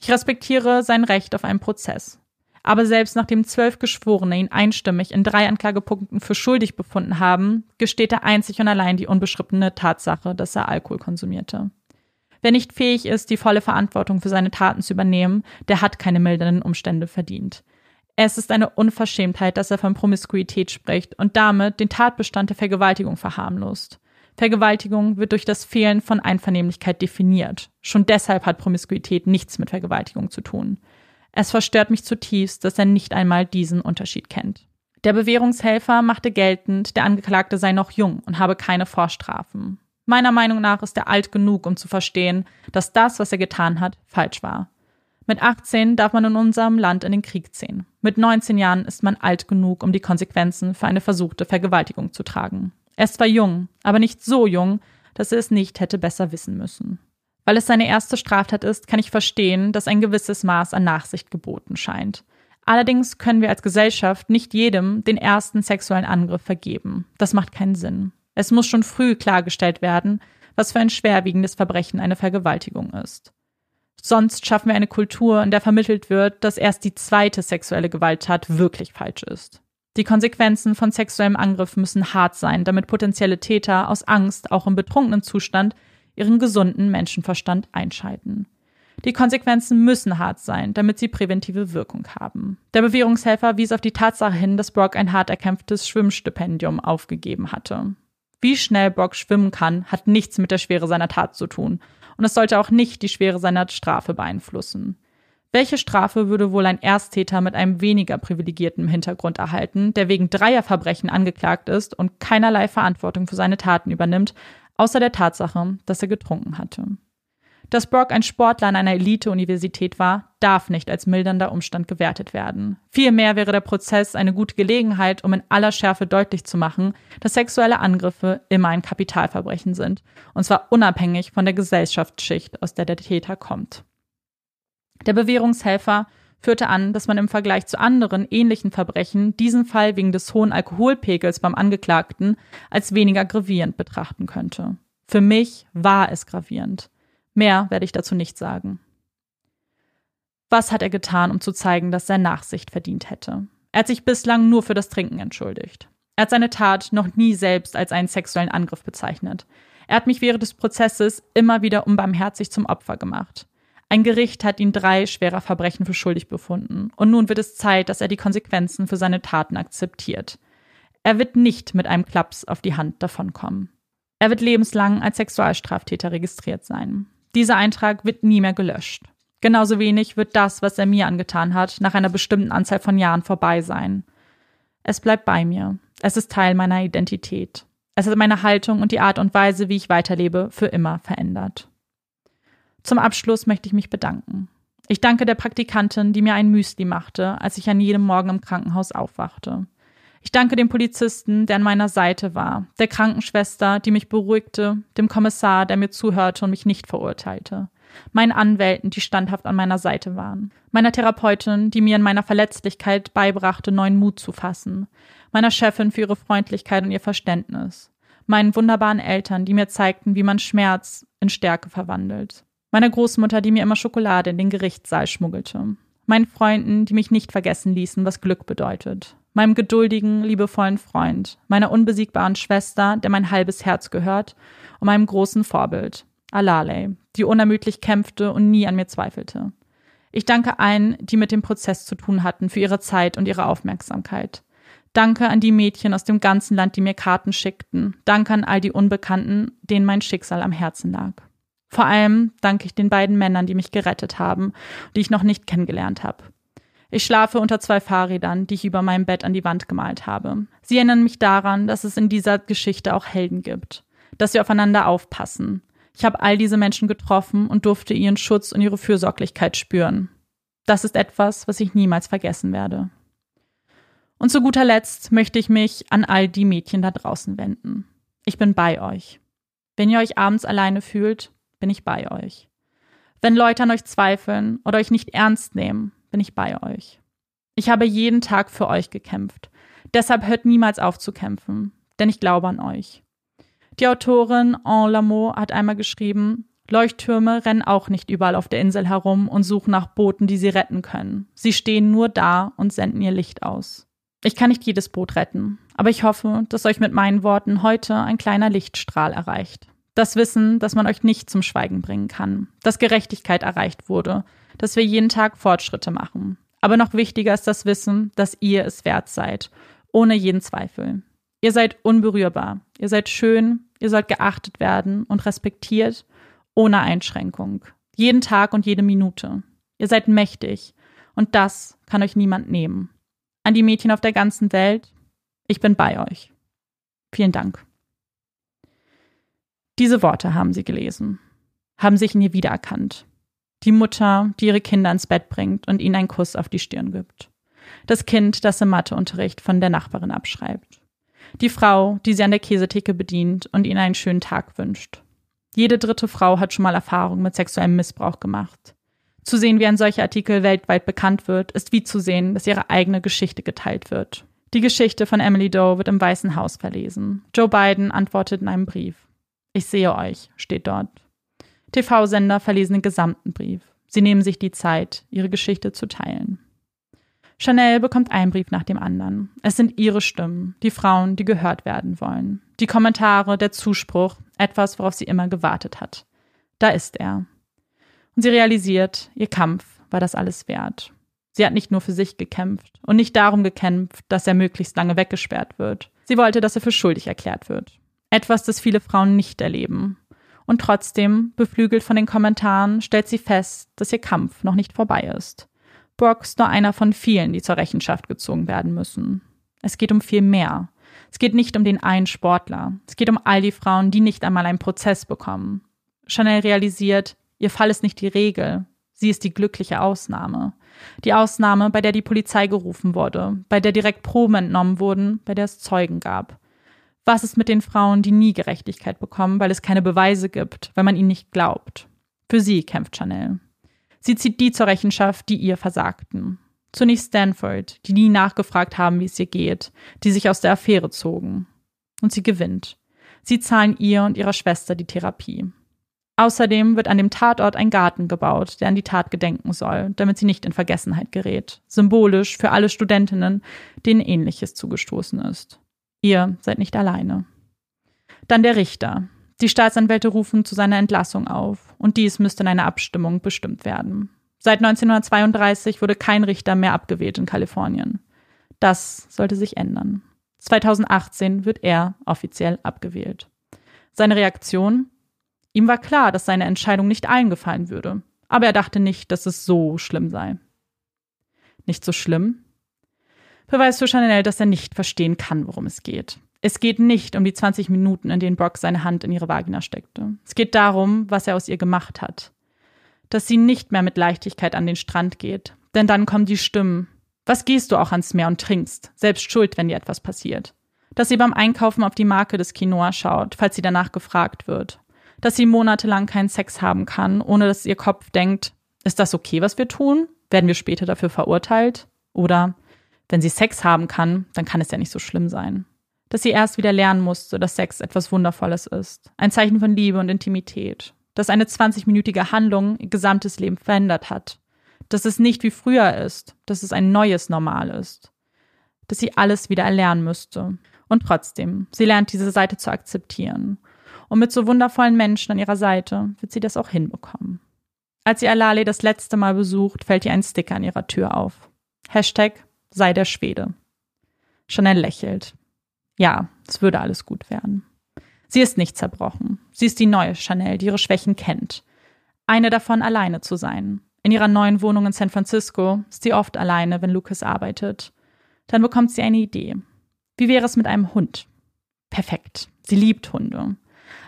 Ich respektiere sein Recht auf einen Prozess. Aber selbst nachdem zwölf Geschworene ihn einstimmig in drei Anklagepunkten für schuldig befunden haben, gesteht er einzig und allein die unbeschriebene Tatsache, dass er Alkohol konsumierte. Wer nicht fähig ist, die volle Verantwortung für seine Taten zu übernehmen, der hat keine mildernden Umstände verdient. Es ist eine Unverschämtheit, dass er von Promiskuität spricht und damit den Tatbestand der Vergewaltigung verharmlost. Vergewaltigung wird durch das Fehlen von Einvernehmlichkeit definiert. Schon deshalb hat Promiskuität nichts mit Vergewaltigung zu tun. Es verstört mich zutiefst, dass er nicht einmal diesen Unterschied kennt. Der Bewährungshelfer machte geltend, der Angeklagte sei noch jung und habe keine Vorstrafen. Meiner Meinung nach ist er alt genug, um zu verstehen, dass das, was er getan hat, falsch war. Mit 18 darf man in unserem Land in den Krieg ziehen. Mit 19 Jahren ist man alt genug, um die Konsequenzen für eine versuchte Vergewaltigung zu tragen. Er ist zwar jung, aber nicht so jung, dass er es nicht hätte besser wissen müssen. Weil es seine erste Straftat ist, kann ich verstehen, dass ein gewisses Maß an Nachsicht geboten scheint. Allerdings können wir als Gesellschaft nicht jedem den ersten sexuellen Angriff vergeben. Das macht keinen Sinn. Es muss schon früh klargestellt werden, was für ein schwerwiegendes Verbrechen eine Vergewaltigung ist. Sonst schaffen wir eine Kultur, in der vermittelt wird, dass erst die zweite sexuelle Gewalttat wirklich falsch ist. Die Konsequenzen von sexuellem Angriff müssen hart sein, damit potenzielle Täter aus Angst, auch im betrunkenen Zustand, ihren gesunden Menschenverstand einschalten. Die Konsequenzen müssen hart sein, damit sie präventive Wirkung haben. Der Bewährungshelfer wies auf die Tatsache hin, dass Brock ein hart erkämpftes Schwimmstipendium aufgegeben hatte. Wie schnell Brock schwimmen kann, hat nichts mit der Schwere seiner Tat zu tun, und es sollte auch nicht die Schwere seiner Strafe beeinflussen. Welche Strafe würde wohl ein Ersttäter mit einem weniger privilegierten Hintergrund erhalten, der wegen dreier Verbrechen angeklagt ist und keinerlei Verantwortung für seine Taten übernimmt, außer der Tatsache, dass er getrunken hatte. Dass Brock ein Sportler an einer Elite-Universität war, darf nicht als mildernder Umstand gewertet werden. Vielmehr wäre der Prozess eine gute Gelegenheit, um in aller Schärfe deutlich zu machen, dass sexuelle Angriffe immer ein Kapitalverbrechen sind, und zwar unabhängig von der Gesellschaftsschicht, aus der der Täter kommt. Der Bewährungshelfer führte an, dass man im Vergleich zu anderen ähnlichen Verbrechen diesen Fall wegen des hohen Alkoholpegels beim Angeklagten als weniger gravierend betrachten könnte. Für mich war es gravierend. Mehr werde ich dazu nicht sagen. Was hat er getan, um zu zeigen, dass er Nachsicht verdient hätte? Er hat sich bislang nur für das Trinken entschuldigt. Er hat seine Tat noch nie selbst als einen sexuellen Angriff bezeichnet. Er hat mich während des Prozesses immer wieder unbarmherzig zum Opfer gemacht. Ein Gericht hat ihn drei schwerer Verbrechen für schuldig befunden. Und nun wird es Zeit, dass er die Konsequenzen für seine Taten akzeptiert. Er wird nicht mit einem Klaps auf die Hand davonkommen. Er wird lebenslang als Sexualstraftäter registriert sein. Dieser Eintrag wird nie mehr gelöscht. Genauso wenig wird das, was er mir angetan hat, nach einer bestimmten Anzahl von Jahren vorbei sein. Es bleibt bei mir. Es ist Teil meiner Identität. Es hat meine Haltung und die Art und Weise, wie ich weiterlebe, für immer verändert. Zum Abschluss möchte ich mich bedanken. Ich danke der Praktikantin, die mir ein Müsli machte, als ich an jedem Morgen im Krankenhaus aufwachte. Ich danke dem Polizisten, der an meiner Seite war, der Krankenschwester, die mich beruhigte, dem Kommissar, der mir zuhörte und mich nicht verurteilte, meinen Anwälten, die standhaft an meiner Seite waren, meiner Therapeutin, die mir in meiner Verletzlichkeit beibrachte, neuen Mut zu fassen, meiner Chefin für ihre Freundlichkeit und ihr Verständnis, meinen wunderbaren Eltern, die mir zeigten, wie man Schmerz in Stärke verwandelt, meiner Großmutter, die mir immer Schokolade in den Gerichtssaal schmuggelte, meinen Freunden, die mich nicht vergessen ließen, was Glück bedeutet, meinem geduldigen, liebevollen Freund, meiner unbesiegbaren Schwester, der mein halbes Herz gehört, und meinem großen Vorbild, Alale, die unermüdlich kämpfte und nie an mir zweifelte. Ich danke allen, die mit dem Prozess zu tun hatten, für ihre Zeit und ihre Aufmerksamkeit. Danke an die Mädchen aus dem ganzen Land, die mir Karten schickten. Danke an all die Unbekannten, denen mein Schicksal am Herzen lag. Vor allem danke ich den beiden Männern, die mich gerettet haben, die ich noch nicht kennengelernt habe. Ich schlafe unter zwei Fahrrädern, die ich über meinem Bett an die Wand gemalt habe. Sie erinnern mich daran, dass es in dieser Geschichte auch Helden gibt, dass wir aufeinander aufpassen. Ich habe all diese Menschen getroffen und durfte ihren Schutz und ihre Fürsorglichkeit spüren. Das ist etwas, was ich niemals vergessen werde. Und zu guter Letzt möchte ich mich an all die Mädchen da draußen wenden. Ich bin bei euch. Wenn ihr euch abends alleine fühlt, bin ich bei euch. Wenn Leute an euch zweifeln oder euch nicht ernst nehmen, bin ich bei euch. Ich habe jeden Tag für euch gekämpft. Deshalb hört niemals auf zu kämpfen, denn ich glaube an euch. Die Autorin En Lameau hat einmal geschrieben, Leuchttürme rennen auch nicht überall auf der Insel herum und suchen nach Booten, die sie retten können. Sie stehen nur da und senden ihr Licht aus. Ich kann nicht jedes Boot retten, aber ich hoffe, dass euch mit meinen Worten heute ein kleiner Lichtstrahl erreicht. Das Wissen, dass man euch nicht zum Schweigen bringen kann, dass Gerechtigkeit erreicht wurde, dass wir jeden Tag Fortschritte machen. Aber noch wichtiger ist das Wissen, dass ihr es wert seid, ohne jeden Zweifel. Ihr seid unberührbar, ihr seid schön, ihr sollt geachtet werden und respektiert, ohne Einschränkung. Jeden Tag und jede Minute. Ihr seid mächtig und das kann euch niemand nehmen. An die Mädchen auf der ganzen Welt, ich bin bei euch. Vielen Dank. Diese Worte haben sie gelesen, haben sich in ihr wiedererkannt die Mutter, die ihre Kinder ins Bett bringt und ihnen einen Kuss auf die Stirn gibt. Das Kind, das im Matheunterricht von der Nachbarin abschreibt. Die Frau, die sie an der Käsetheke bedient und ihnen einen schönen Tag wünscht. Jede dritte Frau hat schon mal Erfahrung mit sexuellem Missbrauch gemacht. Zu sehen, wie ein solcher Artikel weltweit bekannt wird, ist wie zu sehen, dass ihre eigene Geschichte geteilt wird. Die Geschichte von Emily Doe wird im Weißen Haus verlesen. Joe Biden antwortet in einem Brief. Ich sehe euch, steht dort. TV-Sender verlesen den gesamten Brief. Sie nehmen sich die Zeit, ihre Geschichte zu teilen. Chanel bekommt einen Brief nach dem anderen. Es sind ihre Stimmen, die Frauen, die gehört werden wollen. Die Kommentare, der Zuspruch, etwas, worauf sie immer gewartet hat. Da ist er. Und sie realisiert, ihr Kampf war das alles wert. Sie hat nicht nur für sich gekämpft und nicht darum gekämpft, dass er möglichst lange weggesperrt wird. Sie wollte, dass er für schuldig erklärt wird. Etwas, das viele Frauen nicht erleben und trotzdem, beflügelt von den Kommentaren, stellt sie fest, dass ihr Kampf noch nicht vorbei ist. Brock ist nur einer von vielen, die zur Rechenschaft gezogen werden müssen. Es geht um viel mehr. Es geht nicht um den einen Sportler. Es geht um all die Frauen, die nicht einmal einen Prozess bekommen. Chanel realisiert, ihr Fall ist nicht die Regel. Sie ist die glückliche Ausnahme. Die Ausnahme, bei der die Polizei gerufen wurde, bei der direkt Proben entnommen wurden, bei der es Zeugen gab. Was ist mit den Frauen, die nie Gerechtigkeit bekommen, weil es keine Beweise gibt, weil man ihnen nicht glaubt? Für sie kämpft Chanel. Sie zieht die zur Rechenschaft, die ihr versagten. Zunächst Stanford, die nie nachgefragt haben, wie es ihr geht, die sich aus der Affäre zogen. Und sie gewinnt. Sie zahlen ihr und ihrer Schwester die Therapie. Außerdem wird an dem Tatort ein Garten gebaut, der an die Tat gedenken soll, damit sie nicht in Vergessenheit gerät. Symbolisch für alle Studentinnen, denen ähnliches zugestoßen ist. Ihr seid nicht alleine. Dann der Richter. Die Staatsanwälte rufen zu seiner Entlassung auf, und dies müsste in einer Abstimmung bestimmt werden. Seit 1932 wurde kein Richter mehr abgewählt in Kalifornien. Das sollte sich ändern. 2018 wird er offiziell abgewählt. Seine Reaktion? Ihm war klar, dass seine Entscheidung nicht allen gefallen würde, aber er dachte nicht, dass es so schlimm sei. Nicht so schlimm? Beweist für Chanel, dass er nicht verstehen kann, worum es geht. Es geht nicht um die 20 Minuten, in denen Brock seine Hand in ihre Vagina steckte. Es geht darum, was er aus ihr gemacht hat. Dass sie nicht mehr mit Leichtigkeit an den Strand geht. Denn dann kommen die Stimmen. Was gehst du auch ans Meer und trinkst? Selbst schuld, wenn dir etwas passiert. Dass sie beim Einkaufen auf die Marke des Quinoa schaut, falls sie danach gefragt wird. Dass sie monatelang keinen Sex haben kann, ohne dass ihr Kopf denkt, ist das okay, was wir tun? Werden wir später dafür verurteilt? Oder, wenn sie Sex haben kann, dann kann es ja nicht so schlimm sein dass sie erst wieder lernen musste, dass Sex etwas Wundervolles ist. Ein Zeichen von Liebe und Intimität. Dass eine 20-minütige Handlung ihr gesamtes Leben verändert hat. Dass es nicht wie früher ist, dass es ein neues Normal ist. Dass sie alles wieder erlernen müsste. Und trotzdem, sie lernt diese Seite zu akzeptieren. Und mit so wundervollen Menschen an ihrer Seite wird sie das auch hinbekommen. Als sie Alale das letzte Mal besucht, fällt ihr ein Sticker an ihrer Tür auf. Hashtag sei der Schwede. Chanel lächelt. Ja, es würde alles gut werden. Sie ist nicht zerbrochen. Sie ist die neue Chanel, die ihre Schwächen kennt. Eine davon alleine zu sein. In ihrer neuen Wohnung in San Francisco ist sie oft alleine, wenn Lucas arbeitet. Dann bekommt sie eine Idee. Wie wäre es mit einem Hund? Perfekt. Sie liebt Hunde.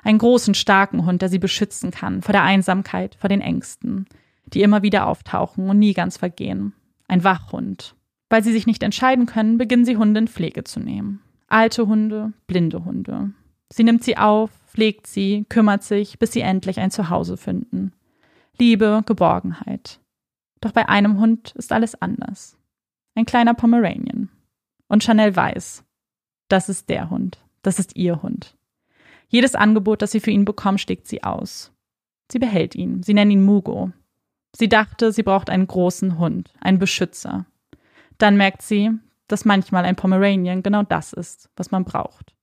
Einen großen, starken Hund, der sie beschützen kann vor der Einsamkeit, vor den Ängsten, die immer wieder auftauchen und nie ganz vergehen. Ein Wachhund. Weil sie sich nicht entscheiden können, beginnen sie Hunde in Pflege zu nehmen. Alte Hunde, blinde Hunde. Sie nimmt sie auf, pflegt sie, kümmert sich, bis sie endlich ein Zuhause finden. Liebe, Geborgenheit. Doch bei einem Hund ist alles anders. Ein kleiner Pomeranian. Und Chanel weiß, das ist der Hund, das ist ihr Hund. Jedes Angebot, das sie für ihn bekommt, schlägt sie aus. Sie behält ihn, sie nennt ihn Mugo. Sie dachte, sie braucht einen großen Hund, einen Beschützer. Dann merkt sie, dass manchmal ein Pomeranian genau das ist, was man braucht.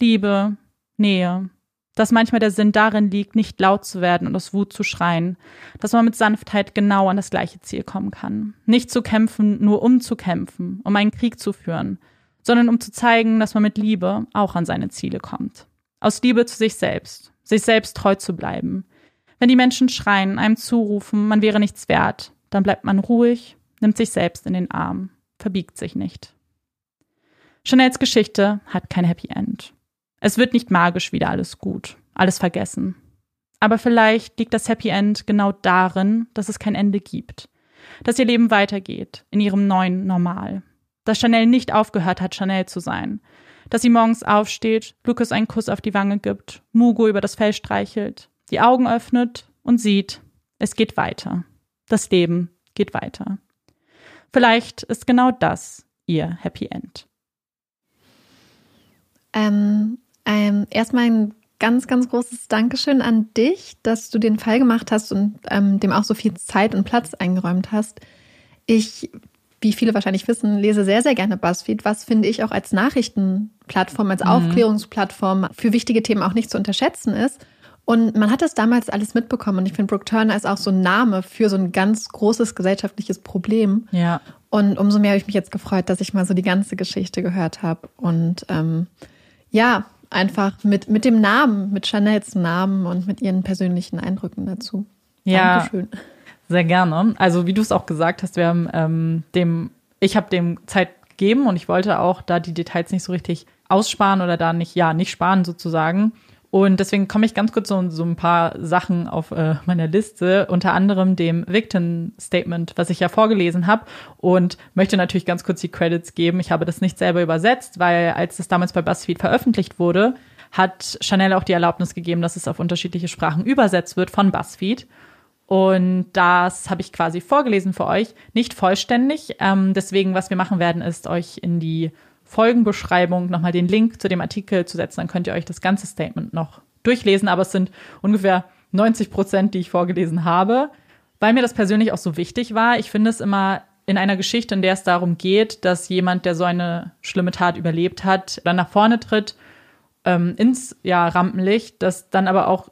Liebe, Nähe, dass manchmal der Sinn darin liegt, nicht laut zu werden und aus Wut zu schreien, dass man mit Sanftheit genau an das gleiche Ziel kommen kann. Nicht zu kämpfen, nur um zu kämpfen, um einen Krieg zu führen, sondern um zu zeigen, dass man mit Liebe auch an seine Ziele kommt. Aus Liebe zu sich selbst, sich selbst treu zu bleiben. Wenn die Menschen schreien, einem zurufen, man wäre nichts wert, dann bleibt man ruhig, nimmt sich selbst in den Arm verbiegt sich nicht. Chanels Geschichte hat kein Happy End. Es wird nicht magisch wieder alles gut, alles vergessen. Aber vielleicht liegt das Happy End genau darin, dass es kein Ende gibt. Dass ihr Leben weitergeht, in ihrem neuen Normal. Dass Chanel nicht aufgehört hat, Chanel zu sein. Dass sie morgens aufsteht, Lucas einen Kuss auf die Wange gibt, Mugo über das Fell streichelt, die Augen öffnet und sieht, es geht weiter. Das Leben geht weiter. Vielleicht ist genau das ihr Happy End. Ähm, ähm, erstmal ein ganz, ganz großes Dankeschön an dich, dass du den Fall gemacht hast und ähm, dem auch so viel Zeit und Platz eingeräumt hast. Ich, wie viele wahrscheinlich wissen, lese sehr, sehr gerne BuzzFeed, was finde ich auch als Nachrichtenplattform, als mhm. Aufklärungsplattform für wichtige Themen auch nicht zu unterschätzen ist. Und man hat das damals alles mitbekommen. Und ich finde, Brooke Turner ist auch so ein Name für so ein ganz großes gesellschaftliches Problem. Ja. Und umso mehr habe ich mich jetzt gefreut, dass ich mal so die ganze Geschichte gehört habe. Und ähm, ja, einfach mit, mit dem Namen, mit Chanels Namen und mit ihren persönlichen Eindrücken dazu. Ja. Dankeschön. Sehr gerne. Also wie du es auch gesagt hast, wir haben ähm, dem, ich habe dem Zeit gegeben und ich wollte auch da die Details nicht so richtig aussparen oder da nicht, ja, nicht sparen sozusagen. Und deswegen komme ich ganz kurz so, so ein paar Sachen auf äh, meiner Liste, unter anderem dem Victim Statement, was ich ja vorgelesen habe und möchte natürlich ganz kurz die Credits geben. Ich habe das nicht selber übersetzt, weil als es damals bei BuzzFeed veröffentlicht wurde, hat Chanel auch die Erlaubnis gegeben, dass es auf unterschiedliche Sprachen übersetzt wird von BuzzFeed. Und das habe ich quasi vorgelesen für euch, nicht vollständig. Ähm, deswegen, was wir machen werden, ist euch in die Folgenbeschreibung nochmal den Link zu dem Artikel zu setzen. Dann könnt ihr euch das ganze Statement noch durchlesen. Aber es sind ungefähr 90 Prozent, die ich vorgelesen habe, weil mir das persönlich auch so wichtig war. Ich finde es immer in einer Geschichte, in der es darum geht, dass jemand, der so eine schlimme Tat überlebt hat, dann nach vorne tritt ähm, ins ja, Rampenlicht, dass dann aber auch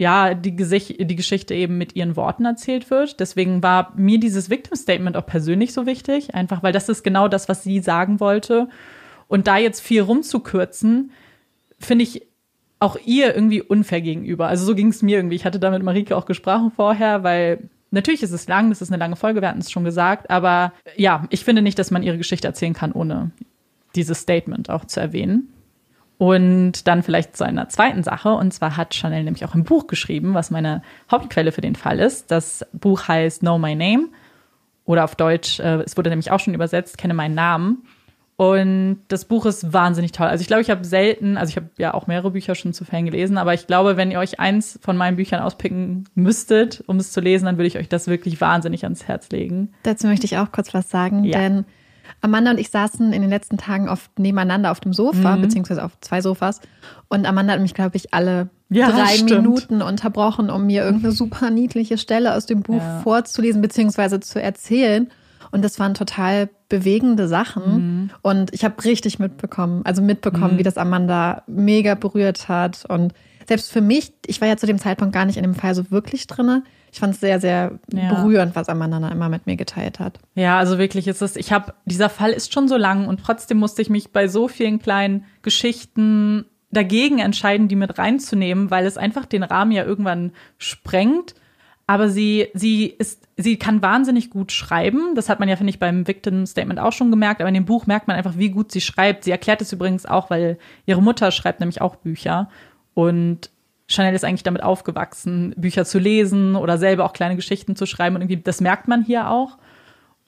ja, die, Gesicht, die Geschichte eben mit ihren Worten erzählt wird. Deswegen war mir dieses Victim Statement auch persönlich so wichtig, einfach weil das ist genau das, was sie sagen wollte. Und da jetzt viel rumzukürzen, finde ich auch ihr irgendwie unfair gegenüber. Also so ging es mir irgendwie. Ich hatte da mit Marike auch gesprochen vorher, weil natürlich ist es lang, das ist eine lange Folge, wir hatten es schon gesagt, aber ja, ich finde nicht, dass man ihre Geschichte erzählen kann, ohne dieses Statement auch zu erwähnen. Und dann vielleicht zu einer zweiten Sache. Und zwar hat Chanel nämlich auch ein Buch geschrieben, was meine Hauptquelle für den Fall ist. Das Buch heißt Know My Name. Oder auf Deutsch, äh, es wurde nämlich auch schon übersetzt, kenne meinen Namen. Und das Buch ist wahnsinnig toll. Also ich glaube, ich habe selten, also ich habe ja auch mehrere Bücher schon zu Fällen gelesen, aber ich glaube, wenn ihr euch eins von meinen Büchern auspicken müsstet, um es zu lesen, dann würde ich euch das wirklich wahnsinnig ans Herz legen. Dazu möchte ich auch kurz was sagen, ja. denn Amanda und ich saßen in den letzten Tagen oft nebeneinander auf dem Sofa, mhm. beziehungsweise auf zwei Sofas. Und Amanda hat mich, glaube ich, alle ja, drei stimmt. Minuten unterbrochen, um mir irgendeine super niedliche Stelle aus dem Buch ja. vorzulesen, beziehungsweise zu erzählen. Und das waren total bewegende Sachen. Mhm. Und ich habe richtig mitbekommen, also mitbekommen, mhm. wie das Amanda mega berührt hat. Und selbst für mich, ich war ja zu dem Zeitpunkt gar nicht in dem Fall so wirklich drinne. Ich fand es sehr, sehr ja. berührend, was Amanda da immer mit mir geteilt hat. Ja, also wirklich ist es, ich habe, dieser Fall ist schon so lang und trotzdem musste ich mich bei so vielen kleinen Geschichten dagegen entscheiden, die mit reinzunehmen, weil es einfach den Rahmen ja irgendwann sprengt aber sie, sie ist, sie kann wahnsinnig gut schreiben. Das hat man ja, finde ich, beim Victim Statement auch schon gemerkt. Aber in dem Buch merkt man einfach, wie gut sie schreibt. Sie erklärt es übrigens auch, weil ihre Mutter schreibt nämlich auch Bücher. Und Chanel ist eigentlich damit aufgewachsen, Bücher zu lesen oder selber auch kleine Geschichten zu schreiben. Und irgendwie, das merkt man hier auch.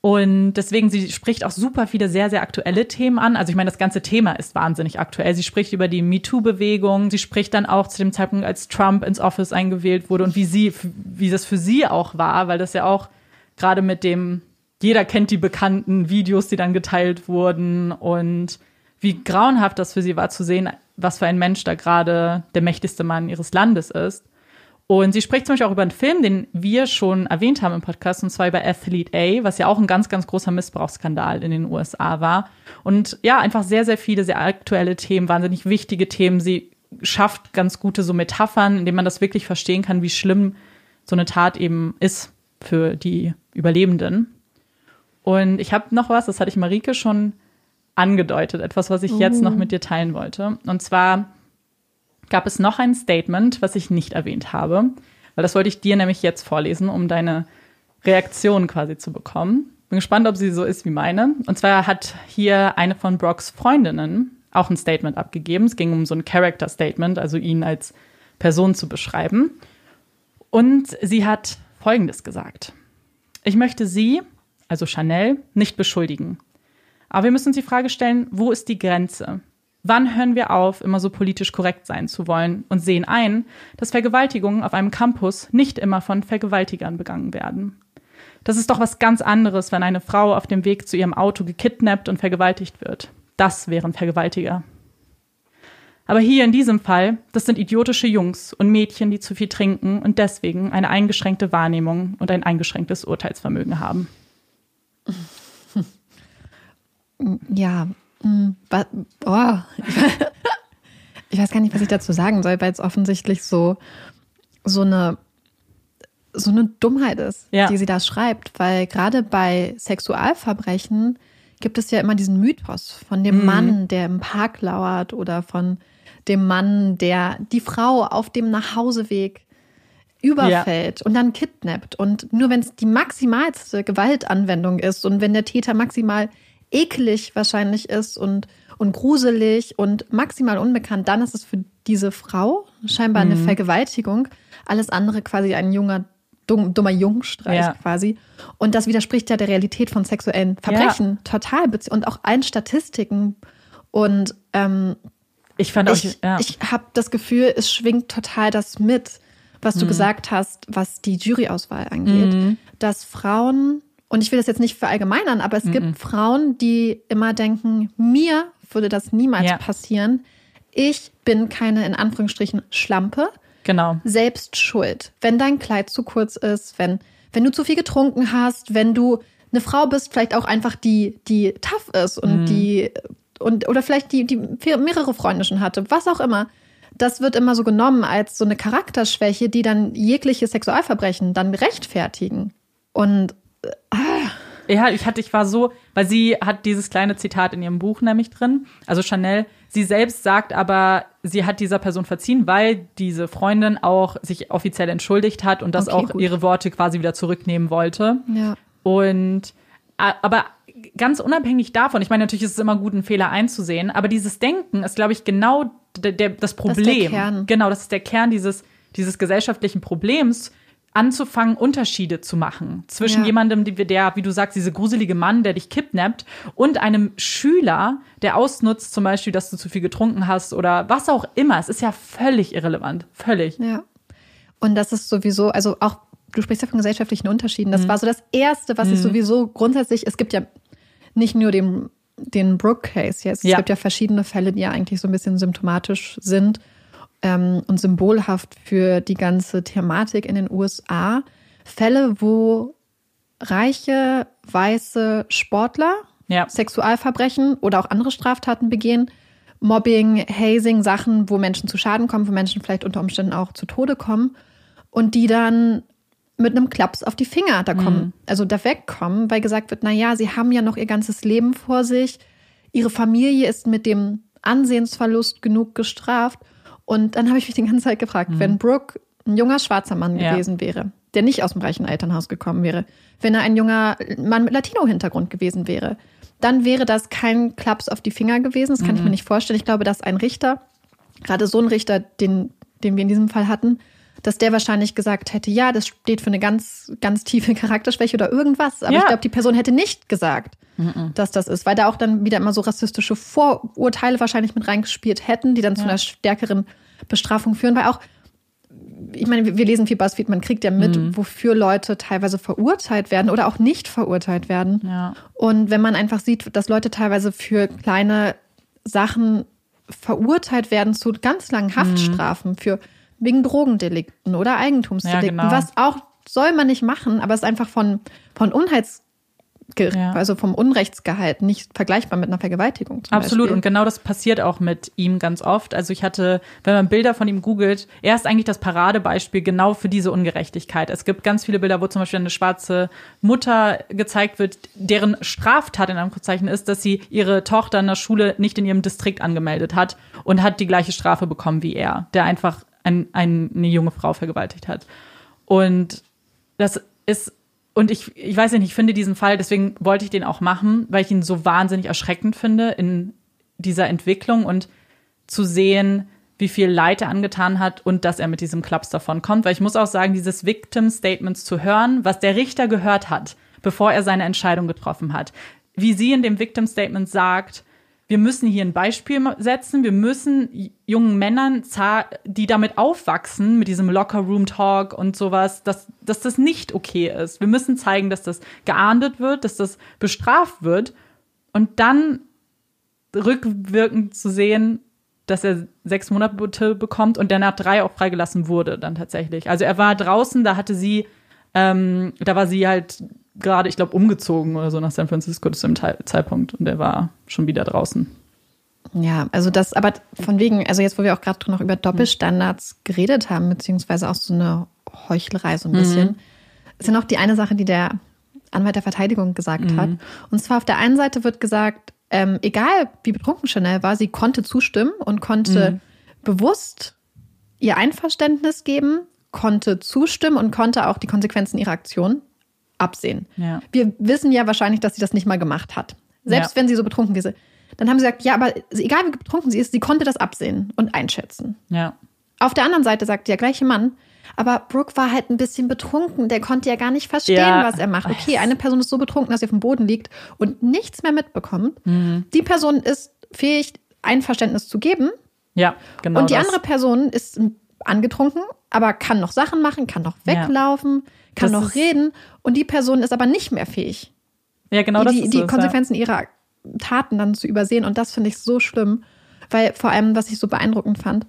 Und deswegen, sie spricht auch super viele sehr, sehr aktuelle Themen an. Also ich meine, das ganze Thema ist wahnsinnig aktuell. Sie spricht über die MeToo-Bewegung. Sie spricht dann auch zu dem Zeitpunkt, als Trump ins Office eingewählt wurde und wie sie, wie das für sie auch war, weil das ja auch gerade mit dem, jeder kennt die bekannten Videos, die dann geteilt wurden und wie grauenhaft das für sie war zu sehen, was für ein Mensch da gerade der mächtigste Mann ihres Landes ist. Und sie spricht zum Beispiel auch über einen Film, den wir schon erwähnt haben im Podcast, und zwar über Athlete A, was ja auch ein ganz, ganz großer Missbrauchsskandal in den USA war. Und ja, einfach sehr, sehr viele, sehr aktuelle Themen, wahnsinnig wichtige Themen. Sie schafft ganz gute so Metaphern, indem man das wirklich verstehen kann, wie schlimm so eine Tat eben ist für die Überlebenden. Und ich habe noch was, das hatte ich Marike schon angedeutet, etwas, was ich jetzt noch mit dir teilen wollte. Und zwar gab es noch ein Statement, was ich nicht erwähnt habe, weil das wollte ich dir nämlich jetzt vorlesen, um deine Reaktion quasi zu bekommen. Bin gespannt, ob sie so ist wie meine. Und zwar hat hier eine von Brocks Freundinnen auch ein Statement abgegeben. Es ging um so ein Character Statement, also ihn als Person zu beschreiben. Und sie hat Folgendes gesagt. Ich möchte Sie, also Chanel, nicht beschuldigen. Aber wir müssen uns die Frage stellen, wo ist die Grenze? Wann hören wir auf, immer so politisch korrekt sein zu wollen und sehen ein, dass Vergewaltigungen auf einem Campus nicht immer von Vergewaltigern begangen werden? Das ist doch was ganz anderes, wenn eine Frau auf dem Weg zu ihrem Auto gekidnappt und vergewaltigt wird. Das wären Vergewaltiger. Aber hier in diesem Fall, das sind idiotische Jungs und Mädchen, die zu viel trinken und deswegen eine eingeschränkte Wahrnehmung und ein eingeschränktes Urteilsvermögen haben. Ja, hm, oh, ich weiß gar nicht, was ich dazu sagen soll, weil es offensichtlich so, so eine so eine Dummheit ist, ja. die sie da schreibt, weil gerade bei Sexualverbrechen gibt es ja immer diesen Mythos von dem mhm. Mann, der im Park lauert oder von dem Mann, der die Frau auf dem Nachhauseweg überfällt ja. und dann kidnappt. Und nur wenn es die maximalste Gewaltanwendung ist und wenn der Täter maximal eklig wahrscheinlich ist und, und gruselig und maximal unbekannt, dann ist es für diese Frau scheinbar mhm. eine Vergewaltigung. Alles andere quasi ein junger, dumm, dummer Jungstreich ja. quasi. Und das widerspricht ja der Realität von sexuellen Verbrechen ja. total und auch allen Statistiken. Und ähm, ich fand ich, ja. ich habe das Gefühl, es schwingt total das mit, was du mhm. gesagt hast, was die Juryauswahl angeht, mhm. dass Frauen und ich will das jetzt nicht verallgemeinern, aber es mm -mm. gibt Frauen, die immer denken, mir würde das niemals ja. passieren. Ich bin keine, in Anführungsstrichen, Schlampe. Genau. Selbst schuld. Wenn dein Kleid zu kurz ist, wenn, wenn du zu viel getrunken hast, wenn du eine Frau bist, vielleicht auch einfach die, die tough ist und mm. die, und, oder vielleicht die, die mehrere Freunde schon hatte, was auch immer. Das wird immer so genommen als so eine Charakterschwäche, die dann jegliche Sexualverbrechen dann rechtfertigen. Und ja, ich hatte, ich war so, weil sie hat dieses kleine Zitat in ihrem Buch nämlich drin, also Chanel. Sie selbst sagt aber, sie hat dieser Person verziehen, weil diese Freundin auch sich offiziell entschuldigt hat und das Okay, auch gut. ihre Worte quasi wieder zurücknehmen wollte. Ja. Und aber ganz unabhängig davon, ich meine, natürlich ist es immer gut, einen Fehler einzusehen, aber dieses Denken ist, glaube ich, genau der, der, das ist der Problem. Kern. Genau, das ist der Kern dieses, dieses gesellschaftlichen Problems, anzufangen, Unterschiede zu machen zwischen Ja. jemandem, der, wie du sagst, diese gruselige Mann, der dich kidnappt, und einem Schüler, der ausnutzt, zum Beispiel, dass du zu viel getrunken hast oder was auch immer. Es ist ja völlig irrelevant. Völlig. Ja. Und das ist sowieso, also auch, du sprichst ja von gesellschaftlichen Unterschieden. Mhm. Das war so das Erste, was ich sowieso grundsätzlich, es gibt ja nicht nur den, den Brooke-Case jetzt, Ja. es gibt ja verschiedene Fälle, die ja eigentlich so ein bisschen symptomatisch sind ähm, und symbolhaft für die ganze Thematik in den USA. Fälle, wo reiche, weiße Sportler Ja. Sexualverbrechen oder auch andere Straftaten begehen. Mobbing, Hazing, Sachen, wo Menschen zu Schaden kommen, wo Menschen vielleicht unter Umständen auch zu Tode kommen und die dann mit einem Klaps auf die Finger da kommen, also da wegkommen, weil gesagt wird, na ja, sie haben ja noch ihr ganzes Leben vor sich, ihre Familie ist mit dem Ansehensverlust genug gestraft und dann habe ich mich die ganze Zeit gefragt, wenn Brooke ein junger schwarzer Mann Ja. gewesen wäre, der nicht aus dem reichen Elternhaus gekommen wäre, wenn er ein junger Mann mit Latino-Hintergrund gewesen wäre, dann wäre das kein Klaps auf die Finger gewesen. Das kann ich mir nicht vorstellen. Ich glaube, dass ein Richter, gerade so ein Richter, den, den wir in diesem Fall hatten, dass der wahrscheinlich gesagt hätte, ja, das steht für eine ganz, ganz tiefe Charakterschwäche oder irgendwas. Aber Ja. ich glaube, die Person hätte nicht gesagt, dass das ist, weil da auch dann wieder immer so rassistische Vorurteile wahrscheinlich mit reingespielt hätten, die dann zu einer stärkeren Bestrafung führen, weil auch ich meine, wir- lesen viel BuzzFeed, man kriegt ja mit, wofür Leute teilweise verurteilt werden oder auch nicht verurteilt werden. Ja. Und wenn man einfach sieht, dass Leute teilweise für kleine Sachen verurteilt werden zu ganz langen Haftstrafen für wegen Drogendelikten oder Eigentumsdelikten, Ja, genau. was auch soll man nicht machen, aber es ist einfach von, von Unheits Ja. also vom Unrechtsgehalt nicht vergleichbar mit einer Vergewaltigung. Zum Absolut. Beispiel. Und genau das passiert auch mit ihm ganz oft. Also ich hatte, wenn man Bilder von ihm googelt, er ist eigentlich das Paradebeispiel genau für diese Ungerechtigkeit. Es gibt ganz viele Bilder, wo zum Beispiel eine schwarze Mutter gezeigt wird, deren Straftat in Anführungszeichen ist, dass sie ihre Tochter in der Schule nicht in ihrem Distrikt angemeldet hat und hat die gleiche Strafe bekommen wie er, der einfach ein, ein, eine junge Frau vergewaltigt hat. Und das ist, und ich, ich weiß nicht, ich finde diesen Fall, deswegen wollte ich den auch machen, weil ich ihn so wahnsinnig erschreckend finde in dieser Entwicklung und zu sehen, wie viel Leid er angetan hat und dass er mit diesem Klaps davon kommt. Weil ich muss auch sagen, dieses Victim Statements zu hören, was der Richter gehört hat, bevor er seine Entscheidung getroffen hat. Wie sie in dem Victim Statement sagt, wir müssen hier ein Beispiel setzen. Wir müssen jungen Männern, die damit aufwachsen, mit diesem Locker Room Talk und sowas, dass, dass das nicht okay ist. Wir müssen zeigen, dass das geahndet wird, dass das bestraft wird und dann rückwirkend zu sehen, dass er sechs Monate bekommt und der nach drei auch freigelassen wurde dann tatsächlich. Also er war draußen, da hatte sie, ähm, da war sie halt gerade, ich glaube, umgezogen oder so nach San Francisco zu dem Zeitpunkt und er war schon wieder draußen. Ja, also das, aber von wegen, also jetzt, wo wir auch gerade noch über Doppelstandards geredet haben, beziehungsweise auch so eine Heuchlerei so ein bisschen, ist ja noch die eine Sache, die der Anwalt der Verteidigung gesagt hat. Und zwar auf der einen Seite wird gesagt, ähm, egal wie betrunken Chanel war, sie konnte zustimmen und konnte bewusst ihr Einverständnis geben, konnte zustimmen und konnte auch die Konsequenzen ihrer Aktion absehen. Ja. Wir wissen ja wahrscheinlich, dass sie das nicht mal gemacht hat. Selbst Ja. wenn sie so betrunken wäre. Dann haben sie gesagt, ja, aber egal wie betrunken sie ist, sie konnte das absehen und einschätzen. Ja. Auf der anderen Seite sagt der gleiche Mann, aber Brooke war halt ein bisschen betrunken. Der konnte ja gar nicht verstehen, Ja. was er macht. Okay, eine Person ist so betrunken, dass sie auf dem Boden liegt und nichts mehr mitbekommt. Mhm. Die Person ist fähig, Einverständnis zu geben. Ja, genau. und die das. andere Person ist angetrunken, aber kann noch Sachen machen, kann noch Ja. Kann Das noch reden. Und die Person ist aber nicht mehr fähig Ja, genau das die, ist die es, Konsequenzen ihrer Taten dann zu übersehen. Und das finde ich so schlimm, weil vor allem, was ich so beeindruckend fand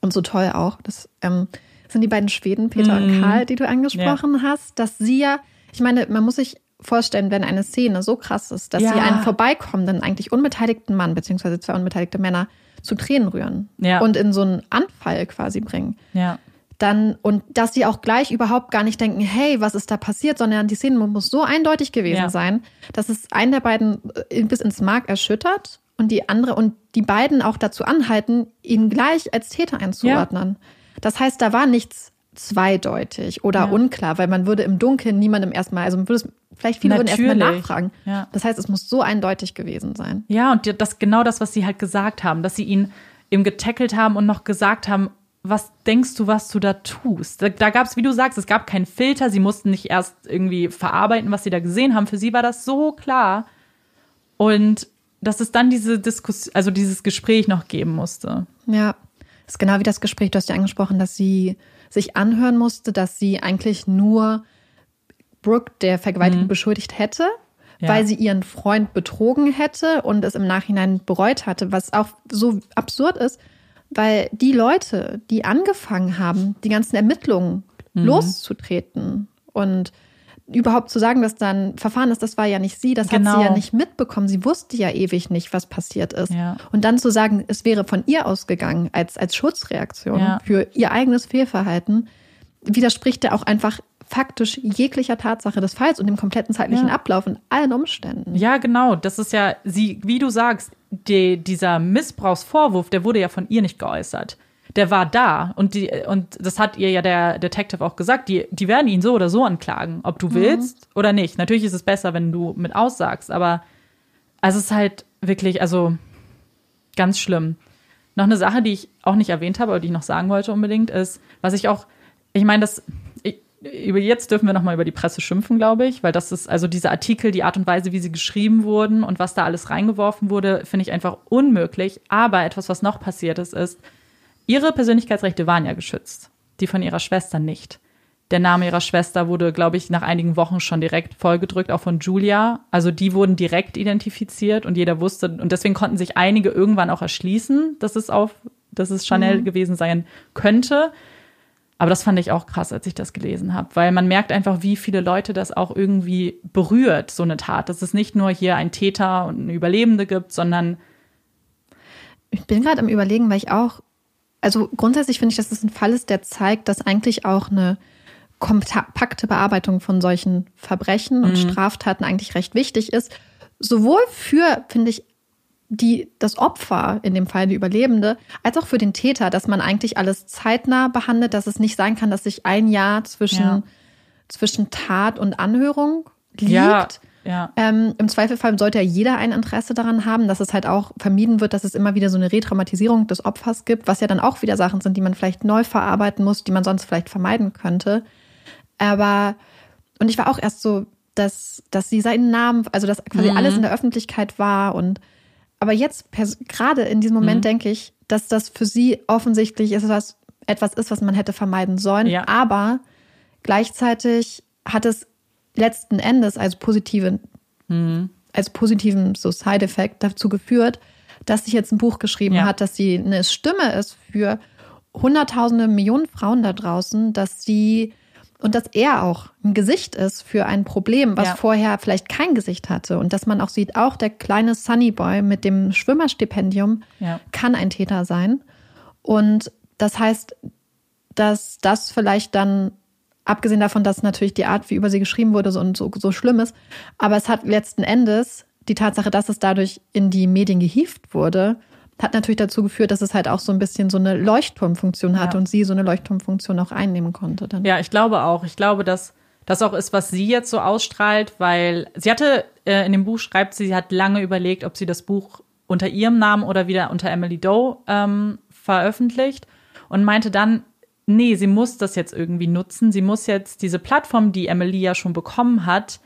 und so toll auch, das ähm, sind die beiden Schweden, Peter und Karl, die du angesprochen hast, dass sie ja, ich meine, man muss sich vorstellen, wenn eine Szene so krass ist, dass Ja. sie einen vorbeikommenden, eigentlich unbeteiligten Mann, beziehungsweise zwei unbeteiligte Männer zu Tränen rühren Ja. und in so einen Anfall quasi bringen Ja. Dann und dass sie auch gleich überhaupt gar nicht denken, hey, was ist da passiert, sondern die Szene muss so eindeutig gewesen ja. sein, dass es einen der beiden äh, bis ins Mark erschüttert und die andere und die beiden auch dazu anhalten, ihn gleich als Täter einzuordnen. Ja. Das heißt, da war nichts zweideutig oder ja. unklar, weil man würde im Dunkeln niemandem erstmal, also man würde es vielleicht viele Natürlich. würden erstmal nachfragen. Ja. Das heißt, es muss so eindeutig gewesen sein. Ja, und das genau das, was sie halt gesagt haben, dass sie ihn eben getackelt haben und noch gesagt haben, was denkst du, was du da tust? Da, da gab es, wie du sagst, es gab keinen Filter. Sie mussten nicht erst irgendwie verarbeiten, was sie da gesehen haben. Für sie war das so klar. Und dass es dann diese Diskussion, also dieses Gespräch noch geben musste. Ja, das ist genau wie das Gespräch, du hast ja angesprochen, dass sie sich anhören musste, dass sie eigentlich nur Brooke der Vergewaltigung mhm. beschuldigt hätte, ja. weil sie ihren Freund betrogen hätte und es im Nachhinein bereut hatte, was auch so absurd ist, weil die Leute, die angefangen haben, die ganzen Ermittlungen mhm. loszutreten und überhaupt zu sagen, dass dann Verfahren ist, das war ja nicht sie, das genau. hat sie ja genau. nicht mitbekommen. Sie wusste ja ewig nicht, was passiert ist. Ja. Und dann zu sagen, es wäre von ihr ausgegangen als, als Schutzreaktion ja. für ihr eigenes Fehlverhalten, widerspricht ja auch einfach faktisch jeglicher Tatsache des Falls und dem kompletten zeitlichen ja. Ablauf und allen Umständen. Ja, genau. Das ist ja, sie, wie du sagst, die, dieser Missbrauchsvorwurf, der wurde ja von ihr nicht geäußert der war da und die und das hat ihr ja der Detective auch gesagt, die die werden ihn so oder so anklagen, ob du mhm. willst oder nicht. Natürlich ist es besser, wenn du mit aussagst, aber also es ist halt wirklich also ganz schlimm. Noch eine Sache, die ich auch nicht erwähnt habe, aber die ich noch sagen wollte unbedingt ist, was ich auch ich meine, das über jetzt dürfen wir noch mal über die Presse schimpfen, glaube ich, weil das ist also diese Artikel, die Art und Weise, wie sie geschrieben wurden und was da alles reingeworfen wurde, finde ich einfach unmöglich. Aber etwas, was noch passiert ist, ist, Ihre Persönlichkeitsrechte waren ja geschützt, die von ihrer Schwester nicht. Der Name ihrer Schwester wurde, glaube ich, nach einigen Wochen schon direkt vollgedrückt, auch von Julia. Also die wurden direkt identifiziert und jeder wusste, und deswegen konnten sich einige irgendwann auch erschließen, dass es auf, dass es Chanel mhm. gewesen sein könnte. Aber das fand ich auch krass, als ich das gelesen habe, weil man merkt einfach, wie viele Leute das auch irgendwie berührt, so eine Tat. Dass es nicht nur hier ein Täter und eine Überlebende gibt, sondern ich bin gerade am Überlegen, weil ich auch also grundsätzlich finde ich, dass es ein Fall ist, der zeigt, dass eigentlich auch eine kompakte Bearbeitung von solchen Verbrechen und mhm. Straftaten eigentlich recht wichtig ist. Sowohl für, finde ich, die, das Opfer, in dem Fall die Überlebende, als auch für den Täter, dass man eigentlich alles zeitnah behandelt, dass es nicht sein kann, dass sich ein Jahr zwischen, ja. zwischen Tat und Anhörung liegt. Ja. Ja. Ähm, Im Zweifelfall sollte ja jeder ein Interesse daran haben, dass es halt auch vermieden wird, dass es immer wieder so eine Retraumatisierung des Opfers gibt, was ja dann auch wieder Sachen sind, die man vielleicht neu verarbeiten muss, die man sonst vielleicht vermeiden könnte. Aber, und ich war auch erst so, dass, dass sie seinen Namen, also dass quasi mhm. alles in der Öffentlichkeit war und aber jetzt, gerade in diesem Moment, mhm. denke ich, dass das für sie offensichtlich ist, was, etwas ist, was man hätte vermeiden sollen. Ja. Aber gleichzeitig hat es letzten Endes als positive, mhm. als positiven so Side-Effekt dazu geführt, dass sie jetzt ein Buch geschrieben ja. hat, dass sie eine Stimme ist für Hunderttausende, Millionen Frauen da draußen, dass sie und dass er auch ein Gesicht ist für ein Problem, was ja. vorher vielleicht kein Gesicht hatte. Und dass man auch sieht, auch der kleine Sunny Boy mit dem Schwimmerstipendium ja. kann ein Täter sein. Und das heißt, dass das vielleicht dann Abgesehen davon, dass natürlich die Art, wie über sie geschrieben wurde, so, so, so schlimm ist. Aber es hat letzten Endes die Tatsache, dass es dadurch in die Medien gehievt wurde, hat natürlich dazu geführt, dass es halt auch so ein bisschen so eine Leuchtturmfunktion hatte ja. und sie so eine Leuchtturmfunktion auch einnehmen konnte. Dann. Ja, ich glaube auch. Ich glaube, dass das auch ist, was sie jetzt so ausstrahlt, weil sie hatte äh, in dem Buch schreibt sie, sie hat lange überlegt, ob sie das Buch unter ihrem Namen oder wieder unter Emily Doe ähm, veröffentlicht und meinte dann, nee, sie muss das jetzt irgendwie nutzen. Sie muss jetzt diese Plattform, die Emily ja schon bekommen hat,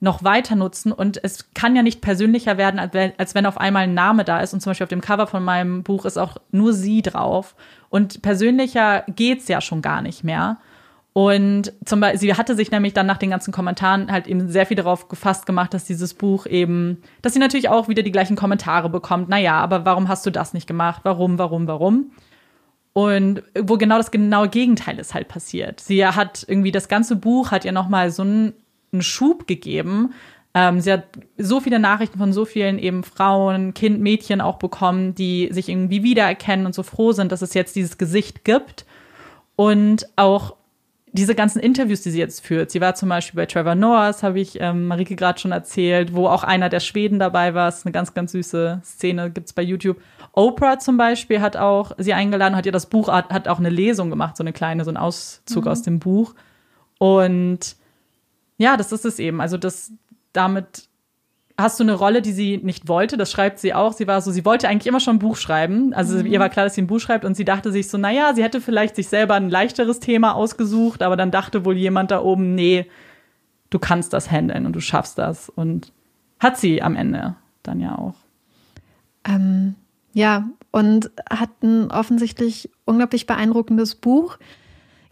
noch weiter nutzen. Und es kann ja nicht persönlicher werden, als wenn auf einmal ein Name da ist. Und zum Beispiel auf dem Cover von meinem Buch ist auch nur sie drauf. Und persönlicher geht's ja schon gar nicht mehr. Und zum Beispiel, sie hatte sich nämlich dann nach den ganzen Kommentaren halt eben sehr viel darauf gefasst gemacht, dass dieses Buch eben, dass sie natürlich auch wieder die gleichen Kommentare bekommt. Naja, aber warum hast du das nicht gemacht? Warum, warum, warum? Und wo genau das genaue Gegenteil ist halt passiert. Sie hat irgendwie das ganze Buch hat ihr nochmal so einen, einen Schub gegeben. Ähm, sie hat so viele Nachrichten von so vielen eben Frauen, Kind, Mädchen auch bekommen, die sich irgendwie wiedererkennen und so froh sind, dass es jetzt dieses Gesicht gibt. Und auch diese ganzen Interviews, die sie jetzt führt. Sie war zum Beispiel bei Trevor Noahs, habe ich ähm, Marike gerade schon erzählt, wo auch einer der Schweden dabei war. Das ist eine ganz, ganz süße Szene, gibt's bei YouTube. Oprah zum Beispiel hat auch sie eingeladen, hat ihr das Buch, hat, hat auch eine Lesung gemacht, so eine kleine, so ein Auszug mhm. aus dem Buch. Und ja, das ist es eben. Also das damit hast du eine Rolle, die sie nicht wollte. Das schreibt sie auch. Sie war so, sie wollte eigentlich immer schon ein Buch schreiben. Also mhm. ihr war klar, dass sie ein Buch schreibt und sie dachte sich so, naja, sie hätte vielleicht sich selber ein leichteres Thema ausgesucht, aber dann dachte wohl jemand da oben, nee, du kannst das handeln und du schaffst das. Und hat sie am Ende dann ja auch. Ähm, ja, und hat ein offensichtlich unglaublich beeindruckendes Buch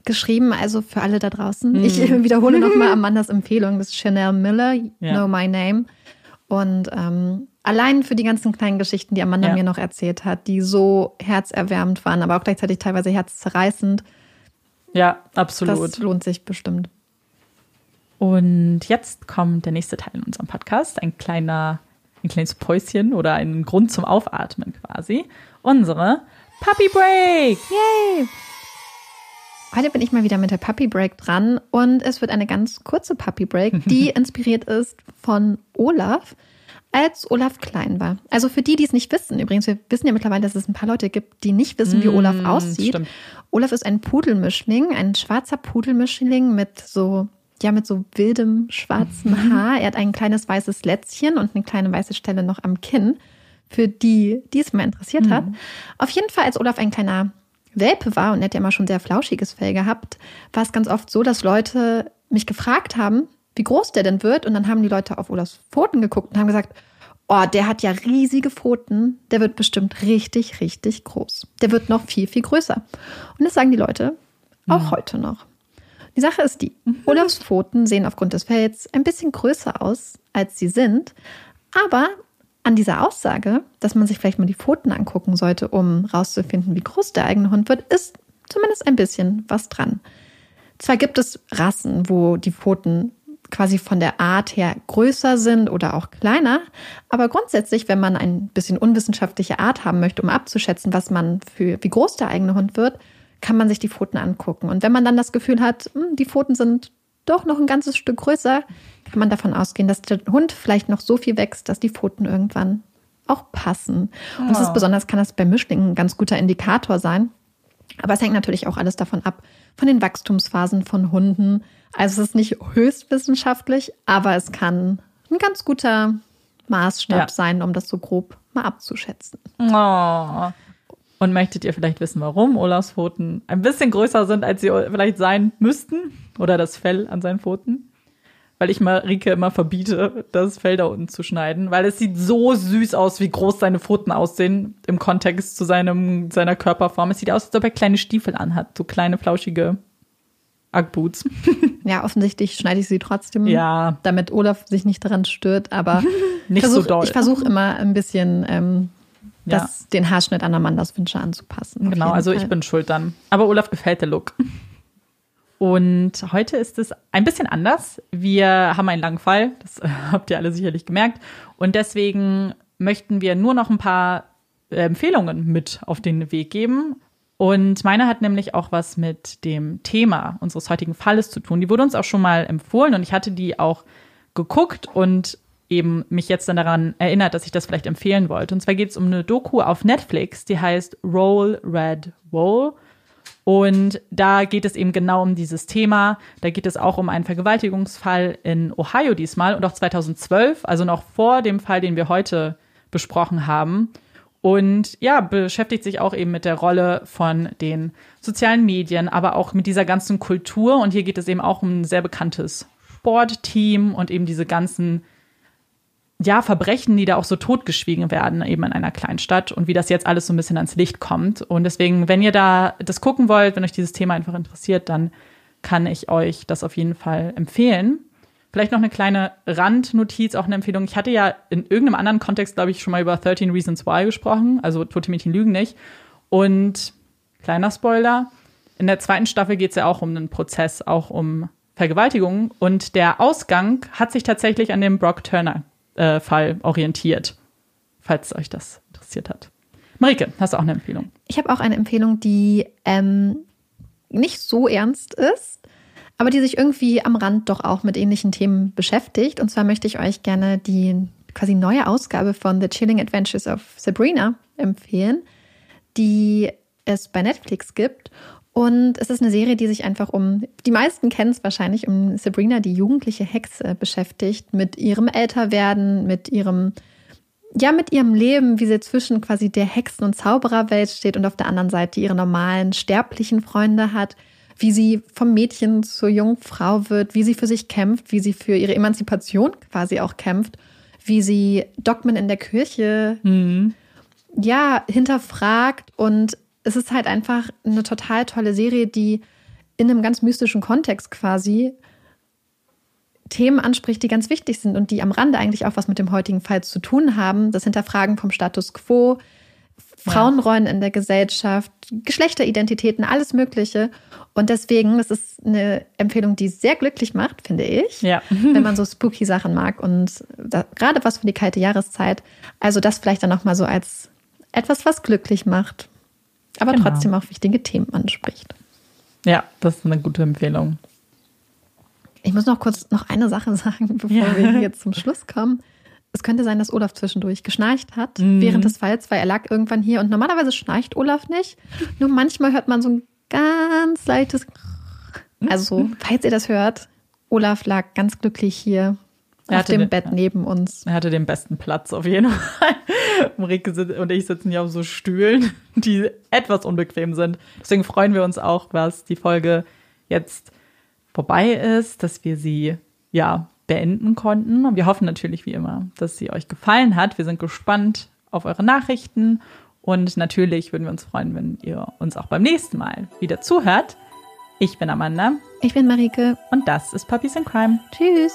geschrieben, also für alle da draußen. Mhm. Ich wiederhole nochmal Amandas Empfehlung, das ist Chanel Miller, ja. Know My Name. Und ähm, allein für die ganzen kleinen Geschichten, die Amanda ja. mir noch erzählt hat, die so herzerwärmend waren, aber auch gleichzeitig teilweise herzzerreißend. Ja, absolut. Das lohnt sich bestimmt. Und jetzt kommt der nächste Teil in unserem Podcast, ein kleiner, ein kleines Päuschen oder ein Grund zum Aufatmen quasi. Unsere Puppy Break! Yay! Heute bin ich mal wieder mit der Puppy Break dran und es wird eine ganz kurze Puppy Break, die inspiriert ist von Olaf, als Olaf klein war. Also für die, die es nicht wissen, übrigens, wir wissen ja mittlerweile, dass es ein paar Leute gibt, die nicht wissen, wie mm, Olaf aussieht. Stimmt. Olaf ist ein Pudelmischling, ein schwarzer Pudelmischling mit so ja, mit so wildem schwarzen mhm. Haar. Er hat ein kleines weißes Lätzchen und eine kleine weiße Stelle noch am Kinn. Für die, die es mal interessiert mhm. hat. Auf jeden Fall, als Olaf ein kleiner Welpe war und er hat ja immer schon sehr flauschiges Fell gehabt, war es ganz oft so, dass Leute mich gefragt haben, wie groß der denn wird. Und dann haben die Leute auf Olafs Pfoten geguckt und haben gesagt, oh, der hat ja riesige Pfoten, der wird bestimmt richtig, richtig groß. Der wird noch viel, viel größer. Und das sagen die Leute auch mhm. heute noch. Die Sache ist die, mhm. Olafs Pfoten sehen aufgrund des Fells ein bisschen größer aus, als sie sind. Aber an dieser Aussage, dass man sich vielleicht mal die Pfoten angucken sollte, um rauszufinden, wie groß der eigene Hund wird, ist zumindest ein bisschen was dran. Zwar gibt es Rassen, wo die Pfoten quasi von der Art her größer sind oder auch kleiner, aber grundsätzlich, wenn man ein bisschen unwissenschaftliche Art haben möchte, um abzuschätzen, was man für wie groß der eigene Hund wird, kann man sich die Pfoten angucken. Und wenn man dann das Gefühl hat, hm, die Pfoten sind doch noch ein ganzes Stück größer, kann man davon ausgehen, dass der Hund vielleicht noch so viel wächst, dass die Pfoten irgendwann auch passen. Und das ist besonders, kann das bei Mischlingen ein ganz guter Indikator sein. Aber es hängt natürlich auch alles davon ab, von den Wachstumsphasen von Hunden. Also es ist nicht höchstwissenschaftlich, aber es kann ein ganz guter Maßstab ja. sein, um das so grob mal abzuschätzen. Oh. Und möchtet ihr vielleicht wissen, warum Olafs Pfoten ein bisschen größer sind, als sie vielleicht sein müssten? Oder das Fell an seinen Pfoten? Weil ich Marike immer verbiete, das Fell da unten zu schneiden, weil es sieht so süß aus, wie groß seine Pfoten aussehen im Kontext zu seinem, seiner Körperform. Es sieht aus, als ob er kleine Stiefel anhat, so kleine, flauschige Uggboots. Ja, offensichtlich schneide ich sie trotzdem, ja. damit Olaf sich nicht daran stört, aber nicht versuch, so doll. Ich versuche immer ein bisschen ähm, das, ja. den Haarschnitt an Amandas Wünsche anzupassen. Genau, also Fall. ich bin schuld dann. Aber Olaf gefällt der Look. Und heute ist es ein bisschen anders. Wir haben einen langen Fall, das habt ihr alle sicherlich gemerkt. Und deswegen möchten wir nur noch ein paar Empfehlungen mit auf den Weg geben. Und meine hat nämlich auch was mit dem Thema unseres heutigen Falles zu tun. Die wurde uns auch schon mal empfohlen und ich hatte die auch geguckt und eben mich jetzt dann daran erinnert, dass ich das vielleicht empfehlen wollte. Und zwar geht es um eine Doku auf Netflix, die heißt Roll Red Roll. Und da geht es eben genau um dieses Thema. Da geht es auch um einen Vergewaltigungsfall in Ohio diesmal und auch 2012, also noch vor dem Fall, den wir heute besprochen haben. Und ja, beschäftigt sich auch eben mit der Rolle von den sozialen Medien, aber auch mit dieser ganzen Kultur. Und hier geht es eben auch um ein sehr bekanntes Sportteam und eben diese ganzen ja, Verbrechen, die da auch so totgeschwiegen werden, eben in einer Kleinstadt und wie das jetzt alles so ein bisschen ans Licht kommt. Und deswegen, wenn ihr da das gucken wollt, wenn euch dieses Thema einfach interessiert, dann kann ich euch das auf jeden Fall empfehlen. Vielleicht noch eine kleine Randnotiz, auch eine Empfehlung. Ich hatte ja in irgendeinem anderen Kontext, glaube ich, schon mal über 13 Reasons Why gesprochen, also Tote Mädchen lügen nicht. Und kleiner Spoiler, in der zweiten Staffel geht es ja auch um einen Prozess, auch um Vergewaltigung. Und der Ausgang hat sich tatsächlich an dem Brock Turner äh, Fall orientiert, falls euch das interessiert hat. Marike, hast du auch eine Empfehlung? Ich habe auch eine Empfehlung, die ähm, nicht so ernst ist, aber die sich irgendwie am Rand doch auch mit ähnlichen Themen beschäftigt. Und zwar möchte ich euch gerne die quasi neue Ausgabe von The Chilling Adventures of Sabrina empfehlen, die es bei Netflix gibt. Und es ist eine Serie, die sich einfach um, die meisten kennen es wahrscheinlich, um Sabrina, die jugendliche Hexe, beschäftigt, mit ihrem Älterwerden, mit ihrem, ja, mit ihrem Leben, wie sie zwischen quasi der Hexen- und Zaubererwelt steht und auf der anderen Seite ihre normalen sterblichen Freunde hat, wie sie vom Mädchen zur jungen Frau wird, wie sie für sich kämpft, wie sie für ihre Emanzipation quasi auch kämpft, wie sie Dogmen in der Kirche, mhm. ja, hinterfragt und es ist halt einfach eine total tolle Serie, die in einem ganz mystischen Kontext quasi Themen anspricht, die ganz wichtig sind und die am Rande eigentlich auch was mit dem heutigen Fall zu tun haben. Das Hinterfragen vom Status quo, Frauenrollen in der Gesellschaft, Geschlechteridentitäten, alles Mögliche. Und deswegen, das ist eine Empfehlung, die sehr glücklich macht, finde ich, ja. wenn man so spooky Sachen mag und da, gerade was für die kalte Jahreszeit. Also das vielleicht dann noch mal so als etwas, was glücklich macht aber genau. trotzdem auch wichtige Themen anspricht. Ja, das ist eine gute Empfehlung. Ich muss noch kurz noch eine Sache sagen, bevor ja. wir jetzt zum Schluss kommen. Es könnte sein, dass Olaf zwischendurch geschnarcht hat mhm. während des Falls, weil er lag irgendwann hier und normalerweise schnarcht Olaf nicht. Nur manchmal hört man so ein ganz leichtes. Also, falls ihr das hört, Olaf lag ganz glücklich hier er auf dem den, Bett neben uns. Er hatte den besten Platz auf jeden Fall. Marike und ich sitzen hier auf so Stühlen, die etwas unbequem sind. Deswegen freuen wir uns auch, was die Folge jetzt vorbei ist, dass wir sie ja beenden konnten. Und wir hoffen natürlich wie immer, dass sie euch gefallen hat. Wir sind gespannt auf eure Nachrichten und natürlich würden wir uns freuen, wenn ihr uns auch beim nächsten Mal wieder zuhört. Ich bin Amanda. Ich bin Marike. Und das ist Puppies in Crime. Tschüss.